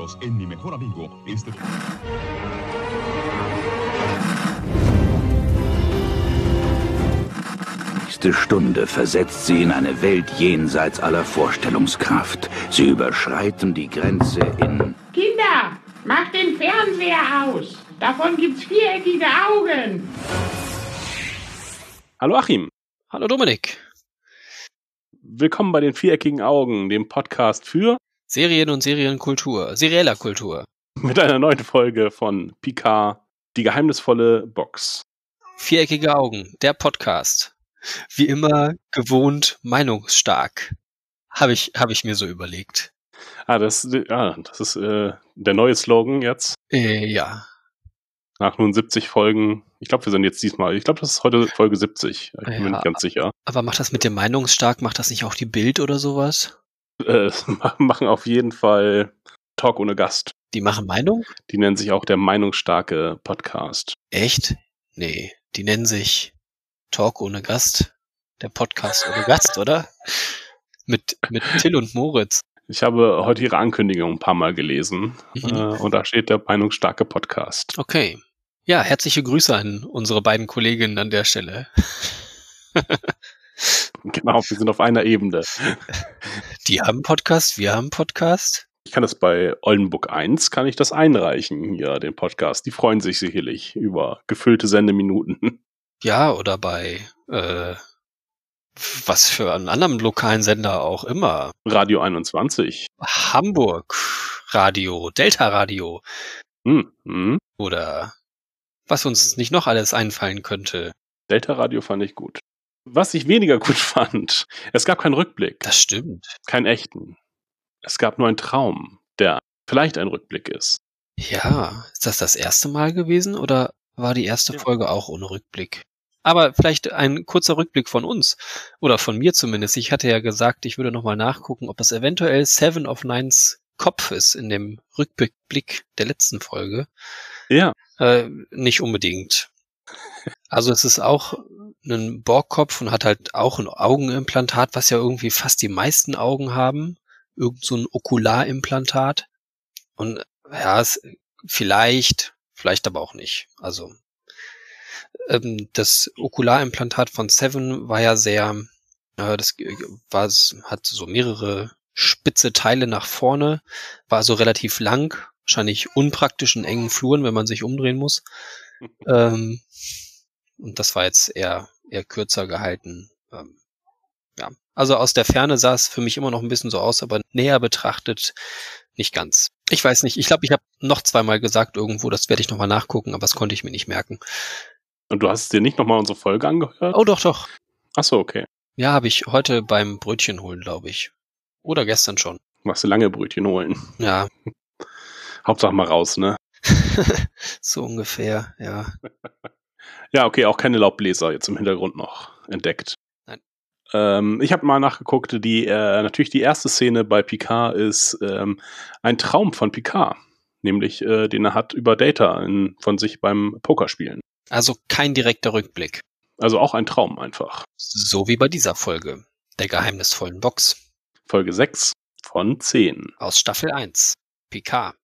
nosotros en Mi Mejor Amigo. Este... nächste Stunde versetzt sie in eine Welt jenseits aller Vorstellungskraft. Sie überschreiten die Grenze in... Kinder, macht den Fernseher aus. Davon gibt's viereckige Augen. Hallo Achim. Hallo Dominik. Willkommen bei den viereckigen Augen, dem Podcast für Serien und Serienkultur, serieller Kultur. Mit einer neuen Folge von Picard, die geheimnisvolle Box. Viereckige Augen, der Podcast. Wie immer gewohnt meinungsstark. Habe ich, hab ich mir so überlegt. Ah, das, ah, das ist äh, der neue Slogan jetzt. Äh, ja. Nach nun 70 Folgen. Ich glaube, wir sind jetzt diesmal. Ich glaube, das ist heute Folge 70. Ich bin Ja, mir nicht ganz sicher. Aber macht das mit dem meinungsstark, macht das nicht auch die Bild oder sowas? Äh, machen auf jeden Fall Talk ohne Gast. Die machen Meinung? Die nennen sich auch der meinungsstarke Podcast. Echt? Nee, die nennen sich Talk ohne Gast. Der Podcast ohne Gast, oder? Mit, mit Till und Moritz. Ich habe heute ihre Ankündigung ein paar Mal gelesen. Mhm. Äh, und da steht der meinungsstarke Podcast. Okay. Ja, herzliche Grüße an unsere beiden Kolleginnen an der Stelle. Genau, wir sind auf einer Ebene. Die haben einen Podcast, wir haben einen Podcast. Ich kann das bei Oldenburg 1, kann ich das einreichen, hier, den Podcast. Die freuen sich sicherlich über gefüllte Sendeminuten. Ja, oder bei äh, was für einen anderen lokalen Sender auch immer. Radio 21. Hamburg Radio, Delta Radio Hm, hm. oder was uns nicht noch alles einfallen könnte. Delta Radio fand ich gut. Was ich weniger gut fand, es gab keinen Rückblick, Das stimmt. keinen echten. Es gab nur einen Traum, der vielleicht ein Rückblick ist. Ja, ist das das erste Mal gewesen oder war die erste Ja. Folge auch ohne Rückblick? Aber vielleicht ein kurzer Rückblick von uns oder von mir zumindest. Ich hatte ja gesagt, ich würde nochmal nachgucken, ob das eventuell Seven of Nines Kopf ist in dem Rückblick der letzten Folge. Ja, Äh, nicht unbedingt. Also es ist auch ein Borgkopf und hat halt auch ein Augenimplantat, was ja irgendwie fast die meisten Augen haben. Irgend so ein Okularimplantat. Und ja, es, vielleicht, vielleicht aber auch nicht. Also ähm, das Okularimplantat von Seven war ja sehr, äh, das war, hat so mehrere spitze Teile nach vorne, war so relativ lang, wahrscheinlich unpraktisch in engen Fluren, wenn man sich umdrehen muss. ähm, und das war jetzt eher, eher kürzer gehalten. Ähm, ja. Also aus der Ferne sah es für mich immer noch ein bisschen so aus, aber näher betrachtet nicht ganz. Ich weiß nicht, ich glaube, ich habe noch zweimal gesagt irgendwo, das werde ich nochmal nachgucken, aber das konnte ich mir nicht merken. und du hast dir nicht nochmal unsere Folge angehört? Oh doch, doch. Ach so, okay. Ja, habe ich heute beim Brötchen holen, glaube ich. Oder gestern schon. Machst du lange Brötchen holen. Ja, Hauptsache mal raus, ne? so ungefähr, ja. Ja, okay, auch keine Laubbläser jetzt im Hintergrund noch entdeckt. Nein. Ähm, ich habe mal nachgeguckt, die äh, natürlich die erste Szene bei Picard ist ähm, ein Traum von Picard, nämlich äh, den er hat über Data in, von sich beim Pokerspielen. Also kein direkter Rückblick. Also auch ein Traum einfach. So wie bei dieser Folge. Der geheimnisvollen Box. Folge 6 von 10. Aus Staffel 1. PK.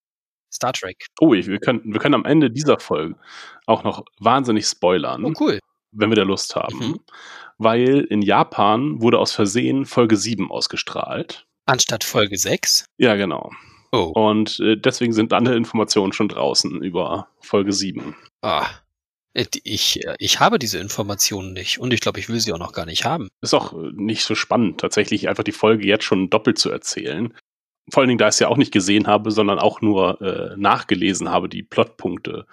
Star Trek. Oh, ich, wir, können, wir können am Ende dieser Folge auch noch wahnsinnig spoilern, Oh, cool. wenn wir da Lust haben. Mhm. Weil in Japan wurde aus Versehen Folge 7 ausgestrahlt. Anstatt Folge 6. Ja, genau. Oh. Und äh, deswegen sind alle Informationen schon draußen über Folge 7. Ah. Äh, Ich, äh, ich habe diese Informationen nicht und ich glaube, ich will sie auch noch gar nicht haben. Ist auch äh, nicht so spannend, tatsächlich einfach die Folge jetzt schon doppelt zu erzählen. Vor allen Dingen, da ich es ja auch nicht gesehen habe, sondern auch nur äh, nachgelesen habe, die Plotpunkte.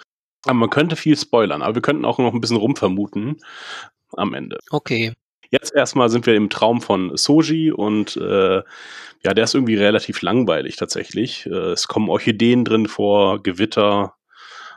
Aber man könnte viel spoilern, aber wir könnten auch noch ein bisschen rumvermuten am Ende. Okay. Jetzt erstmal sind wir im Traum von Soji und äh, ja, der ist irgendwie relativ langweilig tatsächlich. Äh, es kommen Orchideen drin vor, Gewitter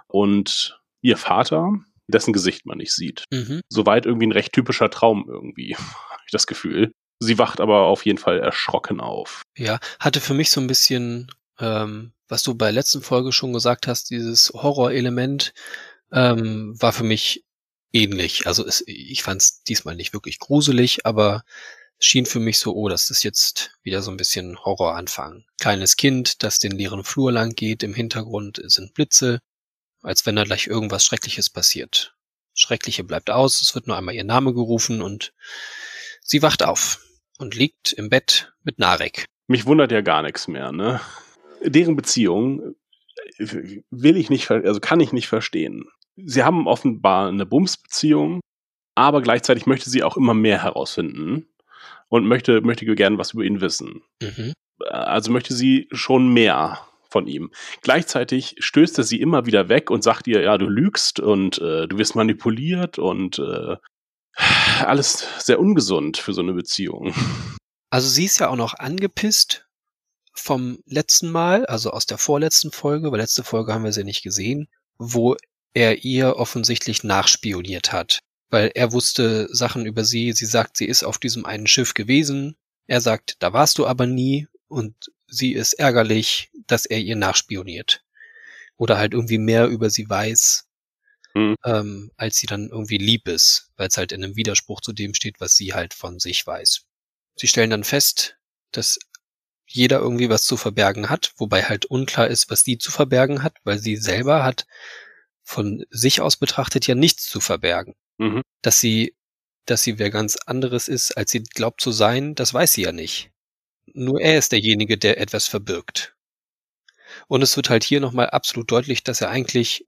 und ihr Vater, dessen Gesicht man nicht sieht. Mhm. Soweit irgendwie ein recht typischer Traum irgendwie, habe ich das Gefühl. Sie wacht aber auf jeden Fall erschrocken auf. Ja, hatte für mich so ein bisschen, ähm, was du bei der letzten Folge schon gesagt hast, dieses Horrorelement ähm, war für mich ähnlich. Also es, ich fand es diesmal nicht wirklich gruselig, aber schien für mich so, oh, das ist jetzt wieder so ein bisschen Horroranfang. Kleines Kind, das den leeren Flur lang geht, im Hintergrund sind Blitze, als wenn da gleich irgendwas Schreckliches passiert. Schreckliche bleibt aus, es wird nur einmal ihr Name gerufen und sie wacht auf und liegt im Bett mit Narek. Mich wundert ja gar nichts mehr, ne? Deren Beziehung will ich nicht, also kann ich nicht verstehen. Sie haben offenbar eine Bumsbeziehung, aber gleichzeitig möchte sie auch immer mehr herausfinden und möchte, möchte gerne was über ihn wissen. Mhm. Also möchte sie schon mehr von ihm. Gleichzeitig stößt er sie immer wieder weg und sagt ihr, ja, du lügst und äh, du wirst manipuliert und äh, alles sehr ungesund für so eine Beziehung. Also sie ist ja auch noch angepisst vom letzten Mal, also aus der vorletzten Folge, weil letzte Folge haben wir sie nicht gesehen, wo er ihr offensichtlich nachspioniert hat. Weil er wusste Sachen über sie, sie sagt, sie ist auf diesem einen Schiff gewesen, er sagt, da warst du aber nie und sie ist ärgerlich, dass er ihr nachspioniert. Oder halt irgendwie mehr über sie weiß, mhm. ähm, als sie dann irgendwie lieb ist, weil es halt in einem Widerspruch zu dem steht, was sie halt von sich weiß. Sie stellen dann fest, dass jeder irgendwie was zu verbergen hat, wobei halt unklar ist, was sie zu verbergen hat, weil sie selber hat von sich aus betrachtet ja nichts zu verbergen. Mhm. Dass sie, dass sie wer ganz anderes ist, als sie glaubt zu sein, das weiß sie ja nicht. Nur er ist derjenige, der etwas verbirgt. Und es wird halt hier nochmal absolut deutlich, dass er eigentlich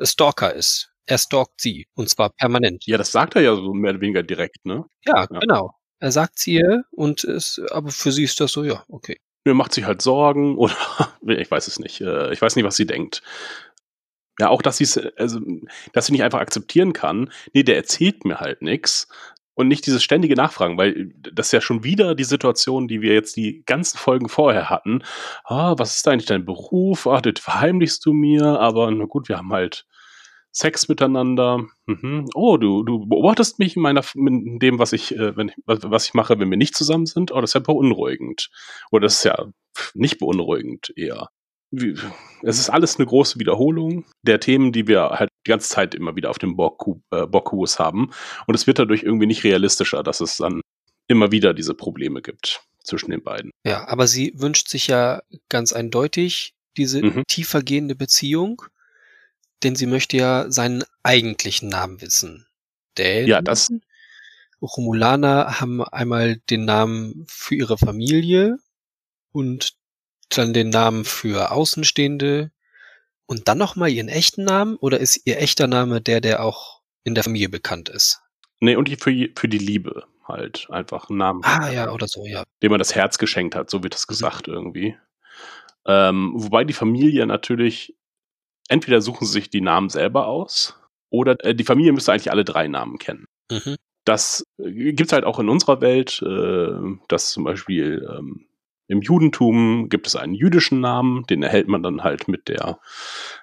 Stalker ist. Er stalkt sie. Und zwar permanent. Ja, das sagt er ja so mehr oder weniger direkt, ne? Ja, ja. genau. Er sagt sie ihr und es, aber für sie ist das so, ja, okay. Mir macht sie halt Sorgen oder ich weiß es nicht. Äh, ich weiß nicht, was sie denkt. Ja, auch, dass sie also, dass sie nicht einfach akzeptieren kann. Nee, der erzählt mir halt nichts. Und nicht dieses ständige Nachfragen, weil das ist ja schon wieder die Situation, die wir jetzt die ganzen Folgen vorher hatten. Ah, was ist eigentlich dein Beruf? Ah, das verheimlichst du mir, aber na gut, wir haben halt Sex miteinander. Mhm. Oh, du, du beobachtest mich in meiner, in dem, was ich, äh, wenn ich, was ich mache, wenn wir nicht zusammen sind. Oh, das ist ja beunruhigend. Oder das ist ja nicht beunruhigend eher es ist alles eine große Wiederholung der Themen, die wir halt die ganze Zeit immer wieder auf dem äh, Bockhus haben. Und es wird dadurch irgendwie nicht realistischer, dass es dann immer wieder diese Probleme gibt zwischen den beiden. Ja, aber sie wünscht sich ja ganz eindeutig diese mhm. tiefergehende Beziehung, denn sie möchte ja seinen eigentlichen Namen wissen. Denn ja, das Romulaner haben einmal den Namen für ihre Familie und dann den Namen für Außenstehende und dann nochmal ihren echten Namen oder ist ihr echter Name der, der auch in der Familie bekannt ist? Nee, und die für, für die Liebe halt einfach einen Namen. Ah, ja, oder so, ja. Dem man das Herz geschenkt hat, so wird das mhm. gesagt mhm. irgendwie. Ähm, wobei die Familie natürlich, entweder suchen sie sich die Namen selber aus oder äh, die Familie müsste eigentlich alle drei Namen kennen. Mhm. Das äh, gibt's halt auch in unserer Welt, äh, dass zum Beispiel ähm, im Judentum gibt es einen jüdischen Namen, den erhält man dann halt mit der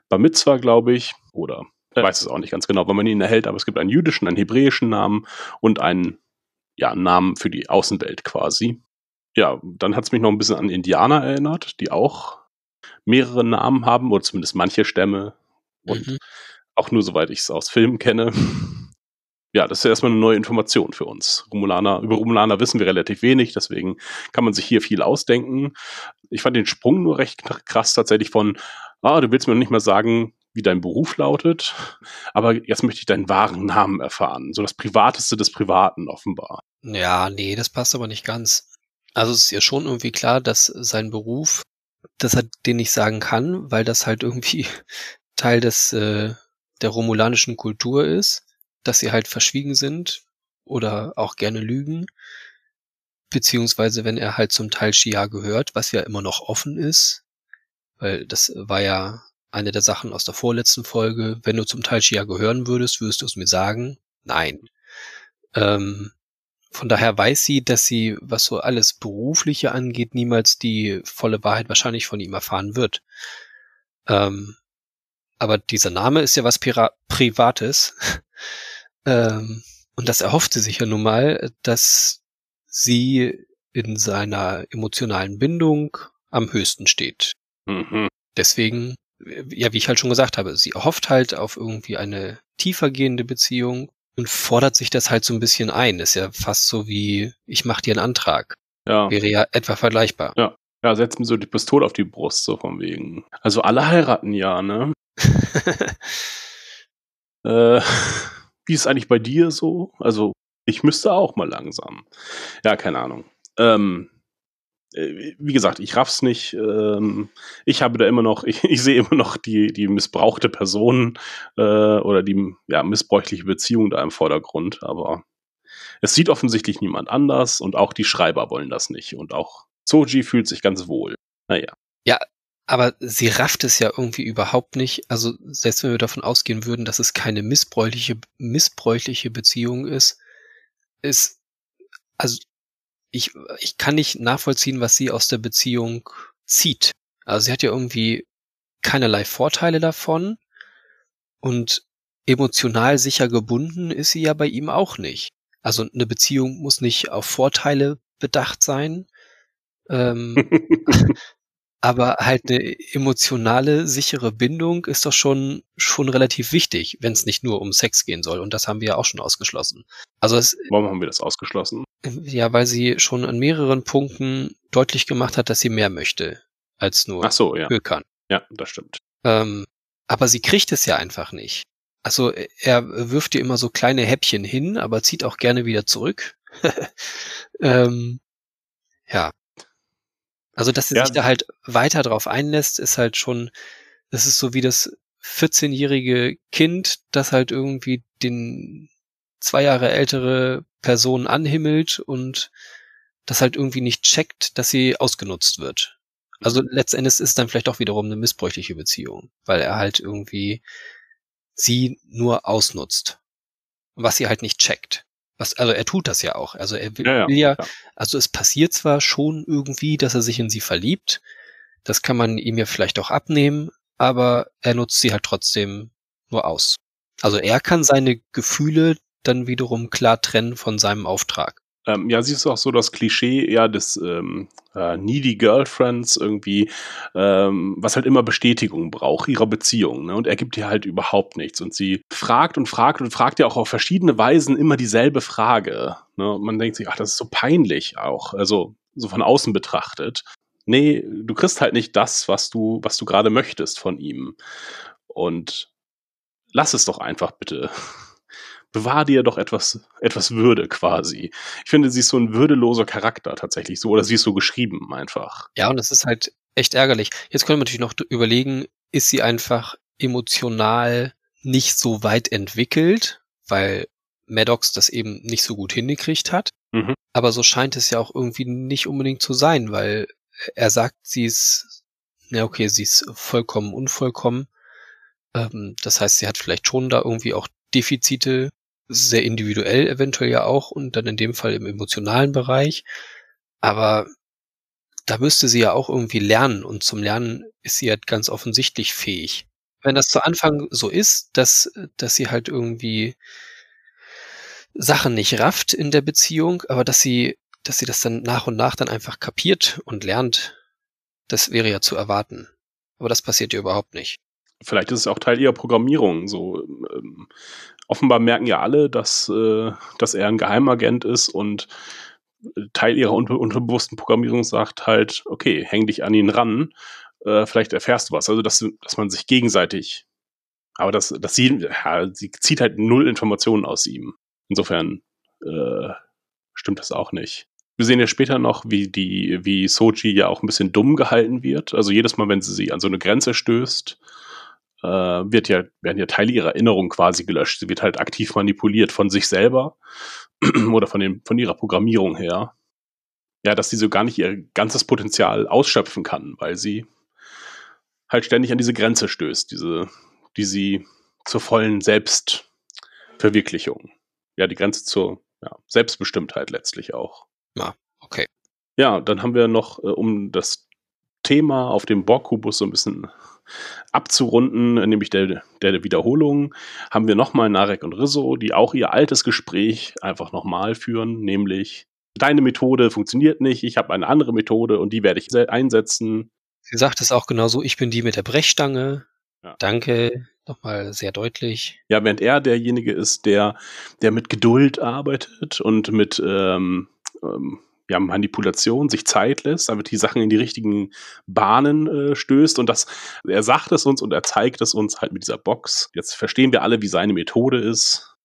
Bar Mitzwa, glaube ich, oder ich weiß es auch nicht ganz genau, wann man ihn erhält, aber es gibt einen jüdischen, einen hebräischen Namen und einen ja, Namen für die Außenwelt quasi. Ja, dann hat es mich noch ein bisschen an Indianer erinnert, die auch mehrere Namen haben, oder zumindest manche Stämme. Und mhm. auch nur soweit ich es aus Filmen kenne ja, das ist erstmal eine neue Information für uns. Romulaner, über Romulaner wissen wir relativ wenig, deswegen kann man sich hier viel ausdenken. Ich fand den Sprung nur recht krass tatsächlich von, ah, du willst mir nicht mal sagen, wie dein Beruf lautet, aber jetzt möchte ich deinen wahren Namen erfahren. So das Privateste des Privaten offenbar. Ja, nee, das passt aber nicht ganz. Also es ist ja schon irgendwie klar, dass sein Beruf, dass er den nicht sagen kann, weil das halt irgendwie Teil des äh, der romulanischen Kultur ist dass sie halt verschwiegen sind oder auch gerne lügen. Beziehungsweise wenn er halt zum Teil Shia gehört, was ja immer noch offen ist, weil das war ja eine der Sachen aus der vorletzten Folge. Wenn du zum Teil Shia gehören würdest, würdest du es mir sagen? Nein. Ähm, von daher weiß sie, dass sie, was so alles Berufliche angeht, niemals die volle Wahrheit wahrscheinlich von ihm erfahren wird. Ähm, aber dieser Name ist ja was Pira Privates. Ähm, und das erhoffte sich ja nun mal, dass sie in seiner emotionalen Bindung am höchsten steht. Mhm. Deswegen, ja, wie ich halt schon gesagt habe, sie erhofft halt auf irgendwie eine tiefergehende Beziehung und fordert sich das halt so ein bisschen ein. Ist ja fast so wie, ich mache dir einen Antrag. Ja. Wäre ja etwa vergleichbar. Ja. Ja, setzt mir so die Pistole auf die Brust, so von wegen. Also alle heiraten ja, ne? Äh, wie ist eigentlich bei dir so? Also, ich müsste auch mal langsam. Ja, keine Ahnung. Ähm, äh, wie gesagt, ich raff's nicht. Ähm, ich habe da immer noch, ich, ich sehe immer noch die, die missbrauchte Person äh, oder die ja, missbräuchliche Beziehung da im Vordergrund, aber es sieht offensichtlich niemand anders und auch die Schreiber wollen das nicht und auch Soji fühlt sich ganz wohl. Naja. Ja, aber sie rafft es ja irgendwie überhaupt nicht. Also selbst wenn wir davon ausgehen würden, dass es keine missbräuchliche, missbräuchliche Beziehung ist, ist, also ich, ich kann nicht nachvollziehen, was sie aus der Beziehung zieht. Also sie hat ja irgendwie keinerlei Vorteile davon und emotional sicher gebunden ist sie ja bei ihm auch nicht. Also eine Beziehung muss nicht auf Vorteile bedacht sein, ähm, aber halt eine emotionale, sichere Bindung ist doch schon, schon relativ wichtig, wenn es nicht nur um Sex gehen soll. Und das haben wir ja auch schon ausgeschlossen. Also es, Warum haben wir das ausgeschlossen? ja, weil sie schon an mehreren Punkten deutlich gemacht hat, dass sie mehr möchte als nur Ach so, ja. Hökern. Ja, das stimmt. Ähm, aber sie kriegt es ja einfach nicht. Also er wirft ihr immer so kleine Häppchen hin, aber zieht auch gerne wieder zurück. ähm, ja. Also, dass sie Ja. sich da halt weiter drauf einlässt, ist halt schon, das ist so wie das 14-jährige Kind, das halt irgendwie den zwei Jahre ältere Person anhimmelt und das halt irgendwie nicht checkt, dass sie ausgenutzt wird. Also letztendlich ist dann vielleicht auch wiederum eine missbräuchliche Beziehung, weil er halt irgendwie sie nur ausnutzt, was sie halt nicht checkt. Was, also er tut das ja auch. Also er will Ja, ja, ja, also es passiert zwar schon irgendwie, dass er sich in sie verliebt, das kann man ihm ja vielleicht auch abnehmen, aber er nutzt sie halt trotzdem nur aus. Also er kann seine Gefühle dann wiederum klar trennen von seinem Auftrag. Ähm, ja, sie ist auch so das Klischee ja des ähm, äh, needy Girlfriends irgendwie, ähm, was halt immer Bestätigung braucht ihrer Beziehung. Ne? Und er gibt ihr halt überhaupt nichts. Und sie fragt und fragt und fragt ja auch auf verschiedene Weisen immer dieselbe Frage. Ne? Und man denkt sich, ach, das ist so peinlich auch. Also so von außen betrachtet. Nee, du kriegst halt nicht das, was du, was du gerade möchtest von ihm. Und lass es doch einfach bitte. Bewahr dir doch etwas, etwas Würde quasi. Ich finde, sie ist so ein würdeloser Charakter tatsächlich so, oder sie ist so geschrieben einfach. Ja, und es ist halt echt ärgerlich. Jetzt können wir natürlich noch überlegen, ist sie einfach emotional nicht so weit entwickelt, weil Maddox das eben nicht so gut hingekriegt hat. Mhm. Aber so scheint es ja auch irgendwie nicht unbedingt zu sein, weil er sagt, sie ist, ja okay, sie ist vollkommen unvollkommen. Ähm, das heißt, sie hat vielleicht schon da irgendwie auch Defizite, sehr individuell eventuell ja auch und dann in dem Fall im emotionalen Bereich. Aber da müsste sie ja auch irgendwie lernen und zum Lernen ist sie halt ganz offensichtlich fähig. Wenn das zu Anfang so ist, dass, dass sie halt irgendwie Sachen nicht rafft in der Beziehung, aber dass sie, dass sie das dann nach und nach dann einfach kapiert und lernt, das wäre ja zu erwarten. Aber das passiert ja überhaupt nicht. Vielleicht ist es auch Teil ihrer Programmierung. So ähm, offenbar merken ja alle, dass, äh, dass er ein Geheimagent ist und Teil ihrer unbe unterbewussten Programmierung sagt halt, okay, häng dich an ihn ran, äh, vielleicht erfährst du was. Also dass, dass man sich gegenseitig, aber das, das sie, ja, sie zieht halt null Informationen aus ihm. Insofern äh, stimmt das auch nicht. Wir sehen ja später noch, wie die, wie Soji ja auch ein bisschen dumm gehalten wird. Also jedes Mal, wenn sie sie an so eine Grenze stößt, äh, wird ja, werden ja Teile ihrer Erinnerung quasi gelöscht. Sie wird halt aktiv manipuliert von sich selber oder von, dem, von ihrer Programmierung her. Ja, dass sie so gar nicht ihr ganzes Potenzial ausschöpfen kann, weil sie halt ständig an diese Grenze stößt, diese, die sie zur vollen Selbstverwirklichung. Ja, die Grenze zur ja, Selbstbestimmtheit letztlich auch. Ja, okay. Ja, dann haben wir noch, äh, um das Thema auf dem Borg-Kubus so ein bisschen abzurunden, nämlich der, der Wiederholung, haben wir nochmal Narek und Rizzo, die auch ihr altes Gespräch einfach nochmal führen, nämlich deine Methode funktioniert nicht, ich habe eine andere Methode und die werde ich einsetzen. Sie sagt es auch genauso, ich bin die mit der Brechstange. Ja. Danke, nochmal sehr deutlich. Ja, während er derjenige ist, der, der mit Geduld arbeitet und mit ähm, ähm, ja, Manipulation sich Zeit lässt, damit die Sachen in die richtigen Bahnen äh, stößt. Und das, er sagt es uns und er zeigt es uns halt mit dieser Box. Jetzt verstehen wir alle, wie seine Methode ist.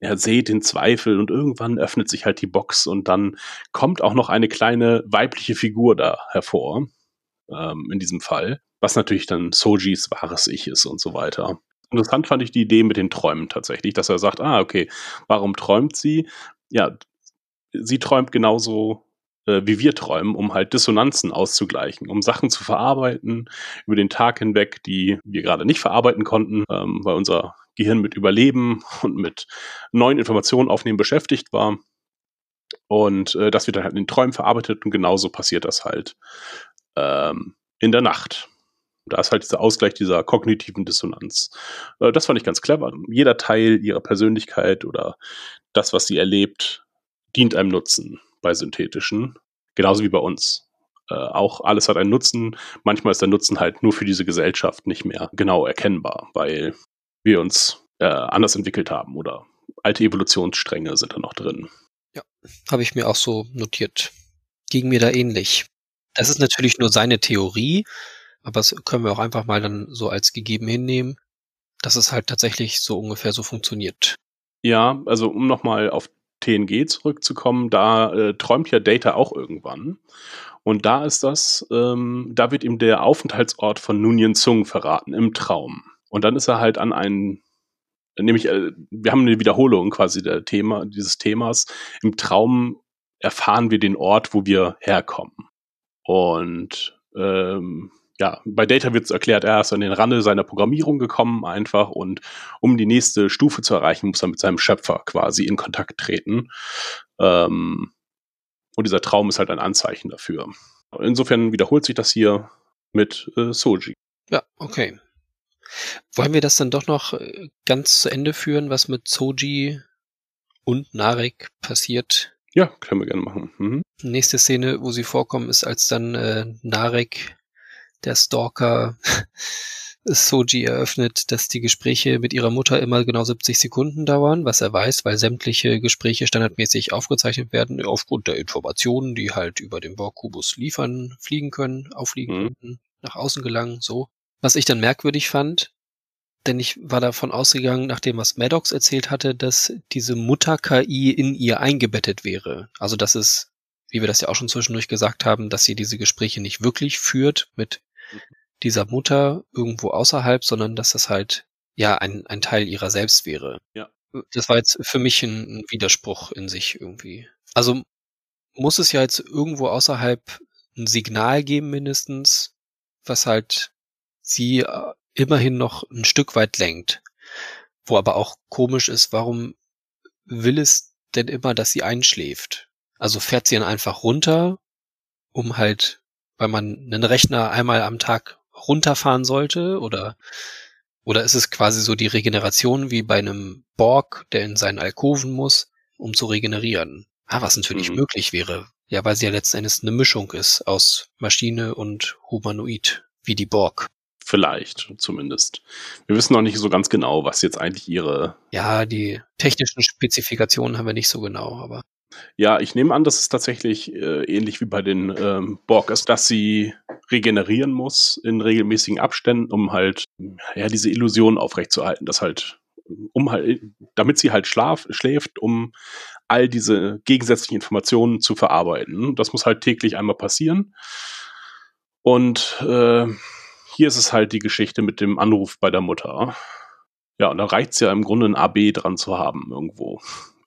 Er sät den Zweifel und irgendwann öffnet sich halt die Box und dann kommt auch noch eine kleine weibliche Figur da hervor, ähm, in diesem Fall, was natürlich dann Sojis wahres Ich ist und so weiter. Interessant fand ich die Idee mit den Träumen tatsächlich, dass er sagt, ah, okay, warum träumt sie? Ja, sie träumt genauso äh, wie wir träumen, um halt Dissonanzen auszugleichen, um Sachen zu verarbeiten über den Tag hinweg, die wir gerade nicht verarbeiten konnten, ähm, weil unser Gehirn mit Überleben und mit neuen Informationen aufnehmen beschäftigt war. Und äh, das wird dann halt in den Träumen verarbeitet und genauso passiert das halt ähm, in der Nacht. Da ist halt dieser Ausgleich dieser kognitiven Dissonanz. Äh, das fand ich ganz clever. Jeder Teil ihrer Persönlichkeit oder das, was sie erlebt, dient einem Nutzen bei synthetischen. Genauso wie bei uns. Äh, auch alles hat einen Nutzen. Manchmal ist der Nutzen halt nur für diese Gesellschaft nicht mehr genau erkennbar, weil wir uns äh, anders entwickelt haben oder alte Evolutionsstränge sind da noch drin. Ja, habe ich mir auch so notiert. Ging mir da ähnlich. Das ist natürlich nur seine Theorie, aber das können wir auch einfach mal dann so als gegeben hinnehmen, dass es halt tatsächlich so ungefähr so funktioniert. Ja, also um nochmal auf TNG zurückzukommen, da äh, träumt ja Data auch irgendwann. Und da ist das, ähm, da wird ihm der Aufenthaltsort von Nunien Zung verraten, im Traum. Und dann ist er halt an einen, nämlich, äh, wir haben eine Wiederholung quasi der Thema, dieses Themas. Im Traum erfahren wir den Ort, wo wir herkommen. Und ähm, ja, bei Data wird es erklärt, er ist an den Rande seiner Programmierung gekommen einfach und um die nächste Stufe zu erreichen, muss er mit seinem Schöpfer quasi in Kontakt treten. Ähm, und dieser Traum ist halt ein Anzeichen dafür. Insofern wiederholt sich das hier mit äh, Soji. Ja, okay. Wollen wir das dann doch noch äh, ganz zu Ende führen, was mit Soji und Narek passiert? Ja, können wir gerne machen. Mhm. Nächste Szene, wo sie vorkommen, ist, als dann äh, Narek der Stalker Soji eröffnet, dass die Gespräche mit ihrer Mutter immer genau 70 Sekunden dauern, was er weiß, weil sämtliche Gespräche standardmäßig aufgezeichnet werden, aufgrund der Informationen, die halt über den Borg-Kubus liefern, fliegen können, auffliegen mhm. können, nach außen gelangen, so. Was ich dann merkwürdig fand, denn ich war davon ausgegangen, nachdem was Maddox erzählt hatte, dass diese Mutter-KI in ihr eingebettet wäre. Also dass es, wie wir das ja auch schon zwischendurch gesagt haben, dass sie diese Gespräche nicht wirklich führt mit dieser Mutter irgendwo außerhalb, sondern dass das halt ja ein, ein Teil ihrer selbst wäre. Ja. Das war jetzt für mich ein, ein Widerspruch in sich irgendwie. Also muss es ja jetzt irgendwo außerhalb ein Signal geben mindestens, was halt sie äh, immerhin noch ein Stück weit lenkt. Wo aber auch komisch ist, warum will es denn immer, dass sie einschläft? Also fährt sie dann einfach runter, um halt, weil man einen Rechner einmal am Tag runterfahren sollte oder oder ist es quasi so die Regeneration wie bei einem Borg, der in seinen Alkoven muss, um zu regenerieren? Ah, was natürlich mhm. möglich wäre. Ja, weil sie ja letzten Endes eine Mischung ist aus Maschine und Humanoid, wie die Borg. Vielleicht, zumindest. Wir wissen noch nicht so ganz genau, was jetzt eigentlich ihre. Ja, die technischen Spezifikationen haben wir nicht so genau, aber. Ja, ich nehme an, dass es tatsächlich äh, ähnlich wie bei den ähm, Borg ist, dass sie regenerieren muss in regelmäßigen Abständen, um halt ja diese Illusion aufrechtzuerhalten, dass halt um halt, damit sie halt schlaf, schläft, um all diese gegensätzlichen Informationen zu verarbeiten. Das muss halt täglich einmal passieren. Und äh, hier ist es halt die Geschichte mit dem Anruf bei der Mutter. Ja, und da reicht es ja im Grunde ein AB dran zu haben irgendwo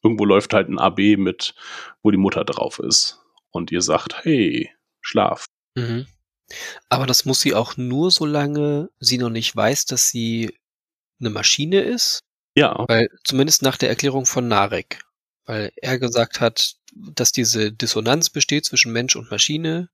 irgendwo läuft halt ein AB mit, wo die Mutter drauf ist. Und ihr sagt, hey, schlaf. Mhm. Aber das muss sie auch nur, solange sie noch nicht weiß, dass sie eine Maschine ist. Ja. Weil zumindest nach der Erklärung von Narek, weil er gesagt hat, dass diese Dissonanz besteht zwischen Mensch und Maschine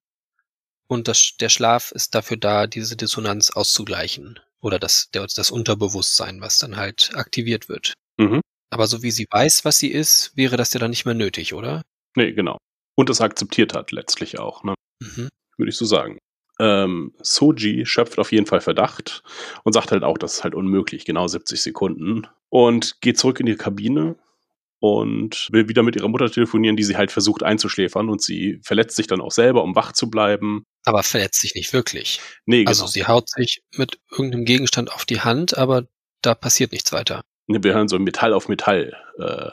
und das, der Schlaf ist dafür da, diese Dissonanz auszugleichen. Oder das, der, das Unterbewusstsein, was dann halt aktiviert wird. Mhm. Aber so wie sie weiß, was sie ist, wäre das ja dann nicht mehr nötig, oder? Nee, genau. Und es akzeptiert hat letztlich auch, ne? Mhm. Würde ich so sagen. Ähm, Soji schöpft auf jeden Fall Verdacht und sagt halt auch, das ist halt unmöglich, genau 70 Sekunden. Und geht zurück in die Kabine und will wieder mit ihrer Mutter telefonieren, die sie halt versucht einzuschläfern und sie verletzt sich dann auch selber, um wach zu bleiben. Aber verletzt sich nicht wirklich. Nee, Also genau. sie haut sich mit irgendeinem Gegenstand auf die Hand, aber da passiert nichts weiter. Wir hören so ein Metall auf Metall äh,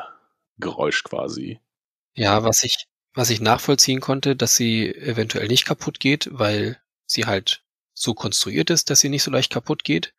Geräusch quasi. Ja, was ich, was ich nachvollziehen konnte, dass sie eventuell nicht kaputt geht, weil sie halt so konstruiert ist, dass sie nicht so leicht kaputt geht.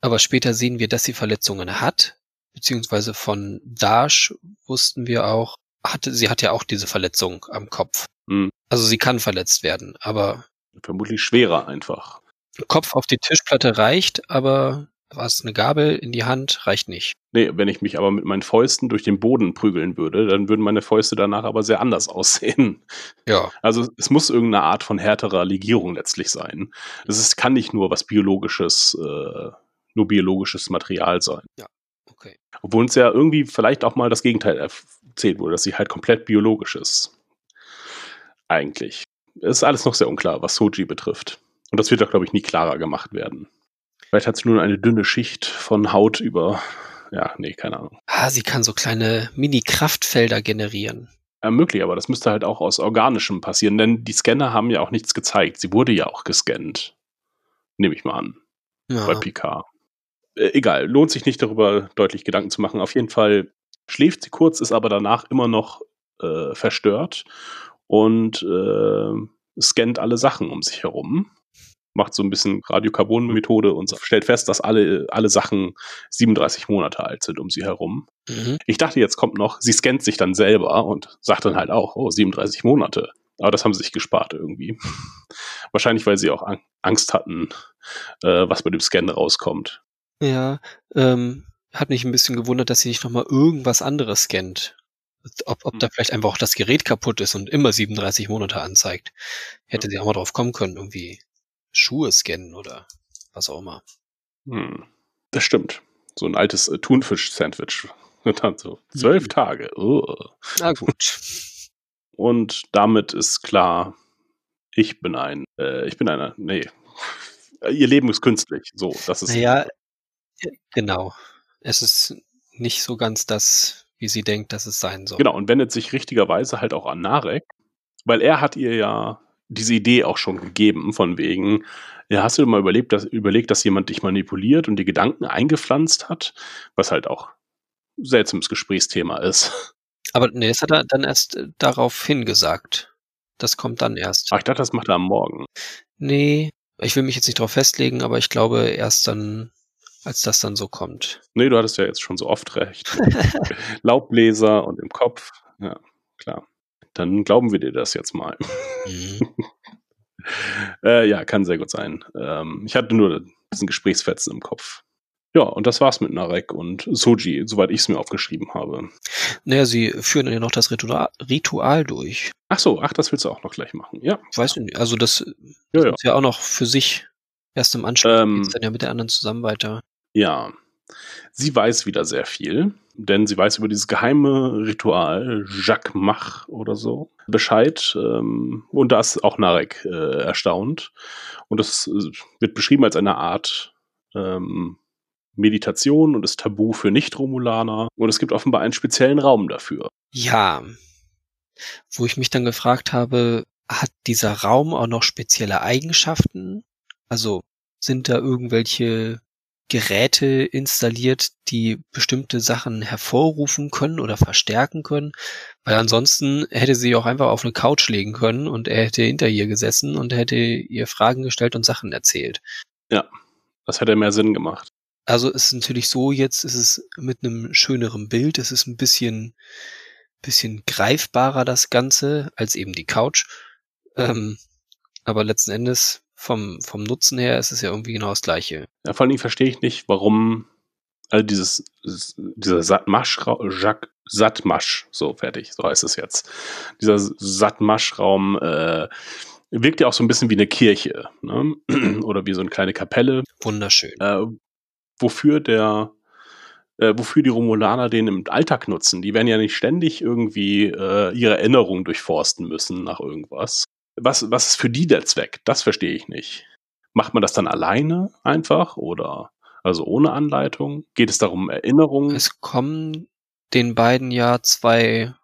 Aber später sehen wir, dass sie Verletzungen hat, beziehungsweise von Dash wussten wir auch, hatte, sie hat ja auch diese Verletzung am Kopf. Hm. Also sie kann verletzt werden, aber Vermutlich schwerer einfach. Kopf auf die Tischplatte reicht, aber was eine Gabel in die Hand reicht nicht. Nee, wenn ich mich aber mit meinen Fäusten durch den Boden prügeln würde, dann würden meine Fäuste danach aber sehr anders aussehen. Ja, Also es muss irgendeine Art von härterer Legierung letztlich sein. Es ist, kann nicht nur was biologisches, äh, nur biologisches Material sein. okay. Obwohl uns ja irgendwie vielleicht auch mal das Gegenteil erzählt wurde, dass sie halt komplett biologisch ist. Eigentlich. Es ist alles noch sehr unklar, was Soji betrifft. Und das wird auch, glaube ich, nie klarer gemacht werden. Vielleicht hat sie nur eine dünne Schicht von Haut über. Ja, nee, keine Ahnung. Ah, sie kann so kleine Mini-Kraftfelder generieren. Ja, möglich, aber das müsste halt auch aus Organischem passieren, denn die Scanner haben ja auch nichts gezeigt. Sie wurde ja auch gescannt. Nehme ich mal an, bei Ja. Picard. Äh, egal, lohnt sich nicht darüber deutlich Gedanken zu machen. Auf jeden Fall schläft sie kurz, ist aber danach immer noch äh, verstört und äh, scannt alle Sachen um sich herum. Macht so ein bisschen Radiokarbon-Methode und stellt fest, dass alle, alle Sachen 37 Monate alt sind um sie herum. Mhm. Ich dachte, jetzt kommt noch, sie scannt sich dann selber und sagt dann halt auch, oh, 37 Monate. Aber das haben sie sich gespart irgendwie. Wahrscheinlich, weil sie auch Ang- Angst hatten, äh, was bei dem Scan rauskommt. Ja, ähm, hat mich ein bisschen gewundert, dass sie nicht nochmal irgendwas anderes scannt. Ob, ob da vielleicht einfach auch das Gerät kaputt ist und immer 37 Monate anzeigt. Hätte sie auch mal drauf kommen können, irgendwie Schuhe scannen oder was auch immer. Hm. Das stimmt. So ein altes äh, Thunfisch-Sandwich. Und dann so zwölf Mhm. Tage. Oh. Na gut. Und damit ist klar, ich bin ein, äh, ich bin einer, nee. Ihr Leben ist künstlich. So, das ist. Naja, genau. Es ist nicht so ganz das, wie sie denkt, dass es sein soll. Genau, und wendet sich richtigerweise halt auch an Narek, weil er hat ihr ja diese Idee auch schon gegeben, von wegen, ja, hast du mal überlegt dass, überlegt, dass jemand dich manipuliert und die Gedanken eingepflanzt hat, was halt auch ein seltsames Gesprächsthema ist. Aber nee, das hat er dann erst äh, darauf hingesagt. Das kommt dann erst. Aber ich dachte, das macht er am Morgen. Nee, ich will mich jetzt nicht drauf festlegen, aber ich glaube erst dann, als das dann so kommt. Nee, du hattest ja jetzt schon so oft recht. Laubbläser und im Kopf. Ja, klar. Dann glauben wir dir das jetzt mal. Mhm. Äh, ja, kann sehr gut sein. Ähm, ich hatte nur diesen Gesprächsfetzen im Kopf. Ja, und das war's mit Narek und Soji, soweit ich es mir aufgeschrieben habe. Naja, sie führen dann ja noch das Ritual, Ritual durch. Ach so, ach, das willst du auch noch gleich machen. Ja, Weiß ich nicht. Also das ja, ja. ist ja auch noch für sich. Erst im Anschluss Ähm, geht's dann ja mit der anderen zusammen weiter. Ja. Sie weiß wieder sehr viel, denn sie weiß über dieses geheime Ritual, Jacques Mach oder so, Bescheid. Ähm, und da ist auch Narek äh, erstaunt. Und das äh, wird beschrieben als eine Art ähm, Meditation und ist tabu für Nicht-Romulaner. Und es gibt offenbar einen speziellen Raum dafür. Ja. Wo ich mich dann gefragt habe, hat dieser Raum auch noch spezielle Eigenschaften? Also sind da irgendwelche Geräte installiert, die bestimmte Sachen hervorrufen können oder verstärken können? Weil ansonsten hätte sie auch einfach auf eine Couch legen können und er hätte hinter ihr gesessen und hätte ihr Fragen gestellt und Sachen erzählt. Das hätte mehr Sinn gemacht. Also es ist natürlich so, jetzt ist es mit einem schöneren Bild, es ist ein bisschen, bisschen greifbarer das Ganze als eben die Couch. Ähm, aber letzten Endes vom, vom Nutzen her ist es ja irgendwie genau das gleiche. Ja, vor allem verstehe ich nicht, warum also dieses, dieser Satmasch, Jacques Satmasch, so fertig, so heißt es jetzt. Dieser Satmasch-Raum äh, wirkt ja auch so ein bisschen wie eine Kirche, ne? Oder wie so eine kleine Kapelle, Wunderschön. äh, wofür der äh, wofür die Romulaner den im Alltag nutzen. Die werden ja nicht ständig irgendwie äh, ihre Erinnerung durchforsten müssen nach irgendwas. Was, was ist für die der Zweck? Das verstehe ich nicht. Macht man das dann alleine einfach oder also ohne Anleitung? Geht es darum, Erinnerungen? Es kommen den beiden ja zwei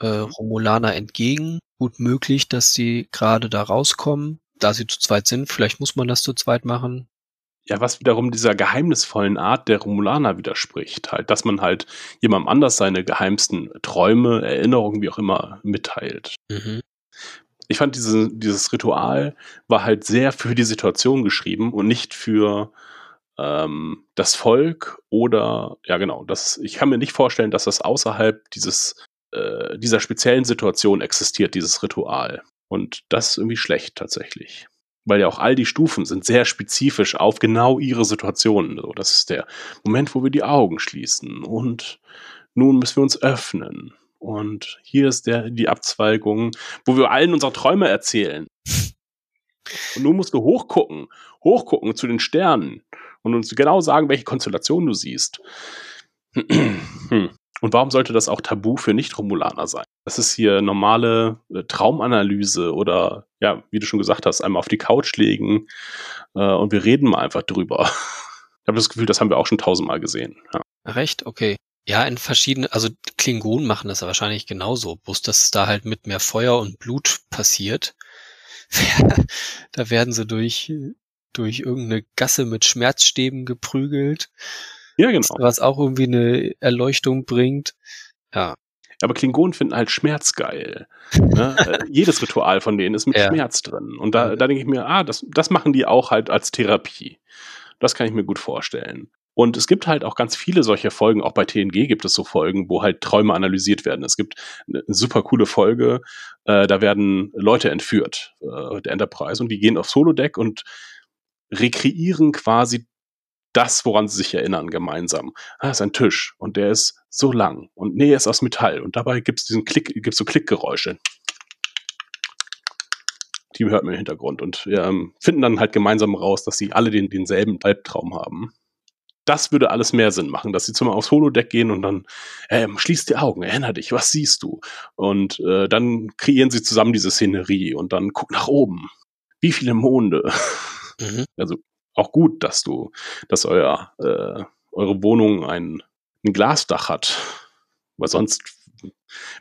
äh, Romulaner entgegen. Gut möglich, dass sie gerade da rauskommen, da sie zu zweit sind. Vielleicht muss man das zu zweit machen. Ja, was wiederum dieser geheimnisvollen Art der Romulaner widerspricht. Halt, dass man halt jemandem anders seine geheimsten Träume, Erinnerungen, wie auch immer, mitteilt. Mhm. Ich fand diese, dieses Ritual war halt sehr für die Situation geschrieben und nicht für ähm, das Volk oder ja genau. Das, ich kann mir nicht vorstellen, dass das außerhalb dieses äh, dieser speziellen Situation existiert, dieses Ritual. Und das ist irgendwie schlecht tatsächlich weil ja auch all die Stufen sind sehr spezifisch auf genau ihre Situationen. So, das ist der Moment, wo wir die Augen schließen und nun müssen wir uns öffnen. Und hier ist der, die Abzweigung, wo wir allen unsere Träume erzählen. Und nun musst du hochgucken, hochgucken zu den Sternen und uns genau sagen, welche Konstellation du siehst. Und warum sollte das auch tabu für Nicht-Romulaner sein? Das ist hier normale äh, Traumanalyse oder, ja, wie du schon gesagt hast, einmal auf die Couch legen äh, und wir reden mal einfach drüber. Ich habe das Gefühl, das haben wir auch schon tausendmal gesehen. Ja. Recht, okay. Ja, in verschiedenen, also Klingonen machen das ja wahrscheinlich genauso, bloß dass es da halt mit mehr Feuer und Blut passiert. da werden sie durch, durch irgendeine Gasse mit Schmerzstäben geprügelt. Ja, genau. Was auch irgendwie eine Erleuchtung bringt. Ja. Aber Klingonen finden halt Schmerz geil. Ne? Äh, jedes Ritual von denen ist mit ja. Schmerz drin. Und da, da denke ich mir, ah, das, das machen die auch halt als Therapie. Das kann ich mir gut vorstellen. Und es gibt halt auch ganz viele solcher Folgen, auch bei TNG gibt es so Folgen, wo halt Träume analysiert werden. Es gibt eine super coole Folge, äh, da werden Leute entführt, äh, der Enterprise, und die gehen aufs Holodeck und rekreieren quasi das, woran sie sich erinnern, gemeinsam. Ah, ist ein Tisch und der ist so lang und nee, er ist aus Metall und dabei gibt es diesen Klick, gibt so Klickgeräusche. Die hört man im Hintergrund und ähm, finden dann halt gemeinsam raus, dass sie alle den, denselben Albtraum haben. Das würde alles mehr Sinn machen, dass sie zum aufs Holodeck gehen und dann ähm, schließ die Augen, erinner dich, was siehst du? Und äh, dann kreieren sie zusammen diese Szenerie und dann guck nach oben. Wie viele Monde? Mhm. Also auch gut, dass du, dass euer, äh, eure Wohnung ein, ein Glasdach hat. Weil sonst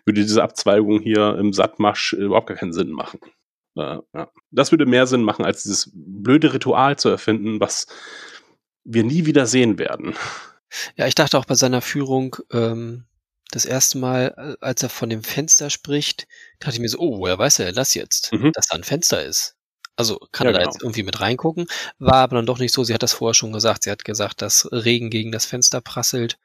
würde diese Abzweigung hier im Sattmarsch überhaupt gar keinen Sinn machen. Äh, ja. Das würde mehr Sinn machen, als dieses blöde Ritual zu erfinden, was wir nie wieder sehen werden. Ja, ich dachte auch bei seiner Führung, ähm, das erste Mal, äh, als er von dem Fenster spricht, dachte ich mir so, oh, woher weiß er das jetzt, mhm. dass da ein Fenster ist? Also kann ja, er da genau. jetzt irgendwie mit reingucken, war aber dann doch nicht so. Sie hat das vorher schon gesagt. Sie hat gesagt, dass Regen gegen das Fenster prasselt.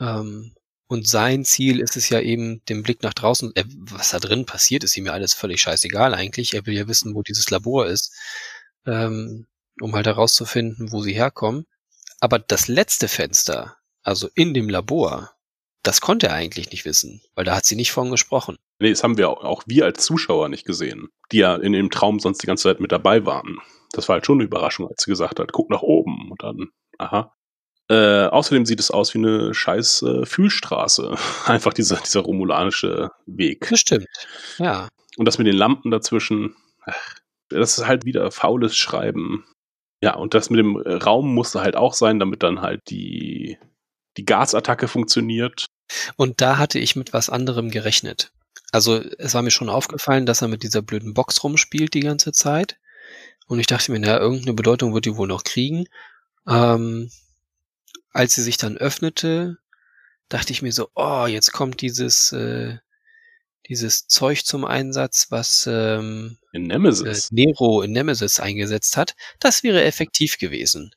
Ähm, und sein Ziel ist es ja eben, den Blick nach draußen, äh, was da drin passiert, ist ihm ja alles völlig scheißegal eigentlich. Er will ja wissen, wo dieses Labor ist, ähm, um halt herauszufinden, wo sie herkommen. Aber das letzte Fenster, also in dem Labor, das konnte er eigentlich nicht wissen, weil da hat sie nicht von gesprochen. Nee, das haben wir auch, wir als Zuschauer nicht gesehen, die ja in dem Traum sonst die ganze Zeit mit dabei waren. Das war halt schon eine Überraschung, als sie gesagt hat, guck nach oben und dann, aha. Äh, außerdem sieht es aus wie eine scheiß äh, Fühlstraße. Einfach dieser, dieser romulanische Weg. Das stimmt, ja. Und das mit den Lampen dazwischen, ach, das ist halt wieder faules Schreiben. Ja, und das mit dem Raum musste halt auch sein, damit dann halt die, die Gasattacke funktioniert. Und da hatte ich mit was anderem gerechnet. Also es war mir schon aufgefallen, dass er mit dieser blöden Box rumspielt die ganze Zeit. Und ich dachte mir, naja, irgendeine Bedeutung wird die wohl noch kriegen. Ähm, als sie sich dann öffnete, dachte ich mir so, oh, jetzt kommt dieses, äh, dieses Zeug zum Einsatz, was ähm, in Nemesis. Äh, Nero in Nemesis eingesetzt hat. Das wäre effektiv gewesen.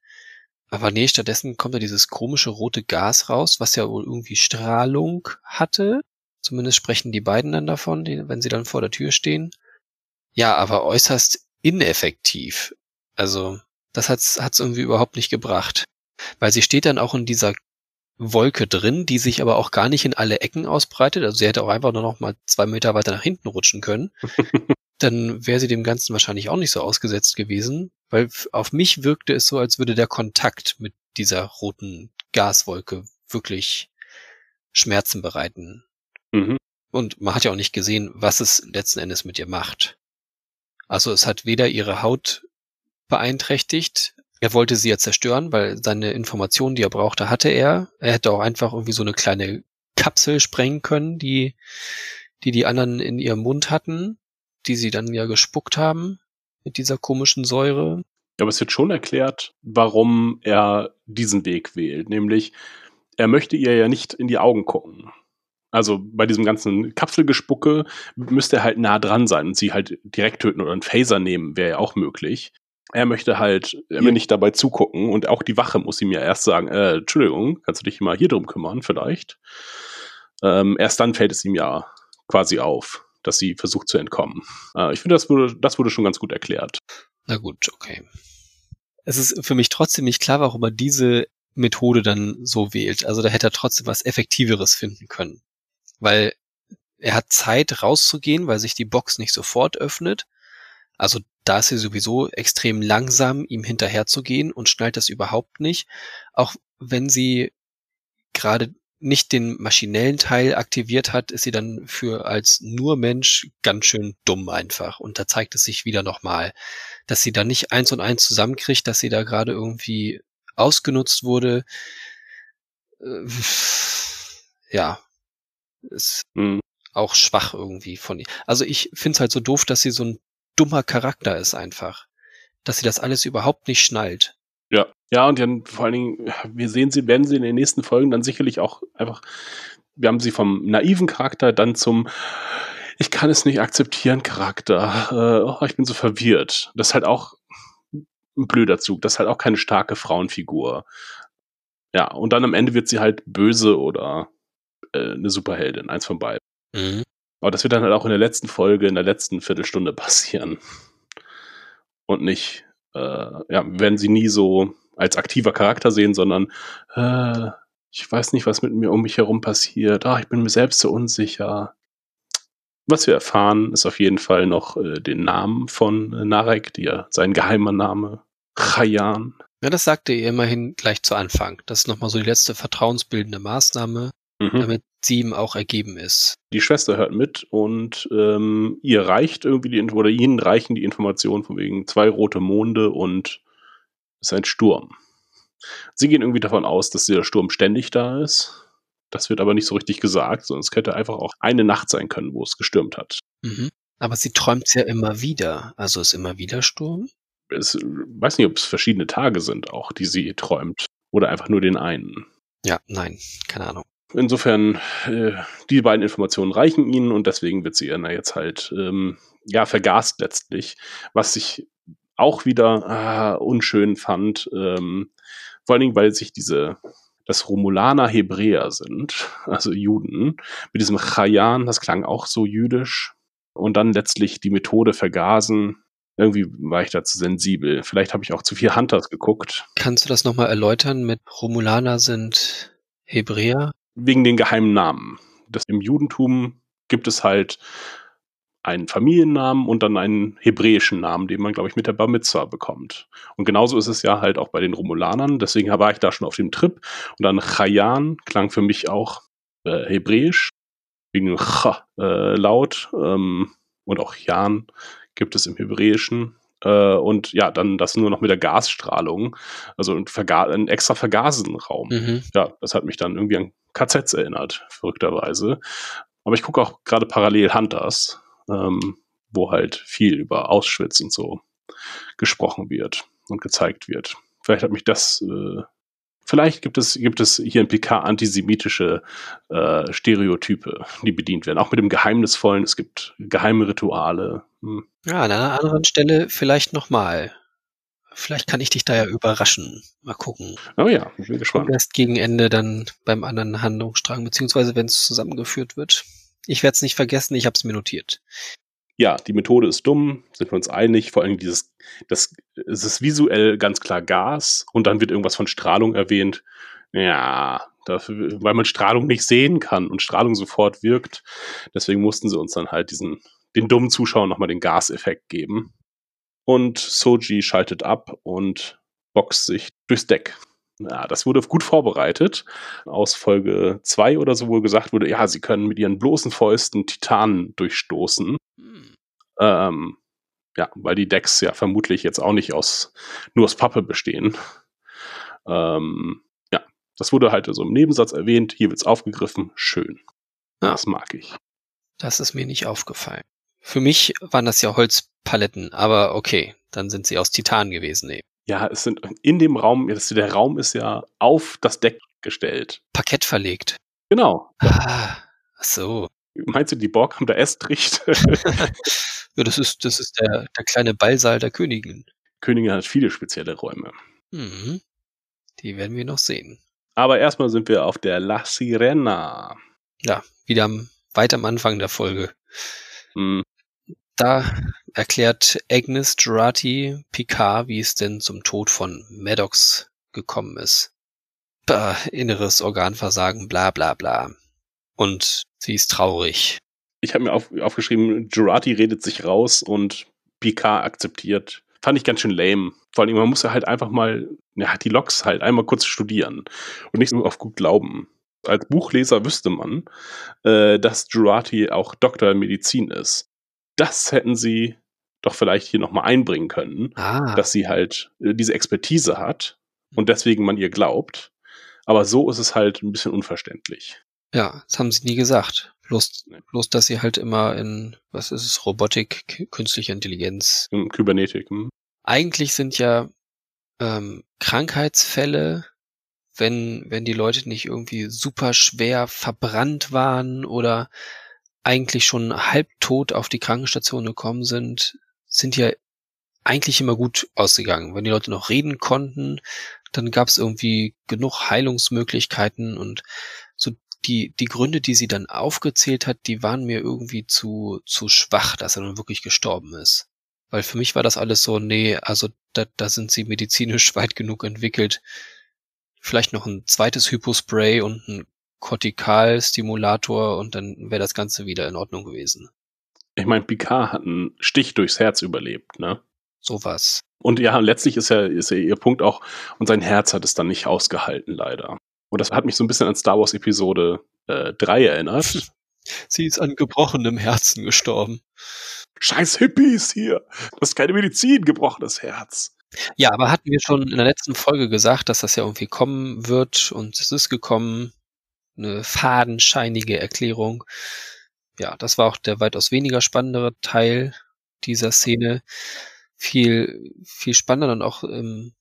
Aber nee, stattdessen kommt da dieses komische rote Gas raus, was ja wohl irgendwie Strahlung hatte. Zumindest sprechen die beiden dann davon, wenn sie dann vor der Tür stehen. Ja, aber äußerst ineffektiv. Also, das hat's, hat's irgendwie überhaupt nicht gebracht. Weil sie steht dann auch in dieser Wolke drin, die sich aber auch gar nicht in alle Ecken ausbreitet. Also sie hätte auch einfach nur noch mal zwei Meter weiter nach hinten rutschen können. dann wäre sie dem Ganzen wahrscheinlich auch nicht so ausgesetzt gewesen. Weil auf mich wirkte es so, als würde der Kontakt mit dieser roten Gaswolke wirklich Schmerzen bereiten. Mhm. Und man hat ja auch nicht gesehen, was es letzten Endes mit ihr macht. Also es hat weder ihre Haut beeinträchtigt, er wollte sie ja zerstören, weil seine Informationen, die er brauchte, hatte er. Er hätte auch einfach irgendwie so eine kleine Kapsel sprengen können, die die, die anderen in ihrem Mund hatten, die sie dann ja gespuckt haben mit dieser komischen Säure. Aber es wird schon erklärt, warum er diesen Weg wählt. Nämlich, er möchte ihr ja nicht in die Augen gucken. Also bei diesem ganzen Kapselgespucke müsste er halt nah dran sein und sie halt direkt töten oder einen Phaser nehmen, wäre ja auch möglich. Er möchte halt er will nicht dabei zugucken und auch die Wache muss ihm ja erst sagen, äh, Entschuldigung, kannst du dich mal hier drum kümmern vielleicht? Ähm, erst dann fällt es ihm ja quasi auf, dass sie versucht zu entkommen. Äh, ich finde, das wurde, das wurde schon ganz gut erklärt. Na gut, okay. Es ist für mich trotzdem nicht klar, warum er diese Methode dann so wählt. Also da hätte er trotzdem was Effektiveres finden können. Weil er hat Zeit rauszugehen, weil sich die Box nicht sofort öffnet. Also da ist sie sowieso extrem langsam, ihm hinterherzugehen und schnallt das überhaupt nicht. Auch wenn sie gerade nicht den maschinellen Teil aktiviert hat, ist sie dann für als nur Mensch ganz schön dumm einfach. Und da zeigt es sich wieder nochmal, dass sie da nicht eins und eins zusammenkriegt, dass sie da gerade irgendwie ausgenutzt wurde. Äh, ja, ist mhm. auch schwach irgendwie von ihr. Also ich finde es halt so doof, dass sie so ein dummer Charakter ist einfach. Dass sie das alles überhaupt nicht schnallt. Ja, ja, und dann vor allen Dingen, wir sehen sie, werden sie in den nächsten Folgen dann sicherlich auch einfach, wir haben sie vom naiven Charakter dann zum ich kann es nicht akzeptieren Charakter. Äh, oh, ich bin so verwirrt. Das ist halt auch ein blöder Zug. Das ist halt auch keine starke Frauenfigur. Ja, und dann am Ende wird sie halt böse oder äh, eine Superheldin, eins von beiden. Mhm. Aber das wird dann halt auch in der letzten Folge, in der letzten Viertelstunde passieren. Und nicht, äh, ja, werden sie nie so als aktiver Charakter sehen, sondern äh, ich weiß nicht, was mit mir um mich herum passiert. Ah, ich bin mir selbst so unsicher. Was wir erfahren, ist auf jeden Fall noch äh, den Namen von äh, Narek, die ja sein geheimer Name, Chayan. Ja, das sagte ihr immerhin gleich zu Anfang. Das ist nochmal so die letzte vertrauensbildende Maßnahme, mhm. damit sie ihm auch ergeben ist. Die Schwester hört mit und ähm, ihr reicht irgendwie die oder ihnen reichen die Informationen von wegen zwei rote Monde und es ist ein Sturm. Sie gehen irgendwie davon aus, dass der Sturm ständig da ist. Das wird aber nicht so richtig gesagt, sondern es könnte einfach auch eine Nacht sein können, wo es gestürmt hat. Mhm. Aber sie träumt es ja immer wieder. Also ist immer wieder Sturm? Ich weiß nicht, ob es verschiedene Tage sind, auch die sie träumt. Oder einfach nur den einen. Ja, nein, keine Ahnung. Insofern, äh, die beiden Informationen reichen ihnen und deswegen wird sie ihr jetzt halt, ähm, ja, vergast letztlich. Was ich auch wieder äh, unschön fand, ähm, vor allen Dingen, weil sich diese, das Romulaner Hebräer sind, also Juden, mit diesem Chayan, das klang auch so jüdisch, und dann letztlich die Methode vergasen. Irgendwie war ich dazu sensibel. Vielleicht habe ich auch zu viel Hunters geguckt. Kannst du das nochmal erläutern mit Romulaner sind Hebräer? Wegen den geheimen Namen. Das im Judentum gibt es halt einen Familiennamen und dann einen hebräischen Namen, den man, glaube ich, mit der Bar Mitzvah bekommt. Und genauso ist es ja halt auch bei den Romulanern. Deswegen war ich da schon auf dem Trip. Und dann Chayan klang für mich auch äh, hebräisch, wegen Ch äh, laut. Ähm, und auch Jan gibt es im Hebräischen. Äh, und ja, dann das nur noch mit der Gasstrahlung. Also ein, Verga ein extra Vergasenraum. Mhm. Ja, das hat mich dann irgendwie an KZs erinnert, verrückterweise. Aber ich gucke auch gerade parallel Hunters ähm, wo halt viel über Auschwitz und so gesprochen wird und gezeigt wird. Vielleicht hat mich das, äh, vielleicht gibt es, gibt es hier in PK antisemitische äh, Stereotype, die bedient werden. Auch mit dem Geheimnisvollen, es gibt geheime Rituale. Hm. Ja, an einer anderen Stelle vielleicht nochmal. Vielleicht kann ich dich da ja überraschen. Mal gucken. Oh ja, ich bin gespannt. erst gegen Ende dann beim anderen Handlungsstrang, beziehungsweise wenn es zusammengeführt wird. Ich werde es nicht vergessen, ich habe es mir notiert. Ja, die Methode ist dumm, sind wir uns einig. Vor allem dieses, das, es ist visuell ganz klar Gas und dann wird irgendwas von Strahlung erwähnt. Ja, dafür, weil man Strahlung nicht sehen kann und Strahlung sofort wirkt. Deswegen mussten sie uns dann halt diesen, den dummen Zuschauern nochmal den Gaseffekt geben. Und Soji schaltet ab und boxt sich durchs Deck. Ja, das wurde gut vorbereitet. Aus Folge 2 oder so wohl gesagt wurde, ja, sie können mit ihren bloßen Fäusten Titanen durchstoßen. Hm. Ähm, ja, weil die Decks ja vermutlich jetzt auch nicht aus nur aus Pappe bestehen. Ähm, ja, das wurde halt so im Nebensatz erwähnt. Hier wird's aufgegriffen. Schön. Das mag ich. Das ist mir nicht aufgefallen. Für mich waren das ja Holzpaletten, aber okay, dann sind sie aus Titan gewesen eben. Ja, es sind in dem Raum, der Raum ist ja auf das Deck gestellt. Parkett verlegt. Genau. Ah, ach so. Meinst du, die Borg haben da Estricht? Ja, das ist, das ist der, der kleine Ballsaal der Königin. Königin hat viele spezielle Räume. Mhm. Die werden wir noch sehen. Aber erstmal sind wir auf der La Sirena. Ja, wieder am, weit am Anfang der Folge. Hm, Da erklärt Agnes Jurati Picard, wie es denn zum Tod von Maddox gekommen ist. Bah, inneres Organversagen, bla bla bla. Und sie ist traurig. Ich habe mir auf, aufgeschrieben, Jurati redet sich raus und Picard akzeptiert. Fand ich ganz schön lame. Vor allem, man muss ja halt einfach mal, ja, die Logs halt einmal kurz studieren und nicht nur auf gut glauben. Als Buchleser wüsste man, äh, dass Jurati auch Doktor Medizin ist. Das hätten sie doch vielleicht hier nochmal einbringen können, Ah, dass sie halt äh, diese Expertise hat und deswegen man ihr glaubt. Aber so ist es halt ein bisschen unverständlich. ja, das haben sie nie gesagt. Bloß, Nee. bloß, dass sie halt immer in, was ist es, Robotik, künstliche Intelligenz. Im Kybernetik. Hm? Eigentlich sind ja ähm, Krankheitsfälle, wenn, wenn die Leute nicht irgendwie super schwer verbrannt waren oder eigentlich schon halbtot auf die Krankenstation gekommen sind, sind ja eigentlich immer gut ausgegangen. Wenn die Leute noch reden konnten, dann gab es irgendwie genug Heilungsmöglichkeiten und so die, die Gründe, die sie dann aufgezählt hat, die waren mir irgendwie zu, zu schwach, dass er nun wirklich gestorben ist. Weil für mich war das alles so, nee, also da, da sind sie medizinisch weit genug entwickelt. Vielleicht noch ein zweites Hypospray und ein Kortikalstimulator und dann wäre das Ganze wieder in Ordnung gewesen. Ich meine, Picard hat einen Stich durchs Herz überlebt, ne? Sowas. Und ja, letztlich ist ja, ist ja ihr Punkt auch, und sein Herz hat es dann nicht ausgehalten, leider. Und das hat mich so ein bisschen an Star Wars Episode äh, 3 erinnert. Sie ist an gebrochenem Herzen gestorben. Scheiß Hippies hier! Das ist keine Medizin, gebrochenes Herz. Ja, aber hatten wir schon in der letzten Folge gesagt, dass das ja irgendwie kommen wird und es ist gekommen. Eine fadenscheinige Erklärung. Ja, das war auch der weitaus weniger spannendere Teil dieser Szene. Viel, viel spannender und auch im,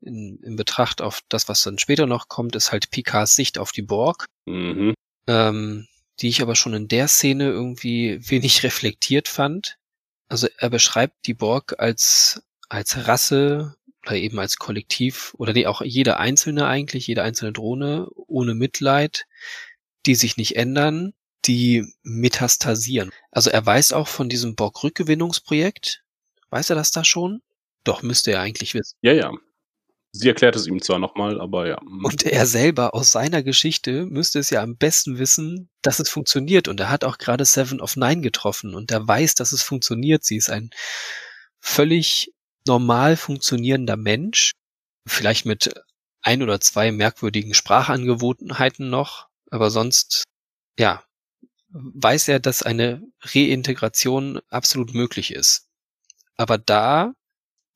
in, in Betracht auf das, was dann später noch kommt, ist halt Picards Sicht auf die Borg, Mhm. ähm, die ich aber schon in der Szene irgendwie wenig reflektiert fand. Also er beschreibt die Borg als als Rasse oder eben als Kollektiv oder nee, auch jede einzelne eigentlich, jede einzelne Drohne ohne Mitleid, die sich nicht ändern, die metastasieren. Also er weiß auch von diesem Borg-Rückgewinnungsprojekt. Weiß er das da schon? Doch, müsste er eigentlich wissen. Ja, ja. Sie erklärt es ihm zwar nochmal, aber ja. mm. Und er selber aus seiner Geschichte müsste es ja am besten wissen, dass es funktioniert. Und er hat auch gerade Seven of Nine getroffen und er weiß, dass es funktioniert. Sie ist ein völlig normal funktionierender Mensch, vielleicht mit ein oder zwei merkwürdigen Sprachangewohnheiten noch, aber sonst, ja, weiß er, dass eine Reintegration absolut möglich ist. Aber da,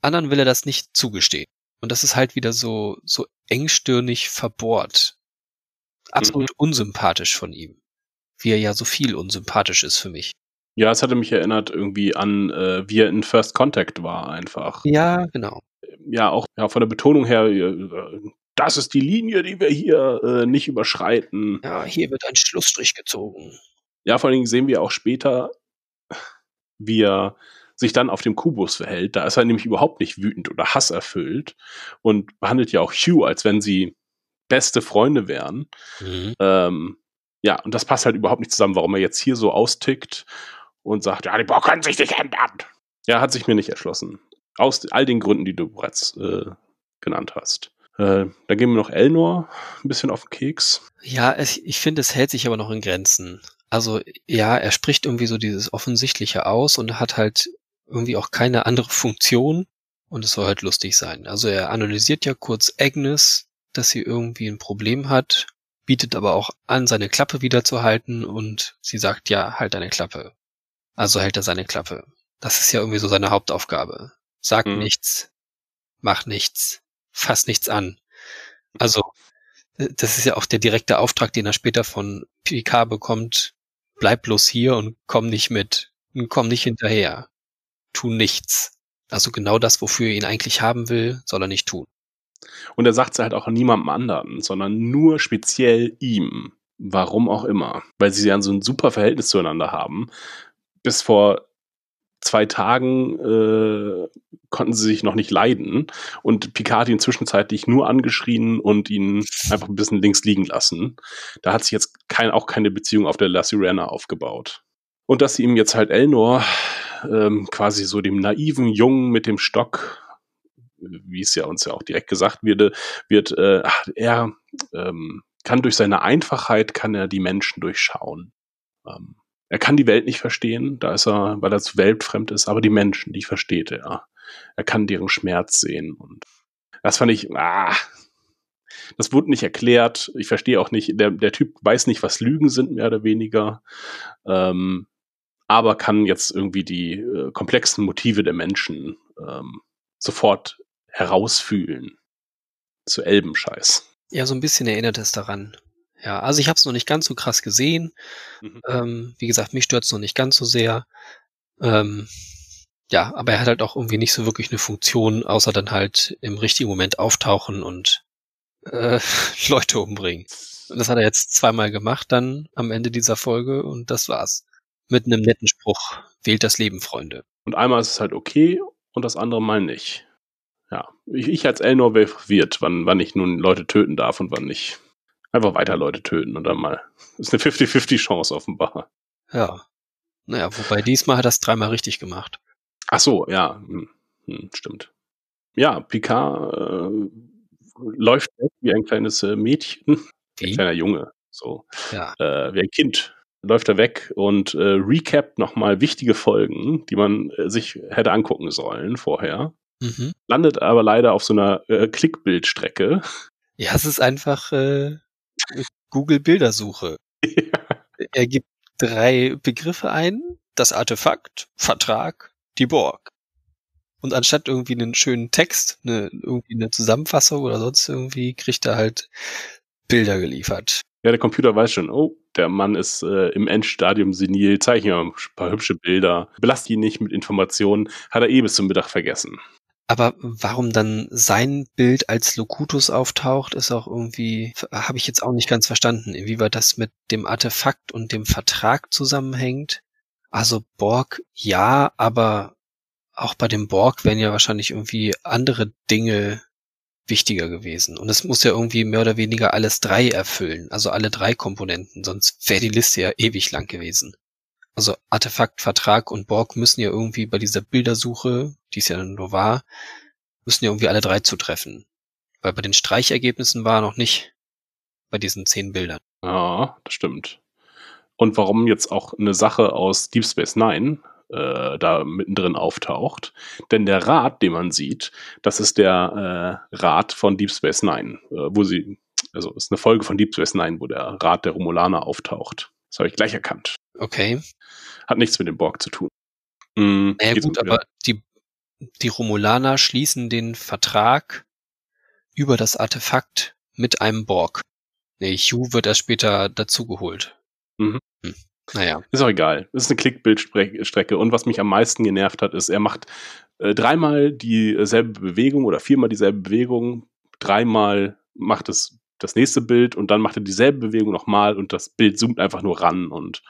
anderen will er das nicht zugestehen. Und das ist halt wieder so, so engstirnig verbohrt. Absolut unsympathisch von ihm. Wie er ja so viel unsympathisch ist für mich. Ja, es hatte mich erinnert irgendwie an, äh, wie er in First Contact war einfach. Ja, genau. Ja, auch ja, von der Betonung her, äh, das ist die Linie, die wir hier äh, nicht überschreiten. Ja, hier wird ein Schlussstrich gezogen. Ja, vor allen Dingen sehen wir auch später, wie er sich dann auf dem Kubus verhält. Da ist er nämlich überhaupt nicht wütend oder hasserfüllt und behandelt ja auch Hugh, als wenn sie beste Freunde wären. Ähm, ja, und das passt halt überhaupt nicht zusammen, warum er jetzt hier so austickt und sagt, ja, die Borg können sich nicht ändern. Ja, hat sich mir nicht erschlossen. Aus all den Gründen, die du bereits äh, genannt hast. Äh, dann gehen wir noch Elnor ein bisschen auf den Keks. Ja, es, ich finde, es hält sich aber noch in Grenzen. Also ja, er spricht irgendwie so dieses Offensichtliche aus und hat halt irgendwie auch keine andere Funktion und es soll halt lustig sein. Also er analysiert ja kurz Agnes, dass sie irgendwie ein Problem hat, bietet aber auch an, seine Klappe wieder zu halten und sie sagt, ja, halt deine Klappe. Also hält er seine Klappe. Das ist ja irgendwie so seine Hauptaufgabe. Sag Mhm. nichts, mach nichts, fass nichts an. Also, äh, das ist ja auch der direkte Auftrag, den er später von Picard bekommt. Bleib bloß hier und komm nicht mit. Und komm nicht hinterher. Tu nichts. Also genau das, wofür er ihn eigentlich haben will, soll er nicht tun. Und er sagt es halt auch niemandem anderen, sondern nur speziell ihm. Warum auch immer. Weil sie ja so ein super Verhältnis zueinander haben. Bis vor zwei Tagen äh, konnten sie sich noch nicht leiden. Und Picard ihn zwischenzeitlich nur angeschrien und ihn einfach ein bisschen links liegen lassen. Da hat sich jetzt kein, auch keine Beziehung auf der La Sirena aufgebaut. Und dass sie ihm jetzt halt Elnor ähm, quasi so dem naiven Jungen mit dem Stock, wie es ja uns ja auch direkt gesagt wird, wird äh, er ähm, kann durch seine Einfachheit kann er die Menschen durchschauen. Ähm, er kann die Welt nicht verstehen, da ist er, weil er zu weltfremd ist, aber die Menschen, die versteht er. Er kann deren Schmerz sehen und das fand ich, ah, das wurde nicht erklärt. Ich verstehe auch nicht, der, der Typ weiß nicht, was Lügen sind, mehr oder weniger. Ähm, aber kann jetzt irgendwie die äh, komplexen Motive der Menschen ähm, sofort herausfühlen. Zu Elbenscheiß. Ja, so ein bisschen erinnert es daran. Ja, also ich habe es noch nicht ganz so krass gesehen. Mhm. Ähm, wie gesagt, mich stört es noch nicht ganz so sehr. Ähm, ja, aber er hat halt auch irgendwie nicht so wirklich eine Funktion, außer dann halt im richtigen Moment auftauchen und äh, Leute umbringen. Und das hat er jetzt zweimal gemacht dann am Ende dieser Folge und das war's. Mit einem netten Spruch. Wählt das Leben, Freunde. Und einmal ist es halt okay und das andere Mal nicht. Ja, ich, ich als Elnor wäre verwirrt, wann, wann ich nun Leute töten darf und wann nicht. Einfach weiter Leute töten und dann mal. Das ist eine 50-50 Chance offenbar. Ja. Naja, wobei diesmal hat er es dreimal richtig gemacht. Ach so, ja, hm, hm, stimmt. Ja, Picard äh, läuft weg wie ein kleines äh, Mädchen, ein Wie? kleiner Junge, so Ja. äh, wie ein Kind. Läuft er weg und äh, recapt nochmal wichtige Folgen, die man äh, sich hätte angucken sollen vorher. Mhm. Landet aber leider auf so einer äh, Klickbildstrecke. Ja, es ist einfach äh, Google Bildersuche. Er gibt drei Begriffe ein. Das Artefakt, Vertrag, die Borg. Und anstatt irgendwie einen schönen Text, eine, irgendwie eine Zusammenfassung oder sonst irgendwie, kriegt er halt Bilder geliefert. Ja, der Computer weiß schon, oh, der Mann ist äh, im Endstadium senil, zeichne ein paar hübsche Bilder, belast ihn nicht mit Informationen, hat er eh bis zum Mittag vergessen. Aber warum dann sein Bild als Locutus auftaucht, ist auch irgendwie, habe ich jetzt auch nicht ganz verstanden, inwieweit das mit dem Artefakt und dem Vertrag zusammenhängt. Also Borg, ja, aber auch bei dem Borg wären ja wahrscheinlich irgendwie andere Dinge wichtiger gewesen. Und es muss ja irgendwie mehr oder weniger alles drei erfüllen, also alle drei Komponenten, sonst wäre die Liste ja ewig lang gewesen. Also Artefakt, Vertrag und Borg müssen ja irgendwie bei dieser Bildersuche, die es ja nur war, müssen ja irgendwie alle drei zutreffen. Weil bei den Streichergebnissen war er noch nicht bei diesen zehn Bildern. Ja, das stimmt. Und warum jetzt auch eine Sache aus Deep Space Nine äh, da mittendrin auftaucht. Denn der Rat, den man sieht, das ist der äh, Rat von Deep Space Nine, äh, wo sie, also ist eine Folge von Deep Space Nine, wo der Rat der Romulaner auftaucht. Das habe ich gleich erkannt. Okay. Hat nichts mit dem Borg zu tun. Mhm, Naja gut, aber die, die Romulaner schließen den Vertrag über das Artefakt mit einem Borg. Nee, Hugh wird erst später dazugeholt. Mhm. Hm. Naja. Ist auch egal. Ist eine Klickbildstrecke. Und was mich am meisten genervt hat, ist, er macht äh, dreimal dieselbe Bewegung oder viermal dieselbe Bewegung. Dreimal macht es das nächste Bild und dann macht er dieselbe Bewegung nochmal und das Bild zoomt einfach nur ran und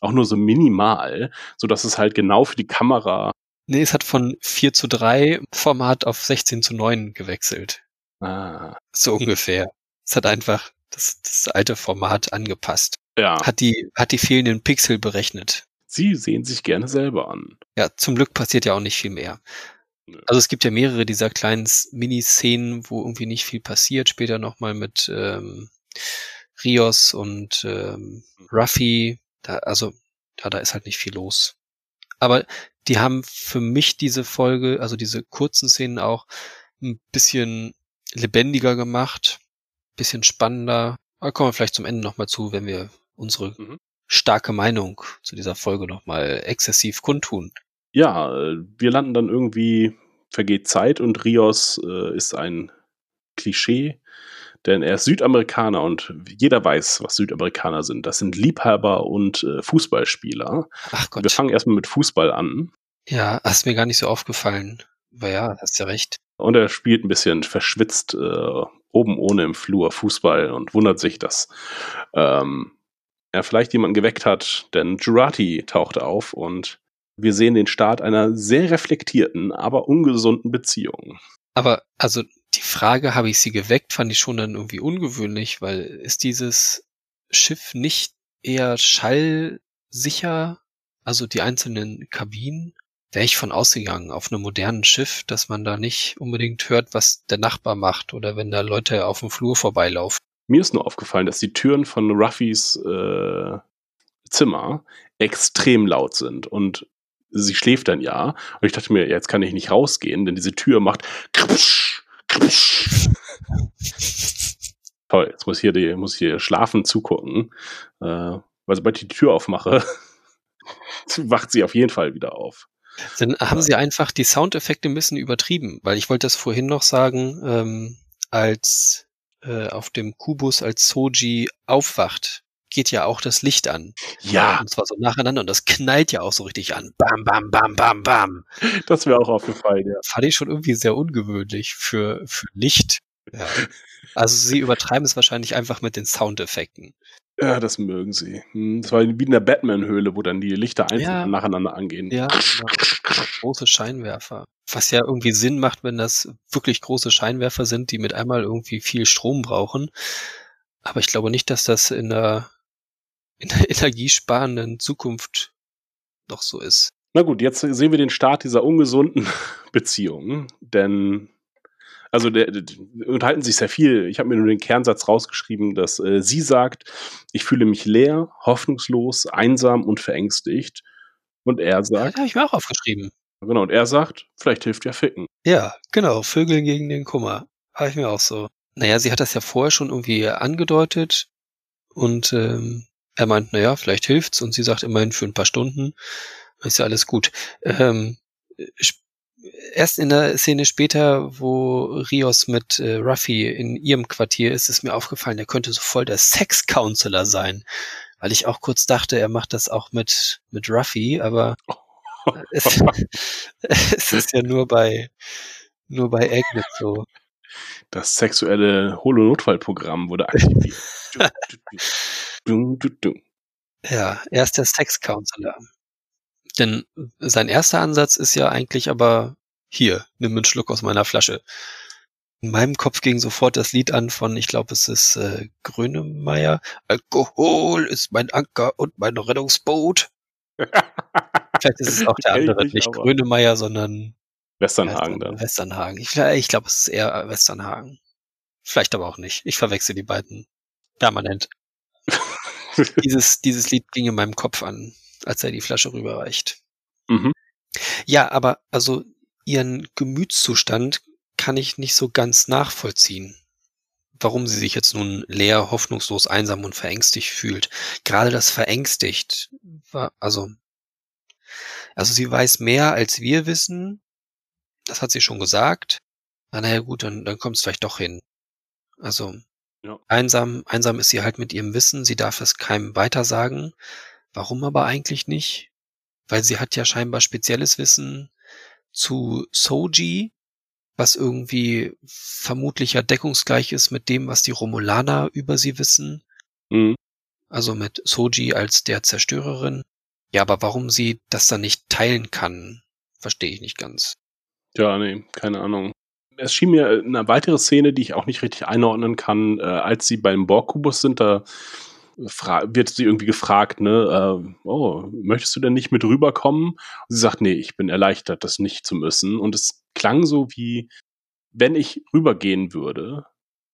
auch nur so minimal, so dass es halt genau für die Kamera. Nee, es hat von 4 zu 3 Format auf 16 zu 9 gewechselt. Ah, So ungefähr. Es hat einfach das, das alte Format angepasst. ja, Hat die, hat die fehlenden Pixel berechnet. sie sehen sich gerne selber an. Ja, zum Glück passiert ja auch nicht viel mehr. Also es gibt ja mehrere dieser kleinen Miniszenen, wo irgendwie nicht viel passiert. Später nochmal mit ähm, Rios und ähm, Ruffy. Da, also, ja, da ist halt nicht viel los. Aber die haben für mich diese Folge, also diese kurzen Szenen auch ein bisschen lebendiger gemacht, bisschen spannender. Da kommen wir vielleicht zum Ende nochmal zu, wenn wir unsere Mhm. starke Meinung zu dieser Folge nochmal exzessiv kundtun. ja, wir landen dann irgendwie, vergeht Zeit und Rios äh, ist ein Klischee, denn er ist Südamerikaner und jeder weiß, was Südamerikaner sind. Das sind Liebhaber und äh, Fußballspieler. Ach Gott. Wir fangen erstmal mit Fußball an. Ja, hast mir gar nicht so aufgefallen. Aber ja, hast ja recht. Und er spielt ein bisschen verschwitzt äh, oben ohne im Flur Fußball und wundert sich, dass ähm, er vielleicht jemanden geweckt hat, denn Jurati taucht auf und wir sehen den Start einer sehr reflektierten, aber ungesunden Beziehung. Aber also die Frage, habe ich sie geweckt, fand ich schon dann irgendwie ungewöhnlich, weil ist dieses Schiff nicht eher schallsicher, also die einzelnen Kabinen? Wäre ich von ausgegangen auf einem modernen Schiff, dass man da nicht unbedingt hört, was der Nachbar macht oder wenn da Leute auf dem Flur vorbeilaufen. Mir ist nur aufgefallen, dass die Türen von Ruffys äh, Zimmer extrem laut sind und sie schläft dann ja. Und ich dachte mir, jetzt kann ich nicht rausgehen, denn diese Tür macht krpsch. Toll, jetzt muss hier die, muss hier schlafen zugucken. Äh, weil sobald ich die Tür aufmache, wacht sie auf jeden Fall wieder auf. Dann haben sie einfach die Soundeffekte ein bisschen übertrieben, weil ich wollte das vorhin noch sagen, ähm, als äh, auf dem Kubus als Soji aufwacht, geht ja auch das Licht an. Ja. Und zwar so nacheinander und das knallt ja auch so richtig an. Bam, bam, bam, bam, bam. Das wäre auch aufgefallen, ja. Fand ich schon irgendwie sehr ungewöhnlich für, für Licht. Ja. Also sie übertreiben es wahrscheinlich einfach mit den Soundeffekten. Ja, das mögen sie. Hm, Das war wie in der Batman-Höhle, wo dann die Lichter einzeln Ja. nacheinander angehen. Ja, genau. große Scheinwerfer. Was ja irgendwie Sinn macht, wenn das wirklich große Scheinwerfer sind, die mit einmal irgendwie viel Strom brauchen. Aber ich glaube nicht, dass das in der, in der energiesparenden Zukunft noch so ist. Na gut, jetzt sehen wir den Start dieser ungesunden Beziehung, denn also der, der, unterhalten sich sehr viel. Ich habe mir nur den Kernsatz rausgeschrieben, dass äh, sie sagt, ich fühle mich leer, hoffnungslos, einsam und verängstigt. Und er sagt, habe ich mir auch aufgeschrieben. genau, und er sagt, vielleicht hilft ja Ficken. Ja, genau. Vögel gegen den Kummer. Habe ich mir auch so. Naja, sie hat das ja vorher schon irgendwie angedeutet und ähm, er meint, naja, vielleicht hilft's und sie sagt immerhin für ein paar Stunden ist ja alles gut. Ähm, erst in der Szene später, wo Rios mit äh, Ruffy in ihrem Quartier ist, ist mir aufgefallen, er könnte so voll der Sex-Counselor sein. Weil ich auch kurz dachte, er macht das auch mit, mit Ruffy, aber es, es ist ja nur bei, nur bei Agnes so. Das sexuelle Holo-Notfallprogramm wurde aktiviert. Ja, er ist der Sex-Counselor. Denn sein erster Ansatz ist ja eigentlich aber, hier, nimm einen Schluck aus meiner Flasche. In meinem Kopf ging sofort das Lied an von, ich glaube, es ist äh, Grönemeyer. Alkohol ist mein Anker und mein Rettungsboot. Vielleicht ist es auch der andere, nicht, nicht aber- Grönemeyer, sondern Westernhagen dann. Westernhagen. Ich, ich glaube, es ist eher Westernhagen. Vielleicht aber auch nicht. Ich verwechsel die beiden permanent. dieses, dieses Lied ging in meinem Kopf an, als er die Flasche rüberreicht. Mhm. Ja, aber also ihren Gemütszustand kann ich nicht so ganz nachvollziehen. Warum sie sich jetzt nun leer, hoffnungslos, einsam und verängstigt fühlt. Gerade das verängstigt war, also, also sie weiß mehr als wir wissen. Das hat sie schon gesagt. Na, naja, gut, dann, dann kommt es vielleicht doch hin. Also, Ja. einsam, einsam ist sie halt mit ihrem Wissen. Sie darf es keinem weitersagen. Warum aber eigentlich nicht? Weil sie hat ja scheinbar spezielles Wissen zu Soji, was irgendwie vermutlich ja deckungsgleich ist mit dem, was die Romulaner über sie wissen. Mhm. Also mit Soji als der Zerstörerin. Ja, aber warum sie das dann nicht teilen kann, verstehe ich nicht ganz. Ja, nee, keine Ahnung. Es schien mir eine weitere Szene, die ich auch nicht richtig einordnen kann, äh, als sie beim Borgkubus sind, da fra- wird sie irgendwie gefragt, ne, äh, oh, möchtest du denn nicht mit rüberkommen? Und sie sagt, nee, ich bin erleichtert, das nicht zu müssen. Und es klang so wie, wenn ich rübergehen würde,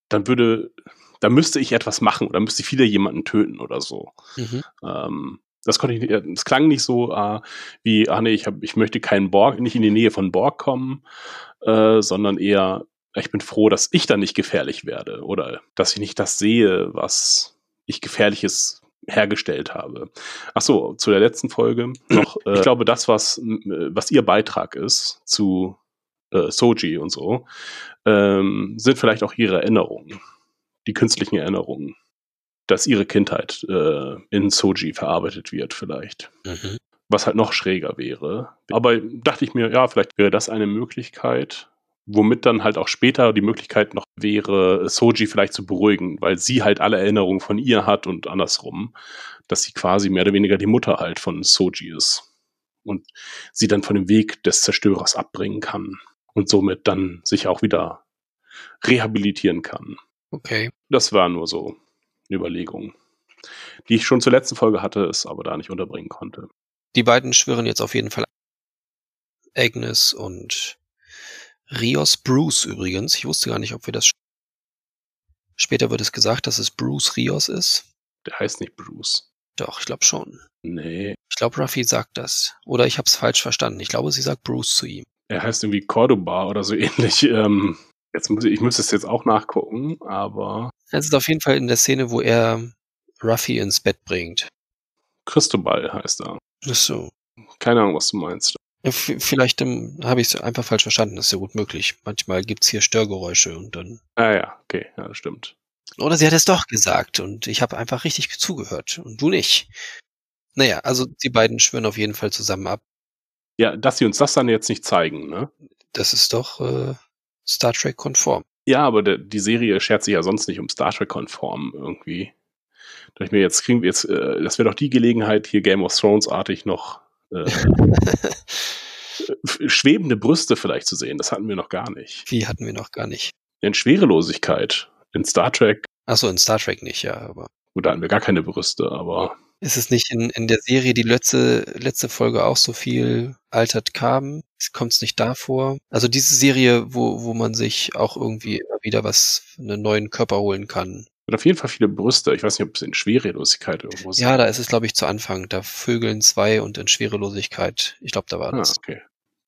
dann würde, dann müsste ich etwas machen oder müsste ich wieder jemanden töten oder so. Mhm. Ähm, das konnte ich es klang nicht so äh, wie, ah nee, ich, hab, ich möchte keinen Borg, nicht in die Nähe von Borg kommen, äh, sondern eher, ich bin froh, dass ich dann nicht gefährlich werde oder dass ich nicht das sehe, was ich gefährliches hergestellt habe. Ach so, zu der letzten Folge noch. Äh, ich glaube, das, was, was ihr Beitrag ist zu äh, Soji und so, ähm, sind vielleicht auch ihre Erinnerungen, die künstlichen Erinnerungen, dass ihre Kindheit äh, in Soji verarbeitet wird vielleicht. Mhm. Was halt noch schräger wäre. Aber dachte ich mir, ja, vielleicht wäre das eine Möglichkeit, womit dann halt auch später die Möglichkeit noch wäre, Soji vielleicht zu beruhigen, weil sie halt alle Erinnerungen von ihr hat und andersrum, dass sie quasi mehr oder weniger die Mutter halt von Soji ist und sie dann von dem Weg des Zerstörers abbringen kann und somit dann sich auch wieder rehabilitieren kann. Okay. Das war nur so eine Überlegung, die ich schon zur letzten Folge hatte, es aber da nicht unterbringen konnte. Die beiden schwirren jetzt auf jeden Fall Agnes und Rios Bruce übrigens. Ich wusste gar nicht, ob wir das. Später wird es gesagt, dass es Bruce Rios ist. Der heißt nicht Bruce. Doch, ich glaube schon. Nee. Ich glaube, Ruffy sagt das. Oder ich habe es falsch verstanden. Ich glaube, sie sagt Bruce zu ihm. Er heißt irgendwie Cordoba oder so ähnlich. Ähm, jetzt muss ich, ich müsste es jetzt auch nachgucken, aber. Es ist auf jeden Fall in der Szene, wo er Ruffy ins Bett bringt. Cristobal heißt er. Ach so. Keine Ahnung, was du meinst. Vielleicht ähm, habe ich es einfach falsch verstanden, das ist ja gut möglich. Manchmal gibt's hier Störgeräusche und dann. Ah ja, okay, ja, das stimmt. Oder sie hat es doch gesagt und ich habe einfach richtig zugehört und du nicht. Naja, also die beiden schwören auf jeden Fall zusammen ab. Ja, dass sie uns das dann jetzt nicht zeigen, ne? Das ist doch äh, Star Trek konform. Ja, aber der, die Serie schert sich ja sonst nicht um Star Trek konform irgendwie. Da ich mir jetzt kriegen wir jetzt, äh, das wäre doch die Gelegenheit, hier Game of Thrones artig noch äh, schwebende Brüste vielleicht zu sehen. Das hatten wir noch gar nicht. Wie hatten wir noch gar nicht? In Schwerelosigkeit. In Star Trek. Achso, in Star Trek nicht, ja, aber. Gut, da hatten wir gar keine Brüste, aber. Ist es nicht in, in der Serie die letzte, letzte Folge auch so viel altert kam? Kommt es nicht davor? Also diese Serie, wo, wo man sich auch irgendwie wieder was, einen neuen Körper holen kann. Hat auf jeden Fall viele Brüste. Ich weiß nicht, ob es in Schwerelosigkeit irgendwo ist. Ja, da ist es, glaube ich, zu Anfang. Da Vögeln zwei und in Schwerelosigkeit. Ich glaube, da war ah, das. okay.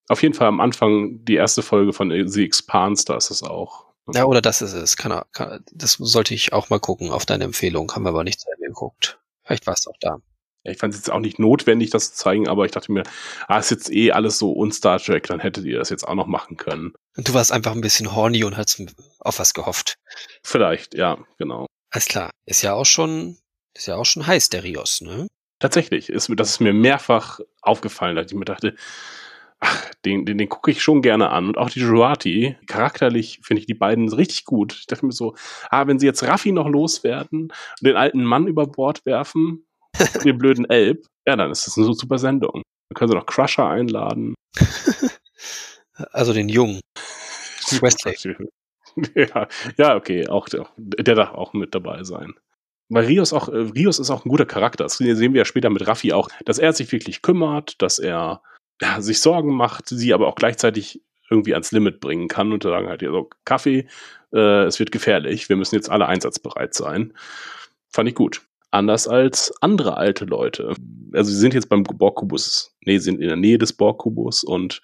Auf jeden Fall am Anfang die erste Folge von The Expanse, da ist es auch. Ja, oder das ist es. Kann, kann, das sollte ich auch mal gucken auf deine Empfehlung. Haben wir aber nicht zu Ende geguckt. Vielleicht war es auch da. Ja, ich fand es jetzt auch nicht notwendig, das zu zeigen, aber ich dachte mir, ah, ist jetzt eh alles so un-Star Trek, dann hättet ihr das jetzt auch noch machen können. Und du warst einfach ein bisschen horny und hast auf was gehofft. Vielleicht, ja, genau. Alles klar. Ist ja auch schon, ist ja auch schon heiß, der Rios, ne? Tatsächlich. Ist, das ist mir mehrfach aufgefallen, dass ich mir dachte, ach, den, den, den gucke ich schon gerne an. Und auch die Joati, charakterlich finde ich die beiden richtig gut. Ich dachte mir so, ah, wenn sie jetzt Raffi noch loswerden und den alten Mann über Bord werfen, den blöden Elb, ja, dann ist das eine super Sendung. Dann können sie noch Crusher einladen. Also den Jungen. Wesley. ja, ja, okay, auch der, der darf auch mit dabei sein. Weil Rios auch, äh, Rios ist auch ein guter Charakter. Das sehen wir ja später mit Raffi auch, dass er sich wirklich kümmert, dass er ja, sich Sorgen macht, sie aber auch gleichzeitig irgendwie ans Limit bringen kann und sagen halt, ja, so, Kaffee, äh, es wird gefährlich, wir müssen jetzt alle einsatzbereit sein. Fand ich gut. Anders als andere alte Leute. Also sie sind jetzt beim Borgkubus, nee, sind in der Nähe des Borgkubus und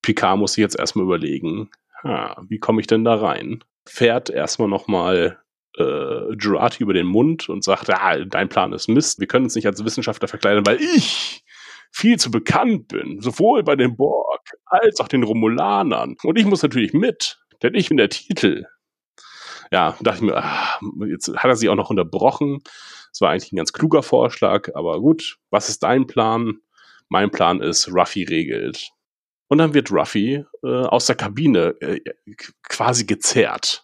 Picard muss sich jetzt erstmal überlegen, ha, wie komme ich denn da rein? Fährt erstmal nochmal äh, Jurati über den Mund und sagt, ah, dein Plan ist Mist, wir können uns nicht als Wissenschaftler verkleiden, weil ich viel zu bekannt bin, sowohl bei den Borg als auch den Romulanern. Und ich muss natürlich mit, denn ich bin der Titel. Ja, dachte ich mir, ah, jetzt hat er sich auch noch unterbrochen. Das war eigentlich ein ganz kluger Vorschlag, aber gut, was ist dein Plan? Mein Plan ist, Ruffy regelt. Und dann wird Ruffy äh, aus der Kabine äh, quasi gezerrt,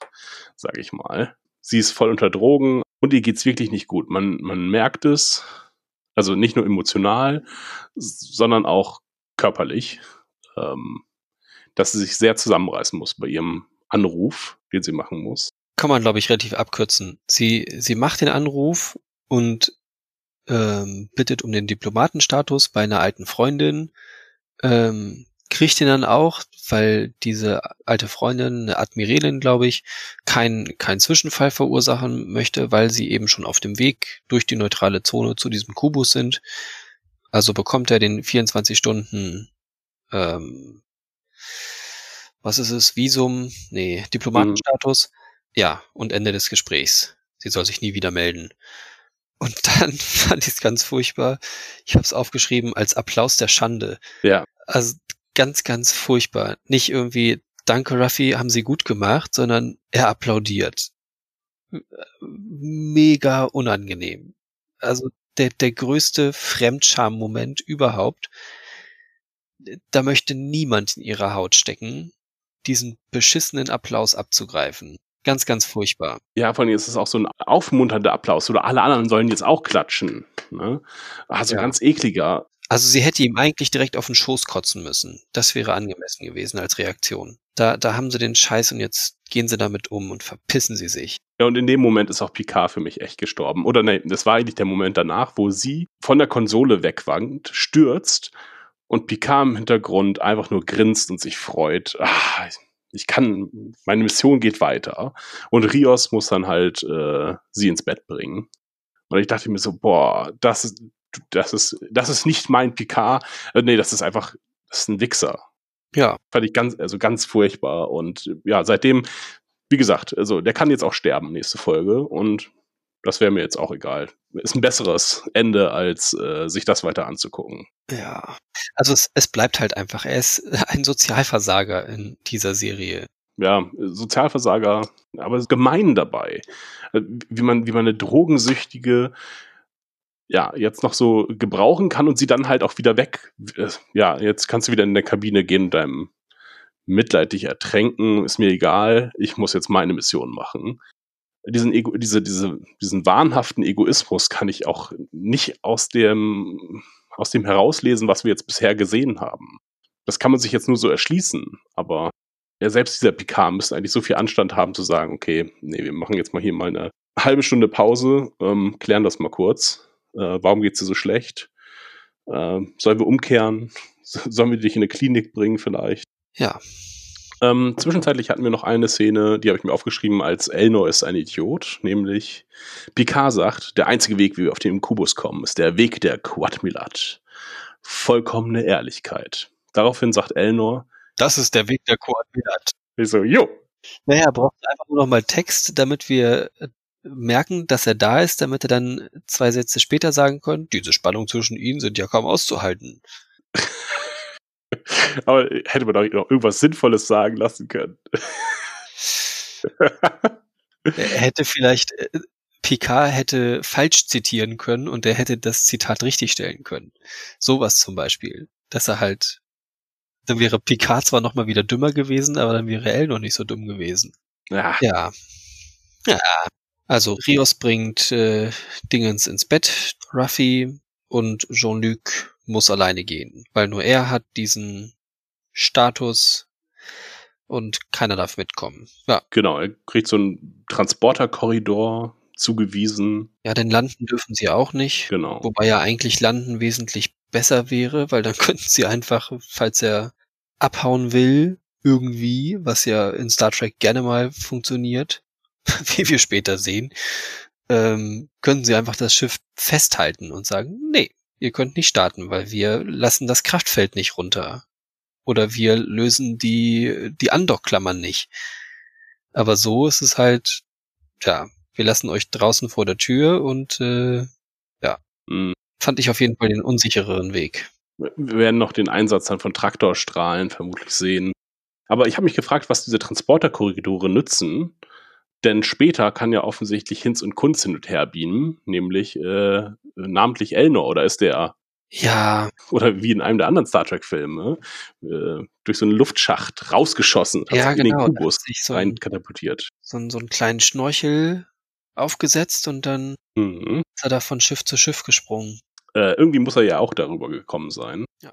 sage ich mal. Sie ist voll unter Drogen und ihr geht's wirklich nicht gut. Man, man merkt es, also nicht nur emotional, sondern auch körperlich, ähm, dass sie sich sehr zusammenreißen muss bei ihrem Anruf, den sie machen muss. Kann man, glaube ich, relativ abkürzen. Sie, sie macht den Anruf und ähm, bittet um den Diplomatenstatus bei einer alten Freundin. Ähm, kriegt ihn dann auch, weil diese alte Freundin, eine Admiralin, glaube ich, keinen kein Zwischenfall verursachen möchte, weil sie eben schon auf dem Weg durch die neutrale Zone zu diesem Kubus sind. Also bekommt er den 24 Stunden, ähm, was ist es, Visum, nee, Diplomatenstatus. Mhm. Ja, und Ende des Gesprächs. Sie soll sich nie wieder melden. Und dann fand ich es ganz furchtbar. Ich habe es aufgeschrieben als Applaus der Schande. Ja. Also ganz, ganz furchtbar. Nicht irgendwie, danke Ruffy, haben Sie gut gemacht, sondern er applaudiert. Mega unangenehm. Also der, der größte Fremdscham-Moment überhaupt. Da möchte niemand in ihrer Haut stecken, diesen beschissenen Applaus abzugreifen. Ganz, ganz furchtbar. Ja, vor allem ist es auch so ein aufmunternder Applaus oder alle anderen sollen jetzt auch klatschen. Ne? Also Ja. ganz ekliger. Also sie hätte ihm eigentlich direkt auf den Schoß kotzen müssen. Das wäre angemessen gewesen als Reaktion. Da, da haben sie den Scheiß und jetzt gehen sie damit um und verpissen sie sich. Ja, und in dem Moment ist auch Picard für mich echt gestorben. Oder nein, das war eigentlich der Moment danach, wo sie von der Konsole wegwankt, stürzt und Picard im Hintergrund einfach nur grinst und sich freut. Ah, ich kann, meine Mission geht weiter. Und Rios muss dann halt äh, sie ins Bett bringen. Und ich dachte mir so, boah, das das ist, das ist nicht mein Picard. Äh, nee, das ist einfach, das ist ein Wichser Ja, fand ich ganz, also ganz furchtbar. Und ja, seitdem, wie gesagt, also der kann jetzt auch sterben, nächste Folge. Und das wäre mir jetzt auch egal. Ist ein besseres Ende, als äh, sich das weiter anzugucken. ja. Also es, es bleibt halt einfach. Er ist ein Sozialversager in dieser Serie. Ja, Sozialversager, aber gemein dabei. Äh, Wie man, wie man eine drogensüchtige ja, jetzt noch so gebrauchen kann und sie dann halt auch wieder weg. äh, Ja, jetzt kannst du wieder in der Kabine gehen und deinem Mitleid dich ertränken, ist mir egal, ich muss jetzt meine Mission machen. Diesen, Ego, diese, diese, diesen wahnhaften Egoismus kann ich auch nicht aus dem, aus dem herauslesen, was wir jetzt bisher gesehen haben. Das kann man sich jetzt nur so erschließen, aber ja, selbst dieser Picard müsste eigentlich so viel Anstand haben zu sagen, okay, nee, wir machen jetzt mal hier mal eine halbe Stunde Pause, ähm, klären das mal kurz. Äh, warum geht's dir so schlecht? Äh, sollen wir umkehren? Sollen wir dich in eine Klinik bringen vielleicht? Ja, Ähm, zwischenzeitlich hatten wir noch eine Szene, die habe ich mir aufgeschrieben, als Elnor ist ein Idiot, nämlich Picard sagt, der einzige Weg, wie wir auf den Kubus kommen, ist der Weg der Quadmilat. Vollkommene Ehrlichkeit. Daraufhin sagt Elnor, das ist der Weg der Koordinat. ich so, jo, Naja, braucht einfach nur noch mal Text, damit wir merken, dass er da ist, damit er dann zwei Sätze später sagen können, diese Spannung zwischen ihnen sind ja kaum auszuhalten. aber hätte man doch noch irgendwas Sinnvolles sagen lassen können. Er hätte vielleicht, äh, Picard hätte falsch zitieren können und er hätte das Zitat richtig stellen können. Sowas zum Beispiel. Dass er halt, dann wäre Picard zwar noch mal wieder dümmer gewesen, aber dann wäre Elle noch nicht so dumm gewesen. Ja, Ja. Ja. Also Rios bringt äh, Dingens ins Bett, Ruffy und Jean-Luc muss alleine gehen, weil nur er hat diesen Status und keiner darf mitkommen. Ja, genau, er kriegt so einen Transporterkorridor zugewiesen. ja, denn landen dürfen sie auch nicht. Genau. Wobei ja eigentlich Landen wesentlich besser wäre, weil dann könnten sie einfach, falls er abhauen will, irgendwie, was ja in Star Trek gerne mal funktioniert, wie wir später sehen, ähm, können sie einfach das Schiff festhalten und sagen, nee, ihr könnt nicht starten, weil wir lassen das Kraftfeld nicht runter. Oder wir lösen die, die Andockklammern nicht. Aber so ist es halt, ja, wir lassen euch draußen vor der Tür und äh, Mhm. fand ich auf jeden Fall den unsichereren Weg. Wir werden noch den Einsatz dann von Traktorstrahlen vermutlich sehen. Aber ich habe mich gefragt, was diese Transporterkorridore nützen. Denn später kann ja offensichtlich Hinz und Kunz hin und her beamen, nämlich äh, namentlich Elnor, oder ist der, Ja, oder wie in einem der anderen Star Trek-Filme, äh, durch so einen Luftschacht rausgeschossen, also ja, in genau. den da Kubus hat sich so, rein ein, katapultiert. so, so einen kleinen Schnorchel aufgesetzt und dann Mhm. ist er da von Schiff zu Schiff gesprungen. Äh, irgendwie muss er ja auch darüber gekommen sein. Ja.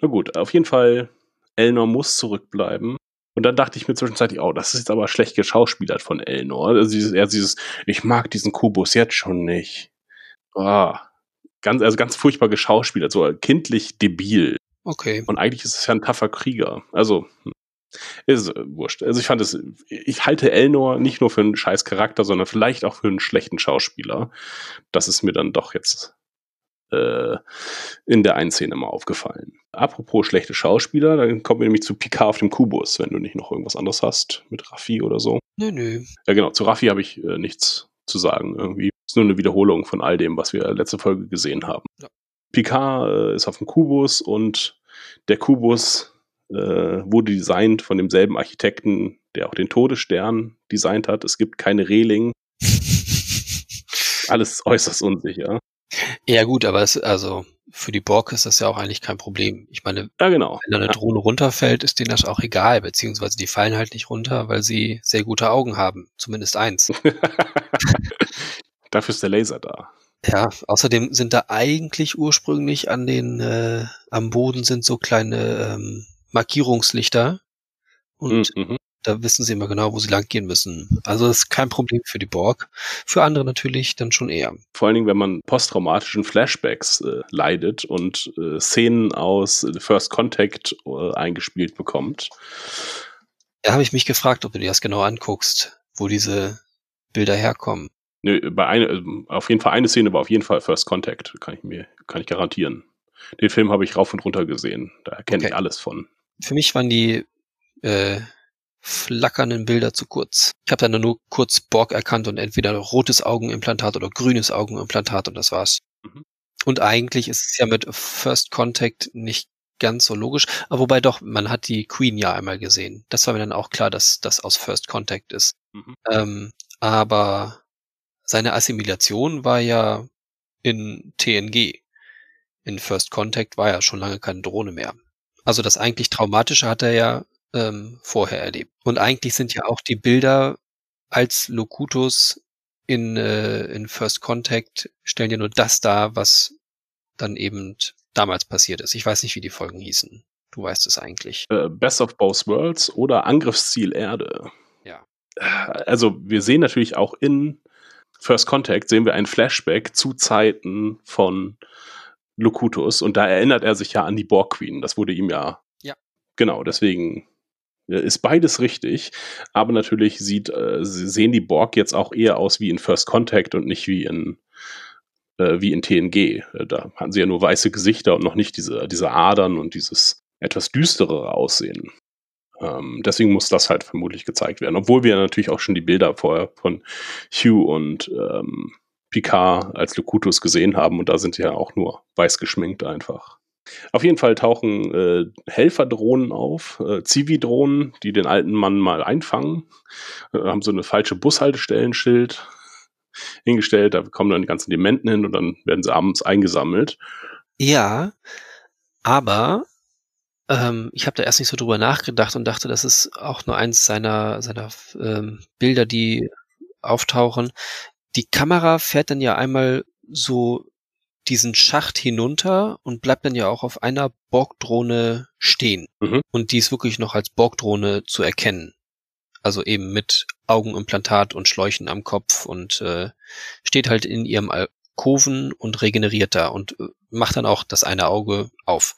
Na gut, auf jeden Fall, Elnor muss zurückbleiben. Und dann dachte ich mir zwischenzeitlich, oh, das ist jetzt aber schlecht geschauspielert von Elnor. Also dieses, er dieses, ich mag diesen Kubus jetzt schon nicht. Ah, ganz, also ganz furchtbar geschauspielert, so kindlich debil. Okay. Und eigentlich ist es ja ein taffer Krieger. Also, hm, ist äh, wurscht. Also ich fand es, ich halte Elnor nicht nur für einen scheiß Charakter, sondern vielleicht auch für einen schlechten Schauspieler. Das ist mir dann doch jetzt äh, in der einen Szene mal aufgefallen. Apropos schlechte Schauspieler, dann kommen wir nämlich zu Picard auf dem Kubus, wenn du nicht noch irgendwas anderes hast mit Raffi oder so. Nö, nö. Ja genau, zu Raffi habe ich äh, nichts zu sagen irgendwie. Ist nur eine Wiederholung von all dem, was wir letzte Folge gesehen haben. Ja. Picard äh, ist auf dem Kubus und der Kubus äh, wurde designt von demselben Architekten, der auch den Todesstern designt hat. Es gibt keine Reling. Alles äußerst unsicher. Ja gut, aber es, also für die Borg ist das ja auch eigentlich kein Problem. Ich meine, Ja, genau. wenn da eine Ja. Drohne runterfällt, ist denen das auch egal, beziehungsweise die fallen halt nicht runter, weil sie sehr gute Augen haben. Zumindest eins. Dafür ist der Laser da. Ja, außerdem sind da eigentlich ursprünglich an den, äh, am Boden sind so kleine ähm, Markierungslichter. Und Mhm. Da wissen sie immer genau, wo sie lang gehen müssen. Also das ist kein Problem für die Borg. Für andere natürlich dann schon eher. Vor allen Dingen, wenn man posttraumatischen Flashbacks äh, leidet und äh, Szenen aus äh, First Contact äh, eingespielt bekommt. Da habe ich mich gefragt, ob du dir das genau anguckst, wo diese Bilder herkommen. Nö, bei eine, äh, auf jeden Fall eine Szene war auf jeden Fall First Contact, kann ich mir, kann ich garantieren. Den Film habe ich rauf und runter gesehen. Da kenne ich Okay. alles von. Für mich waren die äh, flackernden Bilder zu kurz. Ich habe dann nur kurz Borg erkannt und entweder rotes Augenimplantat oder grünes Augenimplantat und das war's. Mhm. Und eigentlich ist es ja mit First Contact nicht ganz so logisch, aber wobei doch, man hat die Queen ja einmal gesehen. Das war mir dann auch klar, dass das aus First Contact ist. Mhm. Ähm, aber seine Assimilation war ja in TNG. In First Contact war ja schon lange keine Drohne mehr. Also das eigentlich Traumatische hat er ja ähm, vorher erlebt. Und eigentlich sind ja auch die Bilder als Locutus in, äh, in First Contact stellen ja nur das dar, was dann eben damals passiert ist. Ich weiß nicht, wie die Folgen hießen. Du weißt es eigentlich. Äh, Best of Both Worlds oder Angriffsziel Erde. Ja. Also wir sehen natürlich auch in First Contact sehen wir ein Flashback zu Zeiten von Locutus und da erinnert er sich ja an die Borg Queen. Das wurde ihm ja. Ja. Genau, deswegen ist beides richtig, aber natürlich sieht, äh, sehen die Borg jetzt auch eher aus wie in First Contact und nicht wie in äh, wie in TNG. Äh, Da hatten sie ja nur weiße Gesichter und noch nicht diese, diese Adern und dieses etwas düsterere Aussehen. Ähm, deswegen muss das halt vermutlich gezeigt werden. Obwohl wir natürlich auch schon die Bilder vorher von Hugh und ähm, Picard als Locutus gesehen haben und da sind sie ja auch nur weiß geschminkt einfach. Auf jeden Fall tauchen äh, Helferdrohnen auf, äh, Zivi-Drohnen, die den alten Mann mal einfangen, äh, haben so eine falsche Bushaltestellenschild hingestellt, da kommen dann die ganzen Dementen hin und dann werden sie abends eingesammelt. Ja, aber ähm, ich habe da erst nicht so drüber nachgedacht und dachte, das ist auch nur eins seiner, seiner ähm, Bilder, die auftauchen. Die Kamera fährt dann ja einmal so diesen Schacht hinunter und bleibt dann ja auch auf einer Borgdrohne stehen. Mhm. Und die ist wirklich noch als Borgdrohne zu erkennen. Also eben mit Augenimplantat und Schläuchen am Kopf und äh, steht halt in ihrem Alkoven und regeneriert da und äh, macht dann auch das eine Auge auf.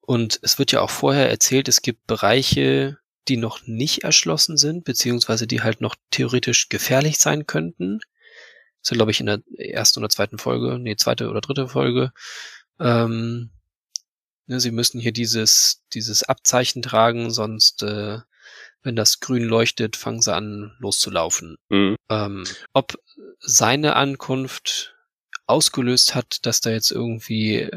Und es wird ja auch vorher erzählt, es gibt Bereiche, die noch nicht erschlossen sind, beziehungsweise die halt noch theoretisch gefährlich sein könnten. Das ist ja, glaube ich, in der ersten oder zweiten Folge, nee, zweite oder dritte Folge. Ähm, ne, sie müssen hier dieses, dieses Abzeichen tragen, sonst, äh, wenn das grün leuchtet, fangen sie an loszulaufen. Mhm. Ähm, ob seine Ankunft ausgelöst hat, dass da jetzt irgendwie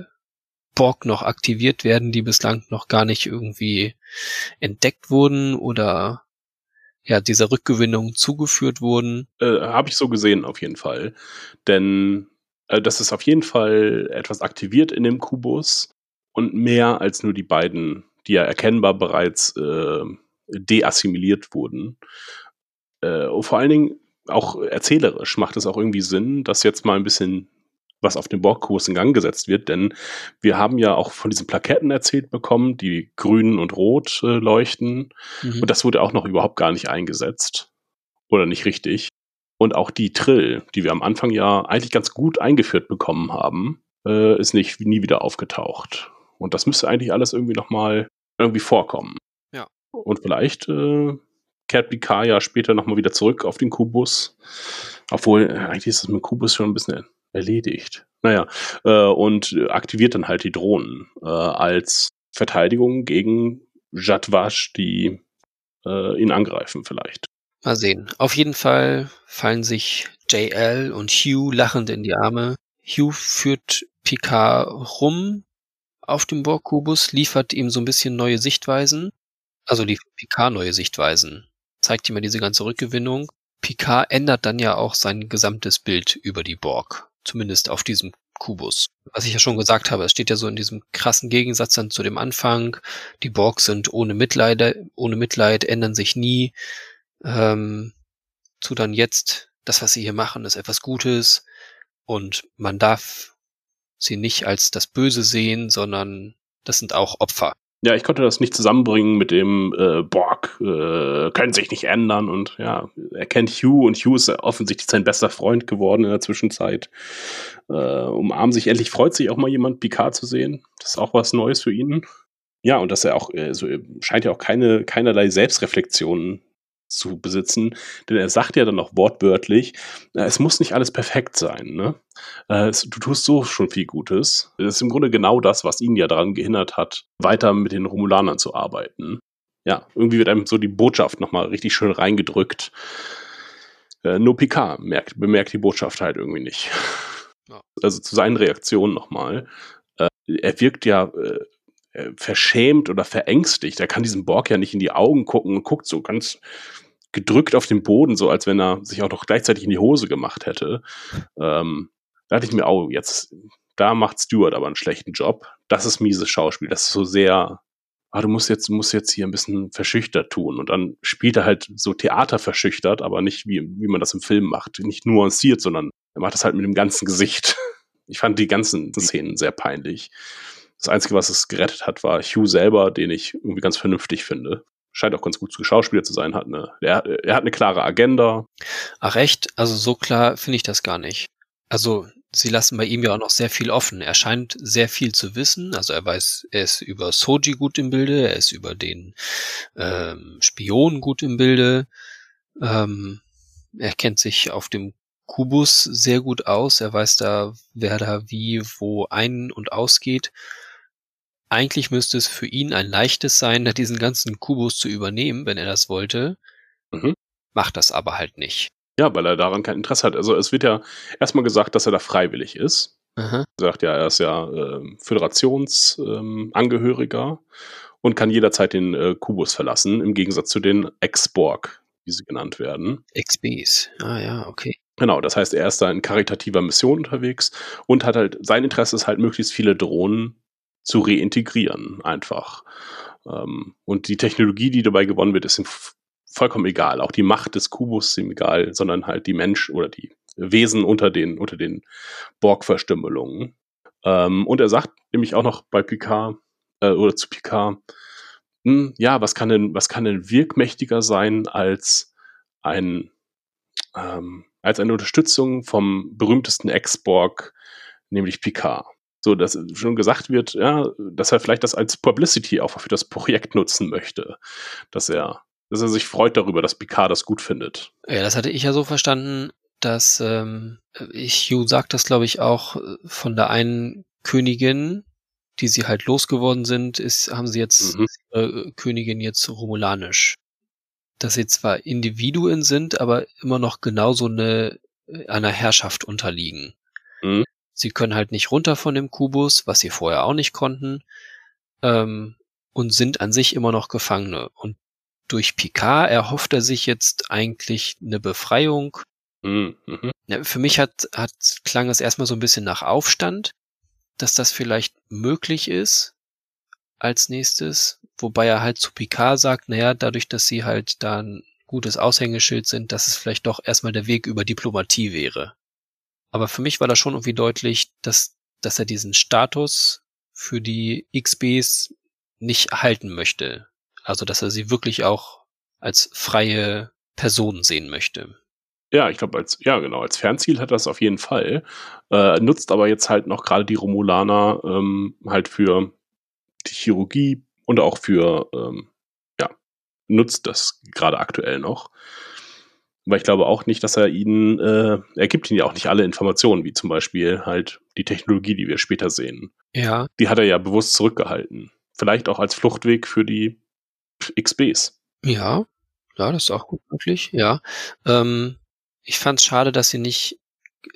Borg noch aktiviert werden, die bislang noch gar nicht irgendwie entdeckt wurden oder ja, dieser Rückgewinnung zugeführt wurden. Äh, Habe ich so gesehen, auf jeden Fall. Denn äh, das ist auf jeden Fall etwas aktiviert in dem Kubus und mehr als nur die beiden, die ja erkennbar bereits äh, deassimiliert wurden. Äh, und vor allen Dingen auch erzählerisch macht es auch irgendwie Sinn, dass jetzt mal ein bisschen was auf dem Borgkurs in Gang gesetzt wird, denn wir haben ja auch von diesen Plaketten erzählt bekommen, die grün und rot äh, leuchten. Mhm. Und das wurde auch noch überhaupt gar nicht eingesetzt. Oder nicht richtig. Und auch die Trill, die wir am Anfang ja eigentlich ganz gut eingeführt bekommen haben, äh, ist nicht nie wieder aufgetaucht. Und das müsste eigentlich alles irgendwie nochmal irgendwie vorkommen. Ja. Und vielleicht äh, kehrt Picard ja später nochmal wieder zurück auf den Kubus. Obwohl, äh, eigentlich ist das mit dem Kubus schon ein bisschen erledigt. Naja, äh, und aktiviert dann halt die Drohnen äh, als Verteidigung gegen Jadwash, die äh, ihn angreifen vielleicht. Mal sehen. Auf jeden Fall fallen sich JL und Hugh lachend in die Arme. Hugh führt Picard rum auf dem Borg-Kubus, liefert ihm so ein bisschen neue Sichtweisen. Also die Picard neue Sichtweisen. Zeigt ihm ja diese ganze Rückgewinnung. Picard ändert dann ja auch sein gesamtes Bild über die Borg. Zumindest auf diesem Kubus. Was ich ja schon gesagt habe, es steht ja so in diesem krassen Gegensatz dann zu dem Anfang. Die Borg sind ohne Mitleid, ohne Mitleid, ändern sich nie. Ähm, zu dann jetzt, das, was sie hier machen, ist etwas Gutes. Und man darf sie nicht als das Böse sehen, sondern das sind auch Opfer. Ja, ich konnte das nicht zusammenbringen mit dem äh, Borg, äh, können sich nicht ändern und ja, er kennt Hugh und Hugh ist offensichtlich sein bester Freund geworden in der Zwischenzeit. Äh, umarmen sich endlich, freut sich auch mal jemand, Picard zu sehen. Das ist auch was Neues für ihn. Ja, und dass er auch, äh, so, scheint ja auch keine, keinerlei Selbstreflexion zu besitzen, denn er sagt ja dann auch wortwörtlich, äh, es muss nicht alles perfekt sein. Ne? Äh, du tust so schon viel Gutes. Das ist im Grunde genau das, was ihn ja daran gehindert hat, weiter mit den Romulanern zu arbeiten. Ja, irgendwie wird einem so die Botschaft nochmal richtig schön reingedrückt. Äh, nur Picard merkt, bemerkt die Botschaft halt irgendwie nicht. Also zu seinen Reaktionen nochmal. er wirkt ja verschämt oder verängstigt. Er kann diesem Borg ja nicht in die Augen gucken und guckt so ganz gedrückt auf den Boden, so als wenn er sich auch noch gleichzeitig in die Hose gemacht hätte. Ähm, da dachte ich mir, oh, jetzt, da macht Stewart aber einen schlechten Job. Das ist mieses Schauspiel. Das ist so sehr, ah, du musst jetzt, musst jetzt hier ein bisschen verschüchtert tun. Und dann spielt er halt so Theater verschüchtert, aber nicht wie, wie man das im Film macht. Nicht nuanciert, sondern er macht das halt mit dem ganzen Gesicht. Ich fand die ganzen Szenen sehr peinlich. Das Einzige, was es gerettet hat, war Hugh selber, den ich irgendwie ganz vernünftig finde scheint auch ganz gut geschauspielt zu sein, hat eine, er, er hat eine klare Agenda. Ach echt? Also so klar finde ich das gar nicht. Also sie lassen bei ihm ja auch noch sehr viel offen. Er scheint sehr viel zu wissen. Also er weiß, er ist über Soji gut im Bilde, er ist über den ähm, Spion gut im Bilde. Ähm, er kennt sich auf dem Kubus sehr gut aus. Er weiß da, wer da wie wo ein- und ausgeht. Eigentlich müsste es für ihn ein leichtes sein, diesen ganzen Kubus zu übernehmen, wenn er das wollte. Mhm. Macht das aber halt nicht. Ja, weil er daran kein Interesse hat. Also es wird ja erstmal gesagt, dass er da freiwillig ist. Er sagt ja, er ist ja äh, Föderationsangehöriger ähm, und kann jederzeit den äh, Kubus verlassen, im Gegensatz zu den Ex-Borg, wie sie genannt werden. XBs, ah ja, okay. Genau, das heißt, er ist da in karitativer Mission unterwegs und hat halt, sein Interesse ist halt, möglichst viele Drohnen zu reintegrieren, einfach. Ähm, und die Technologie, die dabei gewonnen wird, ist ihm vollkommen egal. Auch die Macht des Kubus ist ihm egal, sondern halt die Mensch oder die Wesen unter den, unter den Borg-Verstümmelungen. Ähm, und er sagt nämlich auch noch bei Picard, äh, oder zu Picard, hm, ja, was kann denn, was kann denn wirkmächtiger sein als ein, ähm, als eine Unterstützung vom berühmtesten Ex-Borg, nämlich Picard so dass schon gesagt wird, ja, dass er vielleicht das als Publicity auch für das Projekt nutzen möchte, dass er, dass er sich freut darüber, dass Picard das gut findet. Ja, das hatte ich ja so verstanden, dass ähm, Hugh sagt das, glaube ich, auch von der einen Königin, die sie halt losgeworden sind, ist, haben sie jetzt mhm. ihre Königin jetzt romulanisch. Dass sie zwar Individuen sind, aber immer noch genauso eine einer Herrschaft unterliegen. Mhm. Sie können halt nicht runter von dem Kubus, was sie vorher auch nicht konnten, ähm, und sind an sich immer noch Gefangene. Und durch Picard erhofft er sich jetzt eigentlich eine Befreiung. Mhm. Ja, für mich hat, hat, klang es erstmal so ein bisschen nach Aufstand, dass das vielleicht möglich ist als nächstes, wobei er halt zu Picard sagt, naja, dadurch, dass sie halt da ein gutes Aushängeschild sind, dass es vielleicht doch erstmal der Weg über Diplomatie wäre. Aber für mich war das schon irgendwie deutlich, dass, dass er diesen Status für die XBs nicht halten möchte. Also, dass er sie wirklich auch als freie Person sehen möchte. Ja, ich glaube, als, ja, genau, als Fernziel hat das auf jeden Fall. Äh, nutzt aber jetzt halt noch gerade die Romulaner ähm, halt für die Chirurgie und auch für, ähm, ja, nutzt das gerade aktuell noch. Weil ich glaube auch nicht, dass er ihnen, äh, er gibt ihnen ja auch nicht alle Informationen, wie zum Beispiel halt die Technologie, die wir später sehen. Ja. Die hat er ja bewusst zurückgehalten. Vielleicht auch als Fluchtweg für die XBs. Ja, Ja, das ist auch gut möglich, ja. Ähm, ich fand es schade, dass sie nicht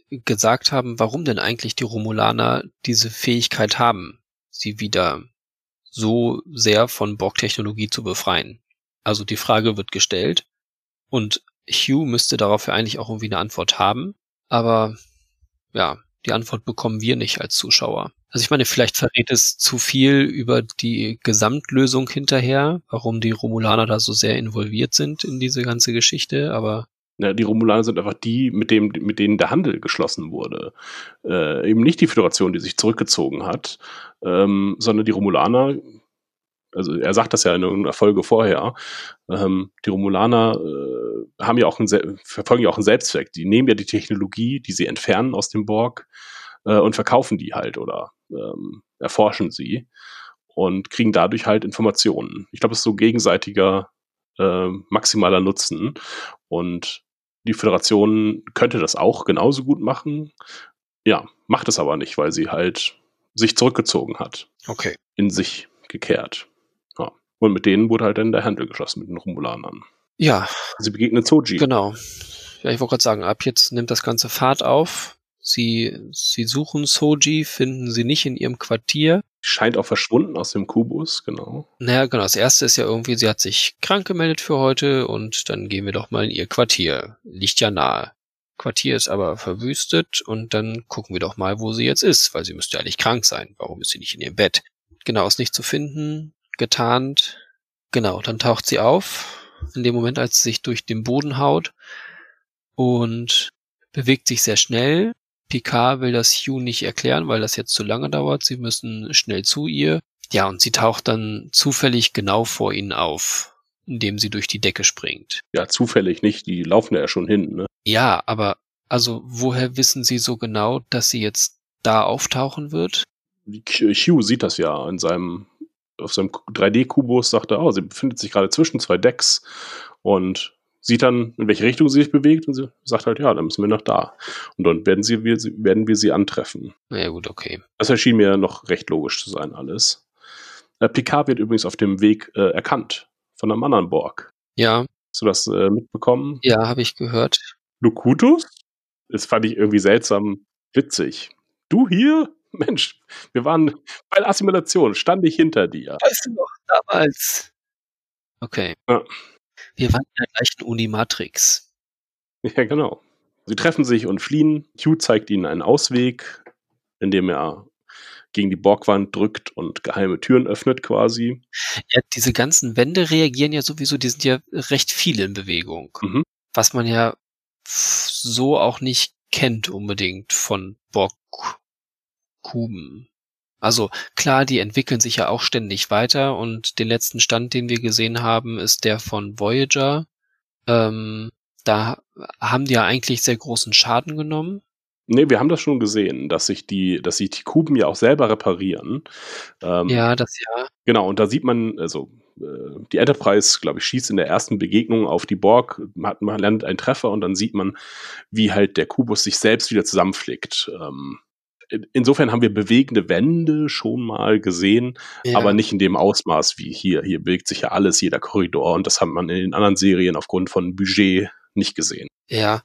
gesagt haben, warum denn eigentlich die Romulaner diese Fähigkeit haben, sie wieder so sehr von Borg-Technologie zu befreien. Also die Frage wird gestellt und Hugh müsste darauf eigentlich auch irgendwie eine Antwort haben, aber ja, die Antwort bekommen wir nicht als Zuschauer. Also ich meine, vielleicht verrät es zu viel über die Gesamtlösung hinterher, warum die Romulaner da so sehr involviert sind in diese ganze Geschichte, aber ja, die Romulaner sind einfach die, mit, dem, mit denen der Handel geschlossen wurde. Äh, eben nicht die Föderation, die sich zurückgezogen hat, ähm, sondern die Romulaner, also er sagt das ja in irgendeiner Folge vorher, ähm, die Romulaner äh, haben ja auch einen, verfolgen ja auch einen Selbstzweck. Die nehmen ja die Technologie, die sie entfernen aus dem Borg äh, und verkaufen die halt oder ähm, erforschen sie und kriegen dadurch halt Informationen. Ich glaube, es ist so gegenseitiger äh, maximaler Nutzen. Und die Föderation könnte das auch genauso gut machen. Ja, macht es aber nicht, weil sie halt sich zurückgezogen hat. Okay. In sich gekehrt. Und mit denen wurde halt dann der Handel geschlossen, mit den Romulanern. Ja. Sie begegnen Soji. Genau. Ja, ich wollte gerade sagen, ab jetzt nimmt das ganze Fahrt auf. Sie, sie suchen Soji, finden sie nicht in ihrem Quartier. Scheint auch verschwunden aus dem Kubus, genau. Naja, genau. Das erste ist ja irgendwie, sie hat sich krank gemeldet für heute und dann gehen wir doch mal in ihr Quartier. Liegt ja nahe. Quartier ist aber verwüstet und dann gucken wir doch mal, wo sie jetzt ist, weil sie müsste eigentlich krank sein. Warum ist sie nicht in ihrem Bett? Genau, ist nicht zu finden, getarnt. Genau, dann taucht sie auf, in dem Moment, als sie sich durch den Boden haut und bewegt sich sehr schnell, Picard will das Hugh nicht erklären, weil das jetzt zu lange dauert. Sie müssen schnell zu ihr. Ja, und sie taucht dann zufällig genau vor ihnen auf, indem sie durch die Decke springt. Ja, zufällig nicht. Die laufen ja schon hin, ne? Ja, aber also woher wissen sie so genau, dass sie jetzt da auftauchen wird? Hugh sieht das ja in seinem auf seinem 3D-Kubus sagt er, oh, sie befindet sich gerade zwischen zwei Decks und sieht dann, in welche Richtung sie sich bewegt und sie sagt halt, ja, dann müssen wir nach da. Und dann werden, sie, wir, werden wir sie antreffen. Na ja, gut, okay. Das erschien mir noch recht logisch zu sein, alles. Äh, Picard wird übrigens auf dem Weg äh, erkannt von einem anderen Borg. Ja. Hast du das äh, mitbekommen? Ja, habe ich gehört. Lukutus? Das fand ich irgendwie seltsam witzig. Du hier? Mensch, wir waren bei der Assimilation, stand ich hinter dir. Weißt du noch, damals. Okay. Ja. Wir waren in der gleichen Unimatrix. Ja, genau. Sie treffen sich und fliehen. Hugh zeigt ihnen einen Ausweg, indem er gegen die Borgwand drückt und geheime Türen öffnet quasi. Ja, diese ganzen Wände reagieren ja sowieso, die sind ja recht viel in Bewegung. Mhm. Was man ja so auch nicht kennt unbedingt von Borgkuben. Also klar, die entwickeln sich ja auch ständig weiter und den letzten Stand, den wir gesehen haben, ist der von Voyager. Ähm, da haben die ja eigentlich sehr großen Schaden genommen. Nee, wir haben das schon gesehen, dass sich die, dass sich die Kuben ja auch selber reparieren. Ähm, ja, das ja. Genau, und da sieht man, also äh, die Enterprise, glaube ich, schießt in der ersten Begegnung auf die Borg, man, hat, man lernt einen Treffer und dann sieht man, wie halt der Kubus sich selbst wieder zusammenflickt. Ähm, insofern haben wir bewegende Wände schon mal gesehen, ja. aber nicht in dem Ausmaß wie hier. Hier bewegt sich ja alles, jeder Korridor und das hat man in den anderen Serien aufgrund von Budget nicht gesehen. Ja,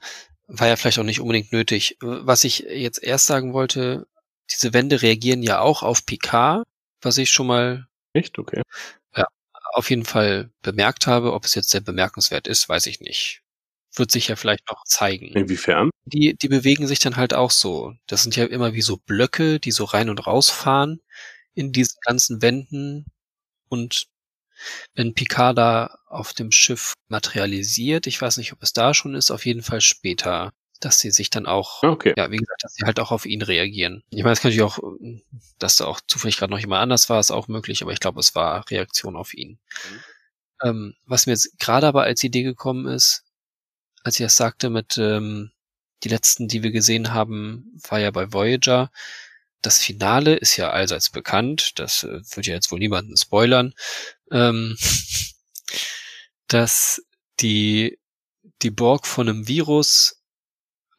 war ja vielleicht auch nicht unbedingt nötig. Was ich jetzt erst sagen wollte, diese Wände reagieren ja auch auf Picard, was ich schon mal. Echt? Okay. Ja, auf jeden Fall bemerkt habe. Ob es jetzt sehr bemerkenswert ist, weiß ich nicht wird sich ja vielleicht noch zeigen. Inwiefern? Die, die bewegen sich dann halt auch so. Das sind ja immer wie so Blöcke, die so rein und raus fahren in diesen ganzen Wänden. Und wenn Picard da auf dem Schiff materialisiert, ich weiß nicht, ob es da schon ist, auf jeden Fall später, dass sie sich dann auch, okay. ja, wie gesagt, dass sie halt auch auf ihn reagieren. Ich meine, es kann natürlich auch, dass da auch zufällig gerade noch jemand anders war, ist auch möglich, aber ich glaube, es war Reaktion auf ihn. Mhm. Ähm, was mir jetzt gerade aber als Idee gekommen ist, als ich das sagte mit ähm, die letzten, die wir gesehen haben, war ja bei Voyager. Das Finale ist ja allseits bekannt. Das äh, wird ja jetzt wohl niemanden spoilern. Ähm, dass die, die Borg von einem Virus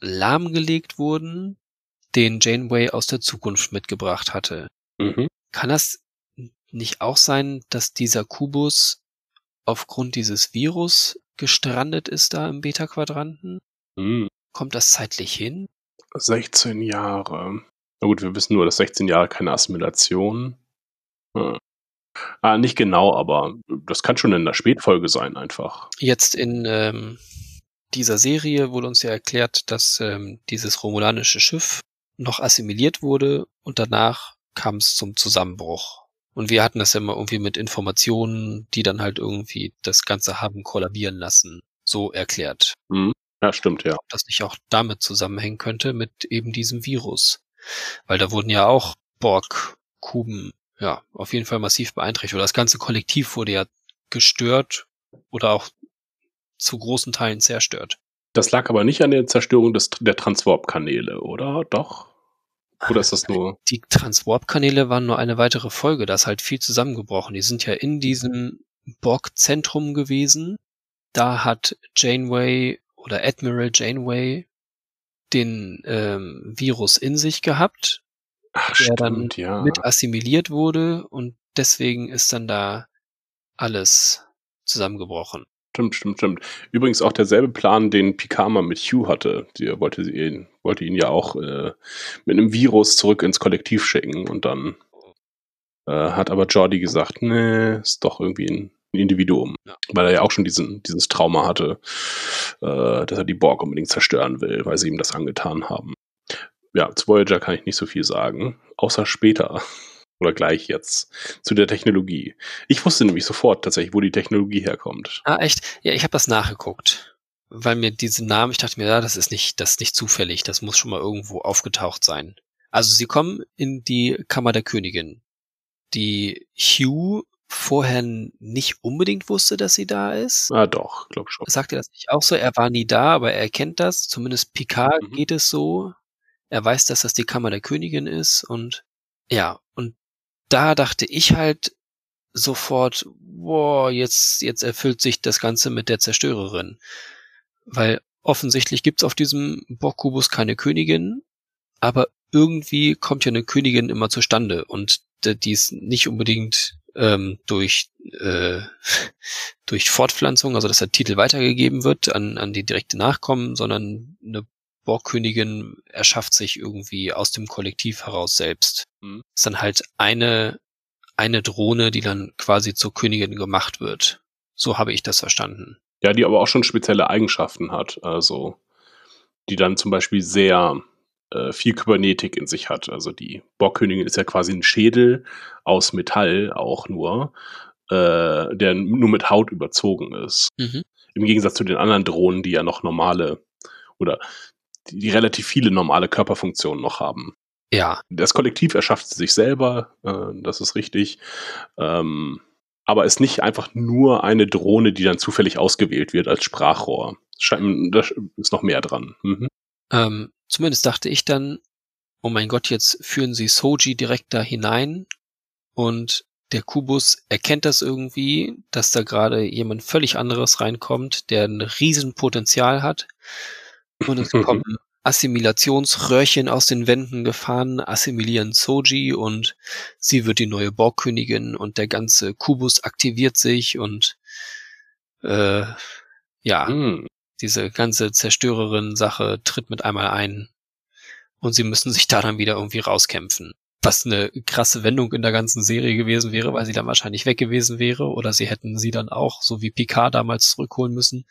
lahmgelegt wurden, den Janeway aus der Zukunft mitgebracht hatte. Mhm. Kann das nicht auch sein, dass dieser Kubus aufgrund dieses Virus gestrandet ist da im Beta-Quadranten. Hm, Kommt das zeitlich hin? 16 Jahre. Na gut, wir wissen nur, dass 16 Jahre keine Assimilation. Hm. Ah, nicht genau, aber das kann schon in der Spätfolge sein, einfach. Jetzt in ähm, dieser Serie wurde uns ja erklärt, dass ähm, dieses romulanische Schiff noch assimiliert wurde und danach kam es zum Zusammenbruch. Und wir hatten das ja immer irgendwie mit Informationen, die dann halt irgendwie das Ganze haben kollabieren lassen, so erklärt. Hm. Ja, stimmt, ja. Ob das nicht auch damit zusammenhängen könnte, mit eben diesem Virus. Weil da wurden ja auch Borg-Kuben, ja, auf jeden Fall massiv beeinträchtigt. Oder das ganze Kollektiv wurde ja gestört oder auch zu großen Teilen zerstört. Das lag aber nicht an der Zerstörung des, der Transwarp-Kanäle, oder? Doch? Oder ist das nur. Die Transwarp-Kanäle waren nur eine weitere Folge, da ist halt viel zusammengebrochen. Die sind ja in diesem Borg-Zentrum gewesen. Da hat Janeway oder Admiral Janeway den ähm, Virus in sich gehabt, Ach, der dann stimmt, ja. mit assimiliert wurde und deswegen ist dann da alles zusammengebrochen. Stimmt, stimmt, stimmt. Übrigens auch derselbe Plan, den Picard mit Hugh hatte. Der wollte, sie ihn, wollte ihn ja auch äh, mit einem Virus zurück ins Kollektiv schicken und dann äh, hat aber Jordi gesagt, nee, ist doch irgendwie ein Individuum. Ja. Weil er ja auch schon diesen, dieses Trauma hatte, äh, dass er die Borg unbedingt zerstören will, weil sie ihm das angetan haben. Ja, zu Voyager kann ich nicht so viel sagen, außer später oder gleich jetzt zu der Technologie. Ich wusste nämlich sofort tatsächlich, wo die Technologie herkommt. Ah, echt? Ja, ich habe das nachgeguckt. Weil mir diese Namen, ich dachte mir, ja, das ist nicht, das ist nicht zufällig, das muss schon mal irgendwo aufgetaucht sein. Also sie kommen in die Kammer der Königin, die Hugh vorher nicht unbedingt wusste, dass sie da ist. Ah, doch, glaub schon. Sagt er das nicht auch so? Er war nie da, aber er kennt das. Zumindest Picard Mhm. geht es so. Er weiß, dass das die Kammer der Königin ist und ja, und da dachte ich halt sofort, boah, jetzt, jetzt erfüllt sich das Ganze mit der Zerstörerin. Weil offensichtlich gibt's auf diesem Borg-Kubus keine Königin, aber irgendwie kommt ja eine Königin immer zustande und die ist nicht unbedingt ähm, durch äh, durch Fortpflanzung, also dass der Titel weitergegeben wird an, an die direkte Nachkommen, sondern eine Borgkönigin erschafft sich irgendwie aus dem Kollektiv heraus selbst. Mhm. ist dann halt eine eine Drohne, die dann quasi zur Königin gemacht wird. So habe ich das verstanden. Ja, die aber auch schon spezielle Eigenschaften hat. Also, die dann zum Beispiel sehr äh, viel Kybernetik in sich hat. Also, die Borgkönigin ist ja quasi ein Schädel aus Metall auch nur, äh, der nur mit Haut überzogen ist. Mhm. Im Gegensatz zu den anderen Drohnen, die ja noch normale oder die, relativ viele normale Körperfunktionen noch haben. Ja, Das Kollektiv erschafft sich selber, äh, das ist richtig. Ähm, aber ist nicht einfach nur eine Drohne, die dann zufällig ausgewählt wird als Sprachrohr. Da ist noch mehr dran. Mhm. ähm, zumindest dachte ich dann, oh mein Gott, jetzt führen sie Soji direkt da hinein und der Kubus erkennt das irgendwie, dass da gerade jemand völlig anderes reinkommt, der ein Riesenpotenzial hat. Und es kommen Assimilationsröhrchen aus den Wänden gefahren, assimilieren Soji und sie wird die neue Borgkönigin und der ganze Kubus aktiviert sich und äh, ja, Mhm. diese ganze Zerstörerin-Sache tritt mit einmal ein und sie müssen sich da dann wieder irgendwie rauskämpfen. Was eine krasse Wendung in der ganzen Serie gewesen wäre, weil sie dann wahrscheinlich weg gewesen wäre oder sie hätten sie dann auch, so wie Picard damals zurückholen müssen.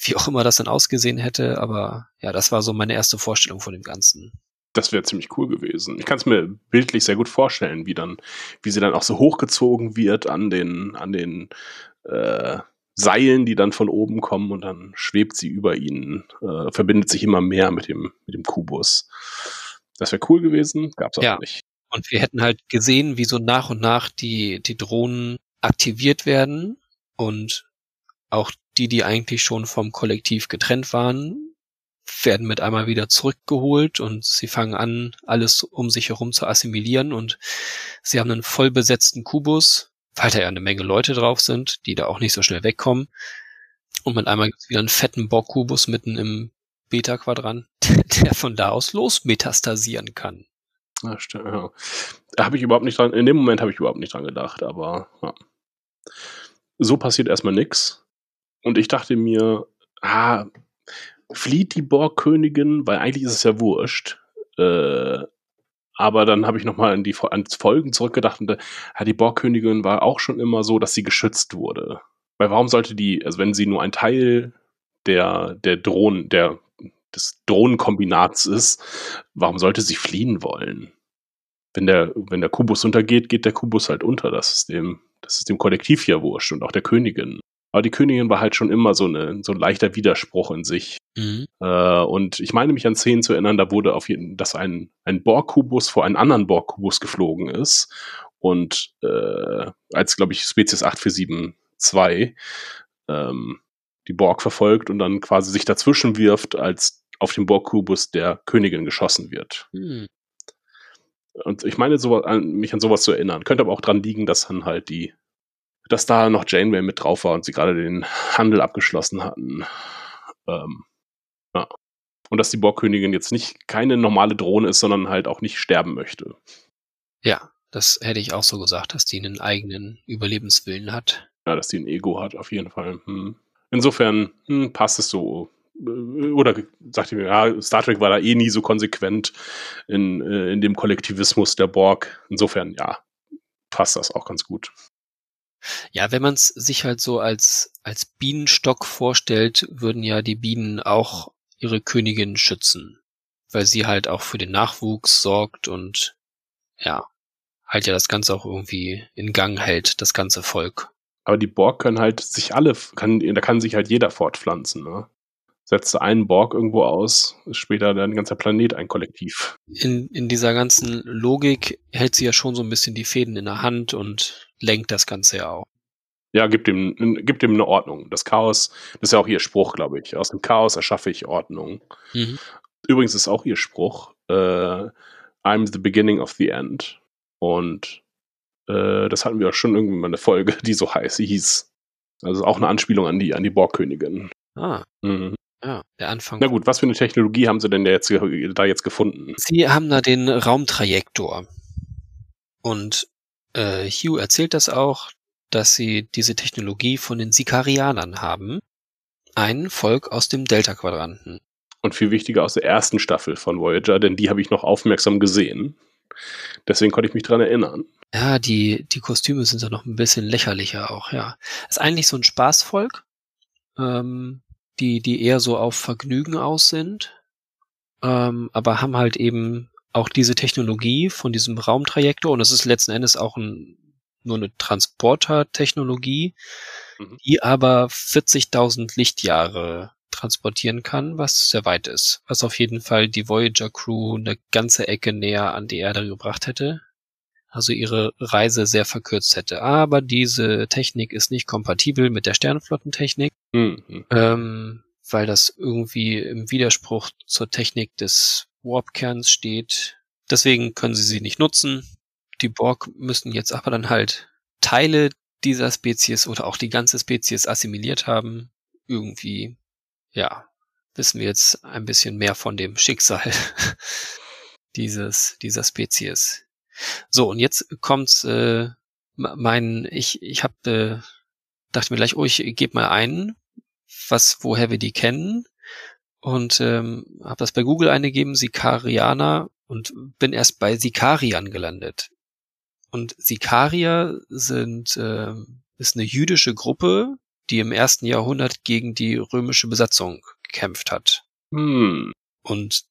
Wie auch immer das dann ausgesehen hätte, aber ja, das war so meine erste Vorstellung von dem Ganzen. Das wäre ziemlich cool gewesen. Ich kann es mir bildlich sehr gut vorstellen, wie dann, wie sie dann auch so hochgezogen wird an den, an den äh, Seilen, die dann von oben kommen und dann schwebt sie über ihnen, äh, verbindet sich immer mehr mit dem, mit dem Kubus. Das wäre cool gewesen, gab's aber Ja. nicht. Und wir hätten halt gesehen, wie so nach und nach die, die Drohnen aktiviert werden und auch die, die eigentlich schon vom Kollektiv getrennt waren, werden mit einmal wieder zurückgeholt und sie fangen an, alles um sich herum zu assimilieren und sie haben einen voll besetzten Kubus, weil da ja eine Menge Leute drauf sind, die da auch nicht so schnell wegkommen. Und mit einmal gibt's wieder einen fetten Borg-Kubus mitten im Beta-Quadrant, der von da aus los metastasieren kann. Ja, stimmt, ja. Da habe ich überhaupt nicht dran, in dem Moment habe ich überhaupt nicht dran gedacht, aber ja. so passiert erstmal nix. Und ich dachte mir, ah, flieht die Borgkönigin, weil eigentlich ist es ja wurscht. Äh, aber dann habe ich nochmal an die ans Folgen zurückgedacht und ja, die Borgkönigin war auch schon immer so, dass sie geschützt wurde. Weil warum sollte die, also wenn sie nur ein Teil der, der Drohnen, der, des Drohnenkombinats ist, warum sollte sie fliehen wollen? Wenn der, wenn der Kubus untergeht, geht der Kubus halt unter. Das ist dem, das ist dem Kollektiv ja wurscht und auch der Königin. Aber die Königin war halt schon immer so, eine, so ein leichter Widerspruch in sich. Mhm. Äh, und ich meine mich an Szenen zu erinnern, da wurde auf jeden dass ein, ein Borg-Kubus vor einen anderen Borg-Kubus geflogen ist. Und äh, als, glaube ich, Spezies 8472 ähm, die Borg verfolgt und dann quasi sich dazwischen wirft, als auf dem Borg-Kubus der Königin geschossen wird. Mhm. Und ich meine, so, an, mich an sowas zu erinnern. Könnte aber auch dran liegen, dass dann halt die dass da noch Janeway mit drauf war und sie gerade den Handel abgeschlossen hatten. Ähm, ja. Und dass die Borgkönigin jetzt nicht keine normale Drohne ist, sondern halt auch nicht sterben möchte. Ja, das hätte ich auch so gesagt, dass die einen eigenen Überlebenswillen hat. Ja, dass die ein Ego hat, auf jeden Fall. Hm. Insofern hm, passt es so. Oder sagte mir, ja, Star Trek war da eh nie so konsequent in, äh, in dem Kollektivismus der Borg. Insofern, ja, passt das auch ganz gut. Ja, wenn man es sich halt so als, als Bienenstock vorstellt, würden ja die Bienen auch ihre Königin schützen, weil sie halt auch für den Nachwuchs sorgt und ja, halt ja das Ganze auch irgendwie in Gang hält, das ganze Volk. Aber die Borg können halt sich alle, kann, da kann sich halt jeder fortpflanzen, ne? Setzt einen Borg irgendwo aus, ist später dann ganzer Planet ein Kollektiv. In, in dieser ganzen Logik hält sie ja schon so ein bisschen die Fäden in der Hand und lenkt das Ganze ja auch. Ja, gibt ihm, gibt ihm eine Ordnung. Das Chaos, das ist ja auch ihr Spruch, glaube ich. Aus dem Chaos erschaffe ich Ordnung. Mhm. Übrigens ist auch ihr Spruch, äh, I'm the beginning of the end. Und äh, das hatten wir auch schon irgendwie mal eine Folge, die so heiß hieß. Also auch eine Anspielung an die, an die Borgkönigin. Ah. Mhm. Ja, der Anfang. Na gut, was für eine Technologie haben sie denn da jetzt, da jetzt gefunden? Sie haben da den Raumtrajektor. Und äh, Hugh erzählt das auch, dass sie diese Technologie von den Sikarianern haben. Ein Volk aus dem Delta-Quadranten. Und viel wichtiger aus der ersten Staffel von Voyager, denn die habe ich noch aufmerksam gesehen. Deswegen konnte ich mich dran erinnern. Ja, die, die Kostüme sind da noch ein bisschen lächerlicher auch, ja. ist eigentlich so ein Spaßvolk, ähm, die, die eher so auf Vergnügen aus sind, ähm, aber haben halt eben auch diese Technologie von diesem Raumtrajektor und es ist letzten Endes auch ein, nur eine Transporter-Technologie, mhm. die aber 40.000 Lichtjahre transportieren kann, was sehr weit ist, was auf jeden Fall die Voyager Crew eine ganze Ecke näher an die Erde gebracht hätte, also ihre Reise sehr verkürzt hätte. Aber diese Technik ist nicht kompatibel mit der Sternenflottentechnik, mhm. ähm, weil das irgendwie im Widerspruch zur Technik des Warp-Kerns steht. Deswegen können sie sie nicht nutzen. Die Borg müssen jetzt aber dann halt Teile dieser Spezies oder auch die ganze Spezies assimiliert haben. Irgendwie, ja, wissen wir jetzt ein bisschen mehr von dem Schicksal dieses, dieser Spezies. So, und jetzt kommt äh, mein, ich, ich hab, äh, dachte mir gleich, oh, ich gebe mal ein, was, woher wir die kennen und ähm, habe das bei Google eingegeben, Sikarianer und bin erst bei Sikariern gelandet. Und Sikarier sind äh, ist eine jüdische Gruppe, die im ersten Jahrhundert gegen die römische Besatzung gekämpft hat. Hm. Und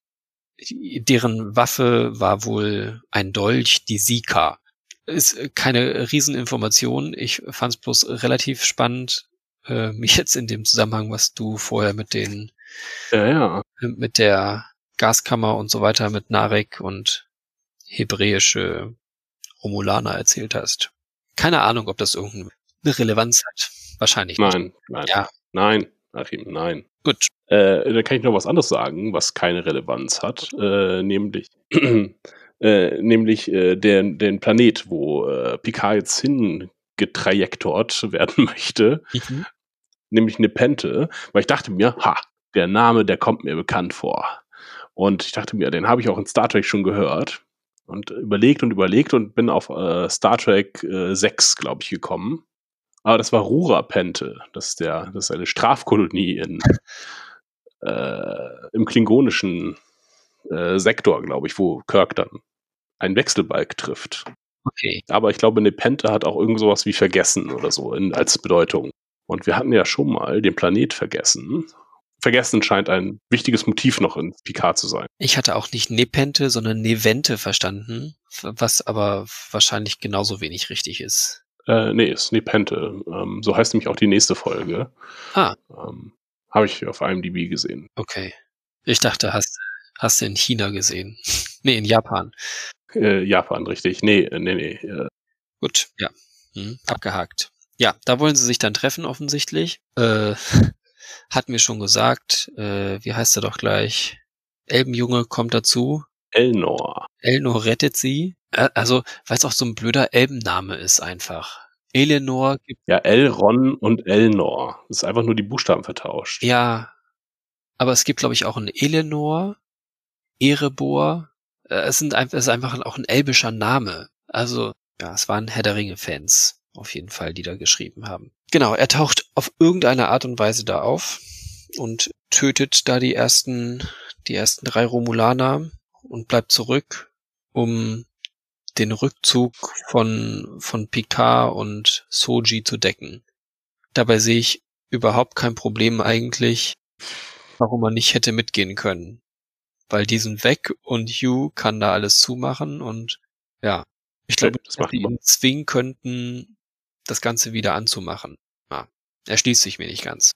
deren Waffe war wohl ein Dolch, die Sika. Ist keine Rieseninformation. Ich fand es bloß relativ spannend, äh, mich jetzt in dem Zusammenhang, was du vorher mit den ja, ja. mit der Gaskammer und so weiter, mit Narek und hebräische Romulaner erzählt hast. Keine Ahnung, ob das irgendeine Relevanz hat. Wahrscheinlich nein, nicht. Nein, ja. nein, Achim, nein. Gut. Äh, da kann ich noch was anderes sagen, was keine Relevanz hat, äh, nämlich, äh, nämlich äh, der, den Planet, wo äh, Picard jetzt hingetrajektort werden möchte, mhm. nämlich Nepente, weil ich dachte mir, ha, der Name, der kommt mir bekannt vor. Und ich dachte mir, den habe ich auch in Star Trek schon gehört und überlegt und überlegt und bin auf äh, Star Trek äh, 6, glaube ich, gekommen. Aber das war Rurapente. Das ist, der, das ist eine Strafkolonie in, äh, im klingonischen äh, Sektor, glaube ich, wo Kirk dann einen Wechselbalg trifft. Okay. Aber ich glaube, Nepente hat auch irgend sowas wie vergessen oder so in, als Bedeutung. Und wir hatten ja schon mal den Planet vergessen. Vergessen scheint ein wichtiges Motiv noch in Picard zu sein. Ich hatte auch nicht Nepente, sondern Nevente verstanden, was aber wahrscheinlich genauso wenig richtig ist. Äh, nee, ist Nepente. Ähm, so heißt nämlich auch die nächste Folge. Ah. Ähm, Habe ich auf IMDb gesehen. Okay. Ich dachte, hast, hast du in China gesehen. nee, in Japan. Äh, Japan, richtig. Nee, nee, nee. Äh, Gut, ja. Hm, abgehakt. Ja, da wollen sie sich dann treffen offensichtlich. Äh, hat mir schon gesagt, äh, wie heißt er doch gleich? Elbenjunge kommt dazu. Elnor. Elnor rettet sie. Äh, also, weil es auch so ein blöder Elbenname ist einfach. Eleanor gibt, Ja, Elron und Elnor. Das ist einfach nur die Buchstaben vertauscht. ja, aber es gibt, glaube ich, auch einen Eleanor, Erebor. Äh, es, sind, es ist einfach auch ein elbischer Name. Also, ja, es waren Herr der Ringe-Fans auf jeden Fall, die da geschrieben haben. Genau, er taucht auf irgendeine Art und Weise da auf und tötet da die ersten, die ersten drei Romulaner und bleibt zurück, um den Rückzug von, von Picard und Soji zu decken. Dabei sehe ich überhaupt kein Problem eigentlich, warum man nicht hätte mitgehen können. Weil die sind weg und Hugh kann da alles zumachen und ja, ich glaube, das dass man. ihn zwingen könnten, das Ganze wieder anzumachen. Ja, erschließt sich mir nicht ganz.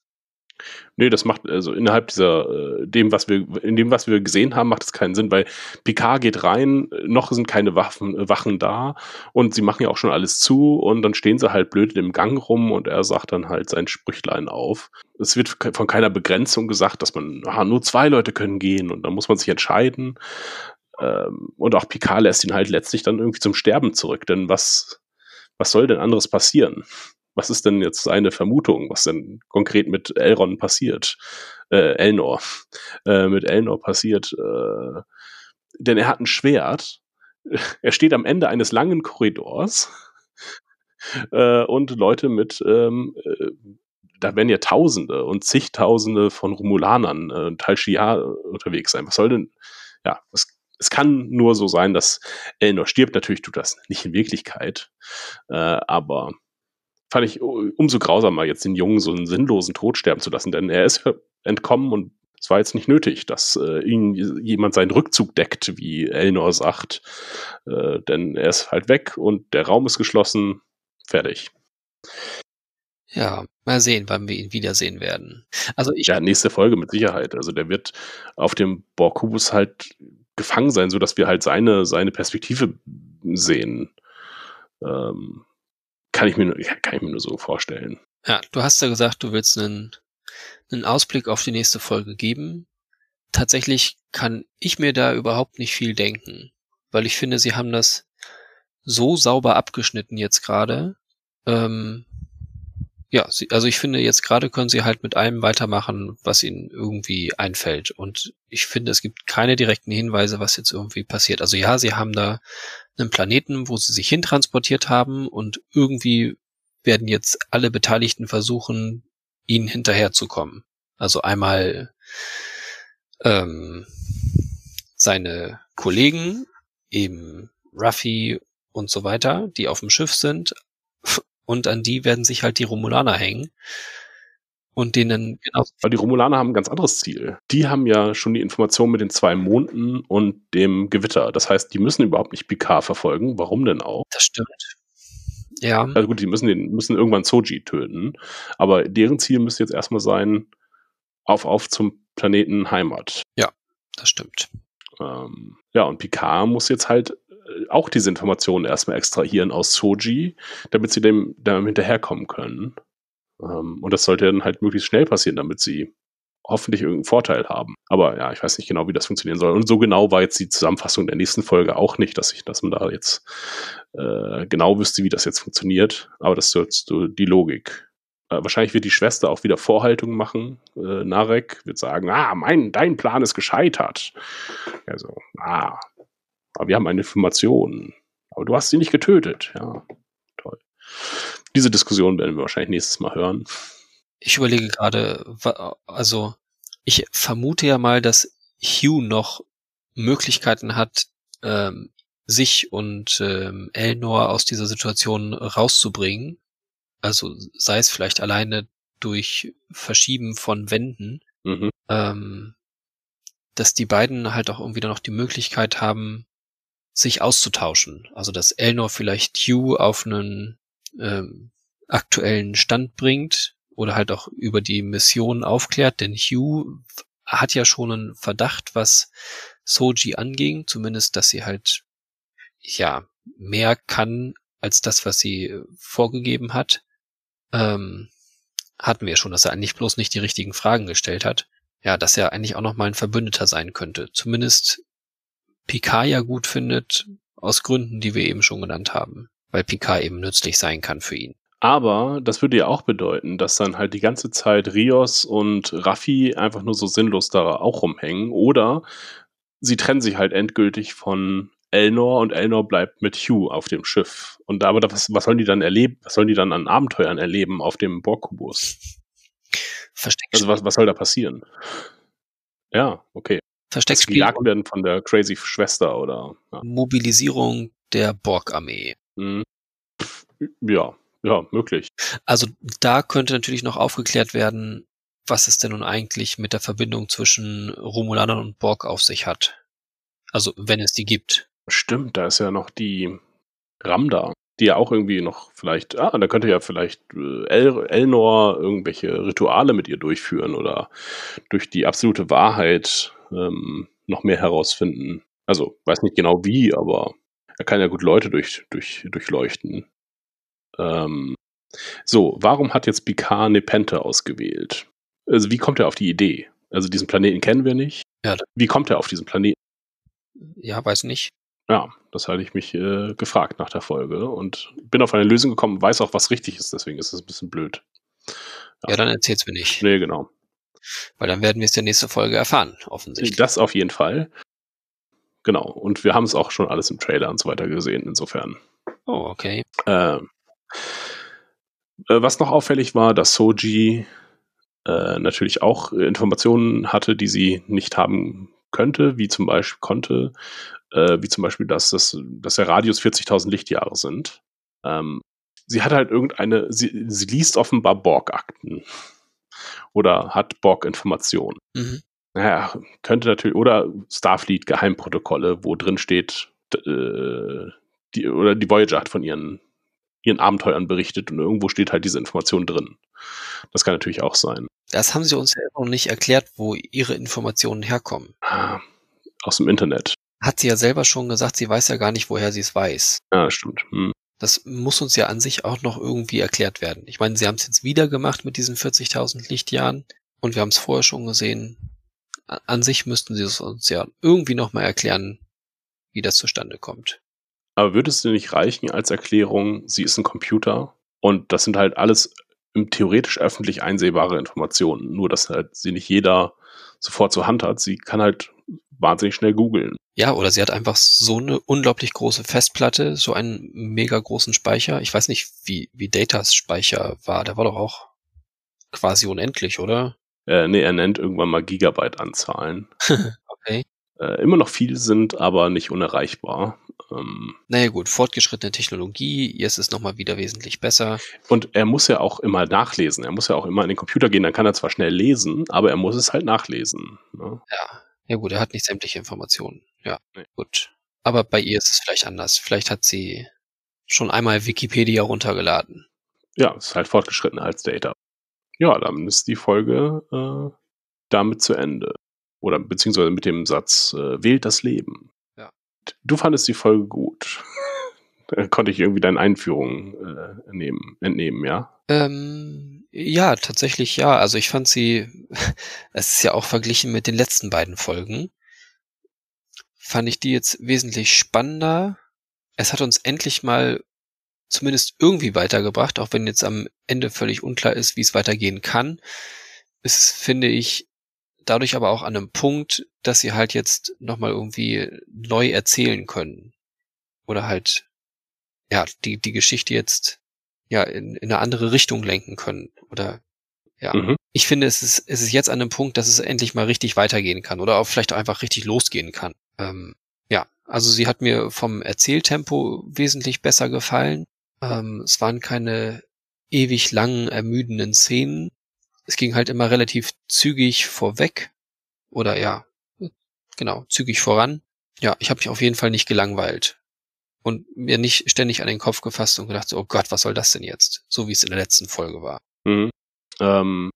Nee, das macht also innerhalb dieser äh, dem was wir in dem was wir gesehen haben, macht es keinen Sinn, weil Picard geht rein, noch sind keine Waffen äh, Wachen da und sie machen ja auch schon alles zu und dann stehen sie halt blöd im Gang rum und er sagt dann halt sein Sprüchlein auf. Es wird von keiner Begrenzung gesagt, dass man ah, nur zwei Leute können gehen und dann muss man sich entscheiden. Ähm, und auch Picard lässt ihn halt letztlich dann irgendwie zum Sterben zurück, denn was was soll denn anderes passieren? Was ist denn jetzt seine Vermutung, was denn konkret mit Elron passiert? Äh, Elnor. Äh, mit Elnor passiert. Äh, denn er hat ein Schwert. Er steht am Ende eines langen Korridors. Äh, und Leute mit, ähm, äh, da werden ja Tausende und zigtausende von Romulanern, äh, Tal Shiar unterwegs sein. Was soll denn, ja, es, es kann nur so sein, dass Elnor stirbt. Natürlich tut das nicht in Wirklichkeit. Äh, aber fand ich umso grausamer, jetzt den Jungen so einen sinnlosen Tod sterben zu lassen, denn er ist entkommen und es war jetzt nicht nötig, dass äh, ihn jemand seinen Rückzug deckt, wie Elnor sagt. Äh, denn er ist halt weg und der Raum ist geschlossen. Fertig. Ja, mal sehen, wann wir ihn wiedersehen werden. Also ich, Ja, nächste Folge mit Sicherheit. Also der wird auf dem Borkubus halt gefangen sein, sodass wir halt seine, seine Perspektive sehen. Ähm, kann ich mir kann ich mir nur so vorstellen. ja, du hast ja gesagt, du willst einen, einen Ausblick auf die nächste Folge geben. Tatsächlich kann ich mir da überhaupt nicht viel denken, weil ich finde, sie haben das so sauber abgeschnitten jetzt gerade. Ähm, ja, sie, also ich finde, jetzt gerade können sie halt mit allem weitermachen, was ihnen irgendwie einfällt. Und ich finde, es gibt keine direkten Hinweise, was jetzt irgendwie passiert. Also ja, sie haben da einen Planeten, wo sie sich hintransportiert haben und irgendwie werden jetzt alle Beteiligten versuchen, ihnen hinterherzukommen. Also einmal ähm, seine Kollegen, eben Ruffy und so weiter, die auf dem Schiff sind, und an die werden sich halt die Romulaner hängen und denen genau Aber die Romulaner haben ein ganz anderes Ziel. Die haben ja schon die Information mit den zwei Monden und dem Gewitter. Das heißt, die müssen überhaupt nicht Picard verfolgen. Warum denn auch? das stimmt. Ja, Also gut, die müssen den, müssen irgendwann Soji töten. Aber deren Ziel müsste jetzt erstmal sein, auf, auf zum Planeten Heimat. das stimmt. Ähm, ja, und Picard muss jetzt halt auch diese Informationen erstmal extrahieren aus Soji, damit sie dem, dem hinterherkommen können. Ähm, und das sollte dann halt möglichst schnell passieren, damit sie hoffentlich irgendeinen Vorteil haben. Aber ja, ich weiß nicht genau, wie das funktionieren soll. Und so genau war jetzt die Zusammenfassung der nächsten Folge auch nicht, dass ich, dass man da jetzt äh, genau wüsste, wie das jetzt funktioniert. Aber das ist die Logik. Äh, wahrscheinlich wird die Schwester auch wieder Vorhaltungen machen. Äh, Narek wird sagen, ah, mein, dein Plan ist gescheitert. Also, ah, aber wir haben eine Information. Aber du hast sie nicht getötet. Ja, toll. Diese Diskussion werden wir wahrscheinlich nächstes Mal hören. Ich überlege gerade, also ich vermute ja mal, dass Hugh noch Möglichkeiten hat, ähm, sich und ähm, Elnor aus dieser Situation rauszubringen. Also sei es vielleicht alleine durch Verschieben von Wänden, Mhm. ähm, dass die beiden halt auch irgendwie dann noch die Möglichkeit haben, sich auszutauschen. Also dass Elnor vielleicht Hugh auf einen ähm, aktuellen Stand bringt oder halt auch über die Mission aufklärt, denn Hugh hat ja schon einen Verdacht, was Soji anging, zumindest, dass sie halt ja mehr kann als das, was sie vorgegeben hat. Ähm, hatten wir schon, dass er eigentlich bloß nicht die richtigen Fragen gestellt hat. Ja, dass er eigentlich auch noch mal ein Verbündeter sein könnte. Zumindest Picard ja gut findet, aus Gründen, die wir eben schon genannt haben. Weil Picard eben nützlich sein kann für ihn. Aber das würde ja auch bedeuten, dass dann halt die ganze Zeit Rios und Raffi einfach nur so sinnlos da auch rumhängen. Oder sie trennen sich halt endgültig von Elnor und Elnor bleibt mit Hugh auf dem Schiff. Und aber was, was sollen die dann erleben? Was sollen die dann an Abenteuern erleben auf dem Borg-Kubus? Versteck, Also was, was soll da passieren? Ja, okay. Versteckspiel Gejagt werden von der crazy Schwester oder ja. Mobilisierung der Borg-Armee. Hm. Pff, ja, ja, möglich. Also da könnte natürlich noch aufgeklärt werden, was es denn nun eigentlich mit der Verbindung zwischen Romulanern und Borg auf sich hat. Also wenn es die gibt. Stimmt, da ist ja noch die Ramda, die ja auch irgendwie noch vielleicht, ah, da könnte ja vielleicht äh, El Elnor irgendwelche Rituale mit ihr durchführen oder durch die absolute Wahrheit ähm, noch mehr herausfinden. Also, weiß nicht genau wie, aber er kann ja gut Leute durch, durch, durchleuchten. Ähm, so, warum hat jetzt Picard Nepente ausgewählt? Also, wie kommt er auf die Idee? Also, diesen Planeten kennen wir nicht. Ja. Wie kommt er auf diesen Planeten? Ja, weiß nicht. Ja, das hatte ich mich äh, gefragt nach der Folge und bin auf eine Lösung gekommen, weiß auch, was richtig ist, deswegen ist es ein bisschen blöd. Ja, dann erzähl's mir nicht. Nee, genau. Weil dann werden wir es in der nächsten Folge erfahren, offensichtlich. Das auf jeden Fall. Genau. Und wir haben es auch schon alles im Trailer und so weiter gesehen, insofern. Oh, okay. Äh, äh, was noch auffällig war, dass Soji äh, natürlich auch Informationen hatte, die sie nicht haben könnte, wie zum Beispiel konnte, äh, wie zum Beispiel, dass, das, dass der Radius 40.000 Lichtjahre sind. Ähm, sie hat halt irgendeine, sie, sie liest offenbar Borg-Akten oder hat Borg-Informationen. Mhm. Naja, könnte natürlich, oder Starfleet-Geheimprotokolle, wo drin steht, äh, die, oder die Voyager hat von ihren, ihren Abenteuern berichtet und irgendwo steht halt diese Information drin. Das kann natürlich auch sein. Das haben sie uns ja noch nicht erklärt, wo ihre Informationen herkommen. Ah, Aus dem Internet. Hat sie ja selber schon gesagt, sie weiß ja gar nicht, woher sie es weiß. Ja, stimmt. Hm. Das muss uns ja an sich auch noch irgendwie erklärt werden. Ich meine, sie haben es jetzt wieder gemacht mit diesen 40.000 Lichtjahren und wir haben es vorher schon gesehen. An sich müssten sie es uns ja irgendwie nochmal erklären, wie das zustande kommt. Aber würde es dir nicht reichen als Erklärung, sie ist ein Computer und das sind halt alles im theoretisch öffentlich einsehbare Informationen, nur dass halt sie nicht jeder sofort zur Hand hat. Sie kann halt wahnsinnig schnell googeln. Ja, oder sie hat einfach so eine unglaublich große Festplatte, so einen mega großen Speicher. Ich weiß nicht, wie, wie Datas Speicher war. Der war doch auch quasi unendlich, oder? Äh, nee, er nennt irgendwann mal Gigabyte-Anzahlen. Okay. Äh, immer noch viel sind, aber nicht unerreichbar. Ähm, Naja gut, fortgeschrittene Technologie, jetzt ist nochmal wieder wesentlich besser. und er muss ja auch immer nachlesen. Er muss ja auch immer in den Computer gehen. Dann kann er zwar schnell lesen, aber er muss es halt nachlesen. Ne? Ja. Ja gut, er hat nicht sämtliche Informationen. Ja, Nee. gut. Aber bei ihr ist es vielleicht anders. Vielleicht hat sie schon einmal Wikipedia runtergeladen. Ja, ist halt fortgeschrittener als Data. Ja, dann ist die Folge äh, damit zu Ende. Oder beziehungsweise mit dem Satz, äh, wählt das Leben. Ja. Du fandest die Folge gut. Da konnte ich irgendwie deine Einführung äh, entnehmen, entnehmen, ja? Ähm, ja, tatsächlich ja. Also ich fand sie, es ist ja auch verglichen mit den letzten beiden Folgen, fand ich die jetzt wesentlich spannender. Es hat uns endlich mal zumindest irgendwie weitergebracht, auch wenn jetzt am Ende völlig unklar ist, wie es weitergehen kann. Ist, finde ich, dadurch aber auch an einem Punkt, dass sie halt jetzt nochmal irgendwie neu erzählen können. Oder halt, ja, die, die Geschichte jetzt ja in, in eine andere Richtung lenken können. Oder ja. Mhm. Ich finde, es ist, es ist jetzt an einem Punkt, dass es endlich mal richtig weitergehen kann oder auch vielleicht auch einfach richtig losgehen kann. Ähm, ja, also sie hat mir vom Erzähltempo wesentlich besser gefallen. Ähm, es waren keine ewig langen, ermüdenden Szenen. Es ging halt immer relativ zügig vorweg. Oder ja, genau, zügig voran. Ja, ich habe mich auf jeden Fall nicht gelangweilt. Und mir nicht ständig an den Kopf gefasst und gedacht, so, oh Gott, was soll das denn jetzt? So wie es in der letzten Folge war. Mhm. Ähm,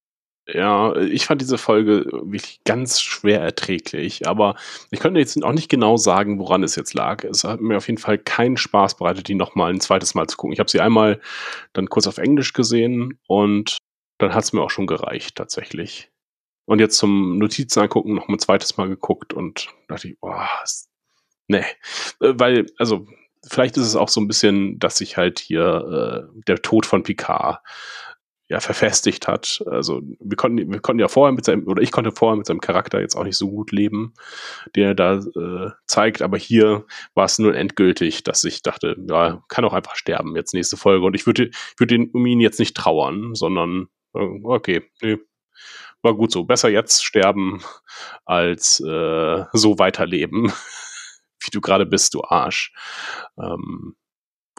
ja, ich fand diese Folge wirklich ganz schwer erträglich, aber ich könnte jetzt auch nicht genau sagen, woran es jetzt lag. Es hat mir auf jeden Fall keinen Spaß bereitet, die nochmal ein zweites Mal zu gucken. Ich habe sie einmal dann kurz auf Englisch gesehen und dann hat es mir auch schon gereicht, tatsächlich. Und jetzt zum Notizen angucken, noch ein zweites Mal geguckt und dachte ich, boah, nee. Äh, Weil, also, vielleicht ist es auch so ein bisschen, dass sich halt hier äh, der Tod von Picard ja verfestigt hat. Also wir konnten, wir konnten ja vorher mit seinem, oder ich konnte vorher mit seinem Charakter jetzt auch nicht so gut leben, den er da äh, zeigt, aber hier war es nun endgültig, dass ich dachte, ja, kann auch einfach sterben jetzt nächste Folge. Und ich würde, würde ihn- um ihn jetzt nicht trauern, sondern äh, okay, nee, war gut so. Besser jetzt sterben als äh, so weiterleben, wie du gerade bist, du Arsch. Ähm,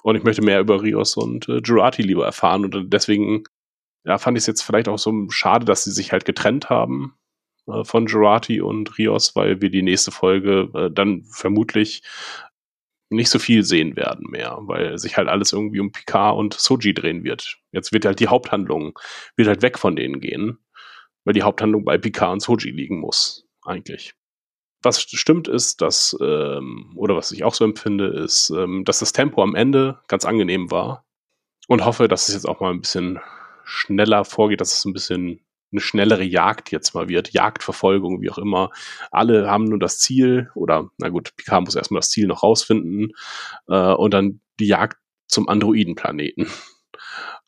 und ich möchte mehr über Rios und äh, lieber erfahren und deswegen ja, fand ich es jetzt vielleicht auch so schade, dass sie sich halt getrennt haben äh, von Jurati und Rios, weil wir die nächste Folge äh, dann vermutlich nicht so viel sehen werden mehr, weil sich halt alles irgendwie um Picard und Soji drehen wird. Jetzt wird halt die Haupthandlung, wird halt weg von denen gehen, weil die Haupthandlung bei Picard und Soji liegen muss, eigentlich. Was stimmt ist, dass, ähm, oder was ich auch so empfinde, ist, ähm, dass das Tempo am Ende ganz angenehm war und hoffe, dass es jetzt auch mal ein bisschen schneller vorgeht, dass es ein bisschen eine schnellere Jagd jetzt mal wird, Jagdverfolgung, wie auch immer. Alle haben nur das Ziel, oder na gut, Picard muss erstmal das Ziel noch rausfinden äh, und dann die Jagd zum Androidenplaneten.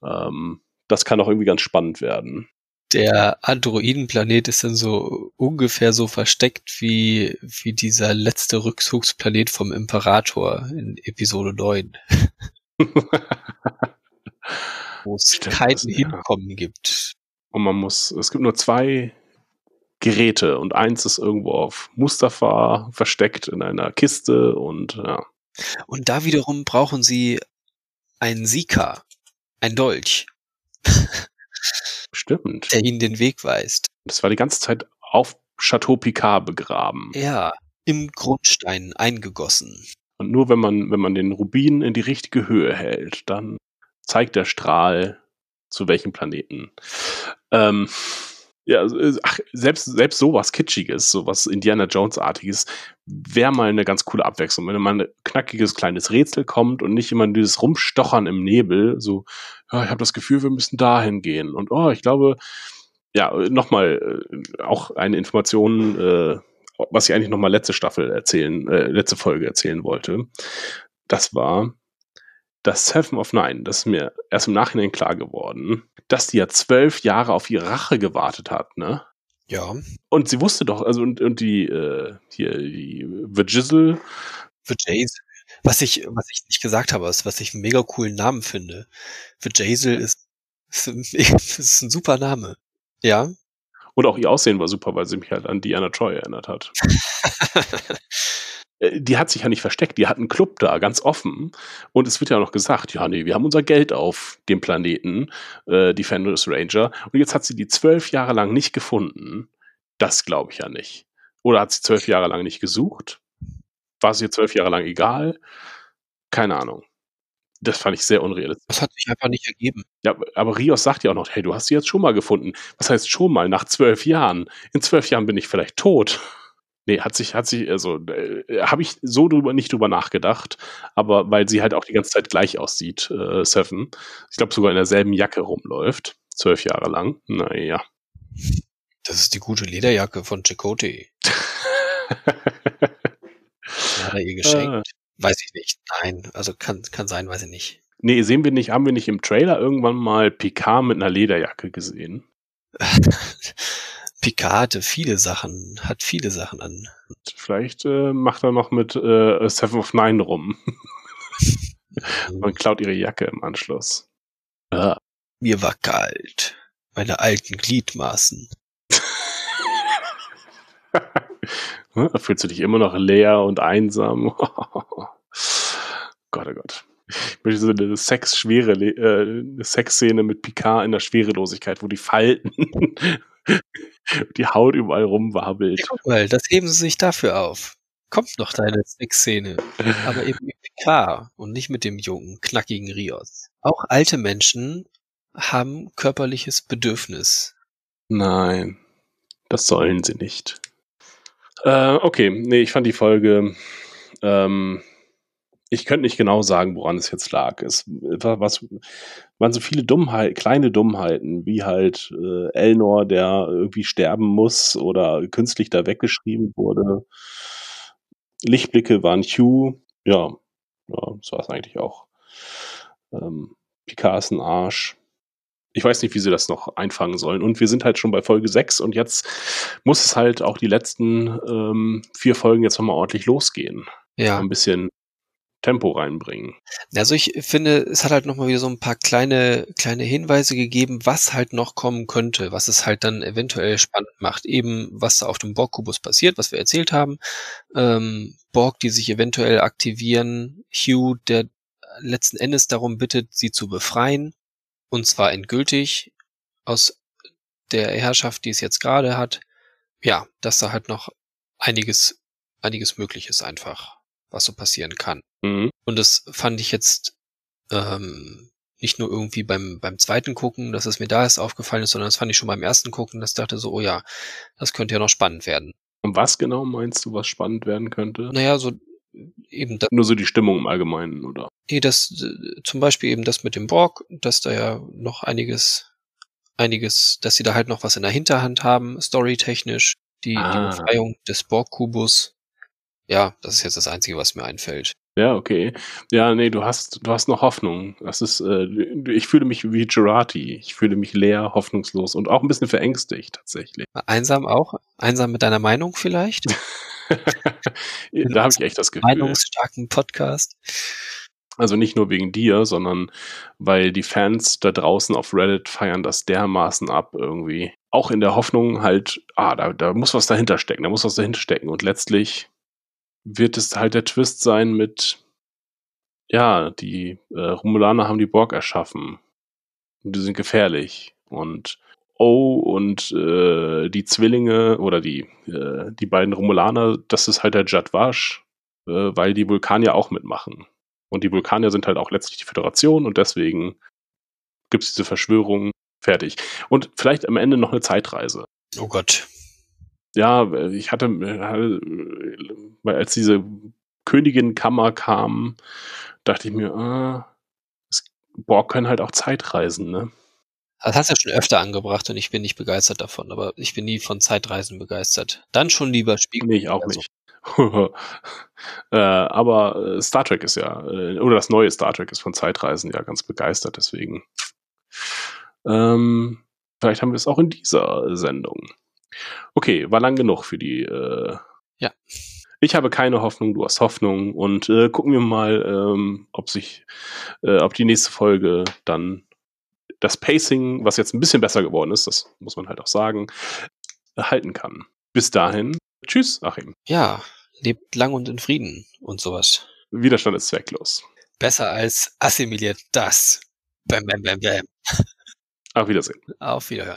Ähm, das kann auch irgendwie ganz spannend werden. Der Androidenplanet ist dann so ungefähr so versteckt wie, wie dieser letzte Rückzugsplanet vom Imperator in Episode 9, wo es Stimmt, kein das- ja. Hinkommen gibt. Und man muss, es gibt nur zwei Geräte und eins ist irgendwo auf Mustafa versteckt in einer Kiste und ja. Und da wiederum brauchen sie einen Sika, ein Dolch, Stimmt. der ihnen den Weg weist. Das war die ganze Zeit auf Chateau Picard begraben. Ja, im Grundstein eingegossen. Und nur wenn man, wenn man den Rubin in die richtige Höhe hält, dann zeigt der Strahl zu welchem Planeten. Ähm, ja, äh, ach, selbst, selbst sowas Kitschiges, sowas Indiana Jones-artiges, wäre mal eine ganz coole Abwechslung. Wenn mal ein knackiges kleines Rätsel kommt und nicht immer dieses Rumstochern im Nebel, so, ja, ich habe das Gefühl, wir müssen dahin gehen. Und oh, ich glaube, ja, nochmal, äh, auch eine Information, äh, was ich eigentlich nochmal letzte Staffel erzählen, äh, letzte Folge erzählen wollte. Das war das Seven of Nine. Das ist mir erst im Nachhinein klar geworden, dass die ja zwölf Jahre auf ihre Rache gewartet hat, ne? Ja, Und sie wusste doch, also und, und die, äh, hier, die Vajizzle, Jason. Was ich, was ich nicht gesagt habe, ist, was ich einen mega coolen Namen finde. Jazel ist, ist, ist ein super Name. Ja. Und auch ihr Aussehen war super, weil sie mich halt an Diana Troy erinnert hat. Äh, Die hat sich ja nicht versteckt, die hat einen Club da, ganz offen. Und es wird ja noch gesagt, ja, nee, wir haben unser Geld auf dem Planeten, äh, die Fenris Ranger. Und jetzt hat sie die zwölf Jahre lang nicht gefunden. Das glaube ich ja nicht. Oder hat sie zwölf Jahre lang nicht gesucht? War es ihr zwölf Jahre lang egal? Keine Ahnung. Das fand ich sehr unrealistisch. Das hat sich einfach nicht ergeben. Ja, aber Rios sagt ja auch noch, hey, du hast sie jetzt schon mal gefunden. Was heißt schon mal? Nach zwölf Jahren. In zwölf Jahren bin ich vielleicht tot. Nee, hat sich, hat sich, also, äh, habe ich so drüber, nicht drüber nachgedacht, aber weil sie halt auch die ganze Zeit gleich aussieht, äh, Seven. Ich glaube sogar in derselben Jacke rumläuft. Zwölf Jahre lang. Naja. Das ist die gute Lederjacke von. Die hat er ihr geschenkt. Weiß ich nicht. Nein, also kann, kann sein, weiß ich nicht. nee, sehen wir nicht, haben wir nicht im Trailer irgendwann mal Picard mit einer Lederjacke gesehen? Picard hatte viele Sachen, hat viele Sachen an. Vielleicht äh, macht er noch mit äh, Seven of Nine rum und klaut ihre Jacke im Anschluss. Ja. Mir war kalt. Meine alten Gliedmaßen. Hm, Da fühlst du dich immer noch leer und einsam. Gott, oh Gott. Ich möchte so eine Sex-schwere, äh, eine Sexszene mit Picard in der Schwerelosigkeit, wo die Falten, die Haut überall rumwabbelt. Guck mal, das heben sie sich dafür auf. Kommt noch deine Sexszene. Aber eben mit Picard und nicht mit dem jungen, knackigen Rios. Auch alte Menschen haben körperliches Bedürfnis. Nein, das sollen sie nicht. Äh, okay, nee, ich fand die Folge. Ähm, ich könnte nicht genau sagen, woran es jetzt lag. Es war, was, waren so viele Dummheiten, kleine Dummheiten, wie halt äh, Elnor, der irgendwie sterben muss oder künstlich da weggeschrieben wurde. Lichtblicke waren Hugh. Ja, ja das war es eigentlich auch. Ähm, Picard ist ein Arsch. Ich weiß nicht, wie sie das noch einfangen sollen. Und wir sind halt schon bei Folge 6 und jetzt muss es halt auch die letzten ähm, vier Folgen jetzt nochmal ordentlich losgehen. Ja. Ein bisschen Tempo reinbringen. Also ich finde, es hat halt nochmal wieder so ein paar kleine, kleine Hinweise gegeben, was halt noch kommen könnte, was es halt dann eventuell spannend macht. Eben, was da auf dem Borg-Kubus passiert, was wir erzählt haben. Ähm, Borg, die sich eventuell aktivieren. Hugh, der letzten Endes darum bittet, sie zu befreien. Und zwar endgültig aus der Herrschaft, die es jetzt gerade hat. Ja, dass da halt noch einiges, einiges möglich ist einfach, was so passieren kann. Mhm. Und das fand ich jetzt ähm, nicht nur irgendwie beim, beim zweiten Gucken, dass es mir da erst aufgefallen ist, sondern das fand ich schon beim ersten Gucken, dass ich dachte so, oh ja, das könnte ja noch spannend werden. Und was genau meinst du, was spannend werden könnte? Naja, so eben Nur so die Stimmung im Allgemeinen, oder? nee, das äh, zum Beispiel eben das mit dem Borg, dass da ja noch einiges, einiges, dass sie da halt noch was in der Hinterhand haben, storytechnisch, die, Ah. die Befreiung des Borg-Kubus. Ja, das ist jetzt das Einzige, was mir einfällt. Ja, okay. Ja, nee, du hast, du hast noch Hoffnung. Das ist, äh, ich fühle mich wie Gerati. Ich fühle mich leer, hoffnungslos und auch ein bisschen verängstigt, tatsächlich. Einsam auch? Einsam mit deiner Meinung vielleicht? da habe ich echt das Gefühl. Meinungsstarken Podcast. Also nicht nur wegen dir, sondern weil die Fans da draußen auf Reddit feiern das dermaßen ab irgendwie. Auch in der Hoffnung halt, ah, da, da muss was dahinter stecken, da muss was dahinter stecken. Und letztlich wird es halt der Twist sein mit, ja, die äh, Romulaner haben die Borg erschaffen. Und die sind gefährlich. Und Oh und äh, die Zwillinge oder die, äh, die beiden Romulaner, das ist halt der Jadwash, äh, weil die Vulkanier auch mitmachen. Und die Vulkanier sind halt auch letztlich die Föderation und deswegen gibt es diese Verschwörung fertig. Und vielleicht am Ende noch eine Zeitreise. Oh Gott. Ja, ich hatte, weil als diese Königin-Kammer kam, dachte ich mir, ah, Borg können halt auch Zeitreisen, ne? Das hast du ja schon öfter angebracht und ich bin nicht begeistert davon, aber ich bin nie von Zeitreisen begeistert. Dann schon lieber Spiegel. Nee, ich auch Also, nicht. äh, aber äh, Star Trek ist ja, äh, oder das neue Star Trek ist von Zeitreisen ja ganz begeistert, deswegen. Ähm, vielleicht haben wir es auch in dieser Sendung. Okay, war lang genug für die. Äh, Ja. Ich habe keine Hoffnung, du hast Hoffnung und äh, gucken wir mal, ähm, ob sich, äh, ob die nächste Folge dann das Pacing, was jetzt ein bisschen besser geworden ist, das muss man halt auch sagen, halten kann. Bis dahin, tschüss, Achim. Ja, lebt lang und in Frieden und sowas. Widerstand ist zwecklos. Besser als assimiliert das. Bam, bam, bam, bam. Auf Wiedersehen. Auf Wiederhören.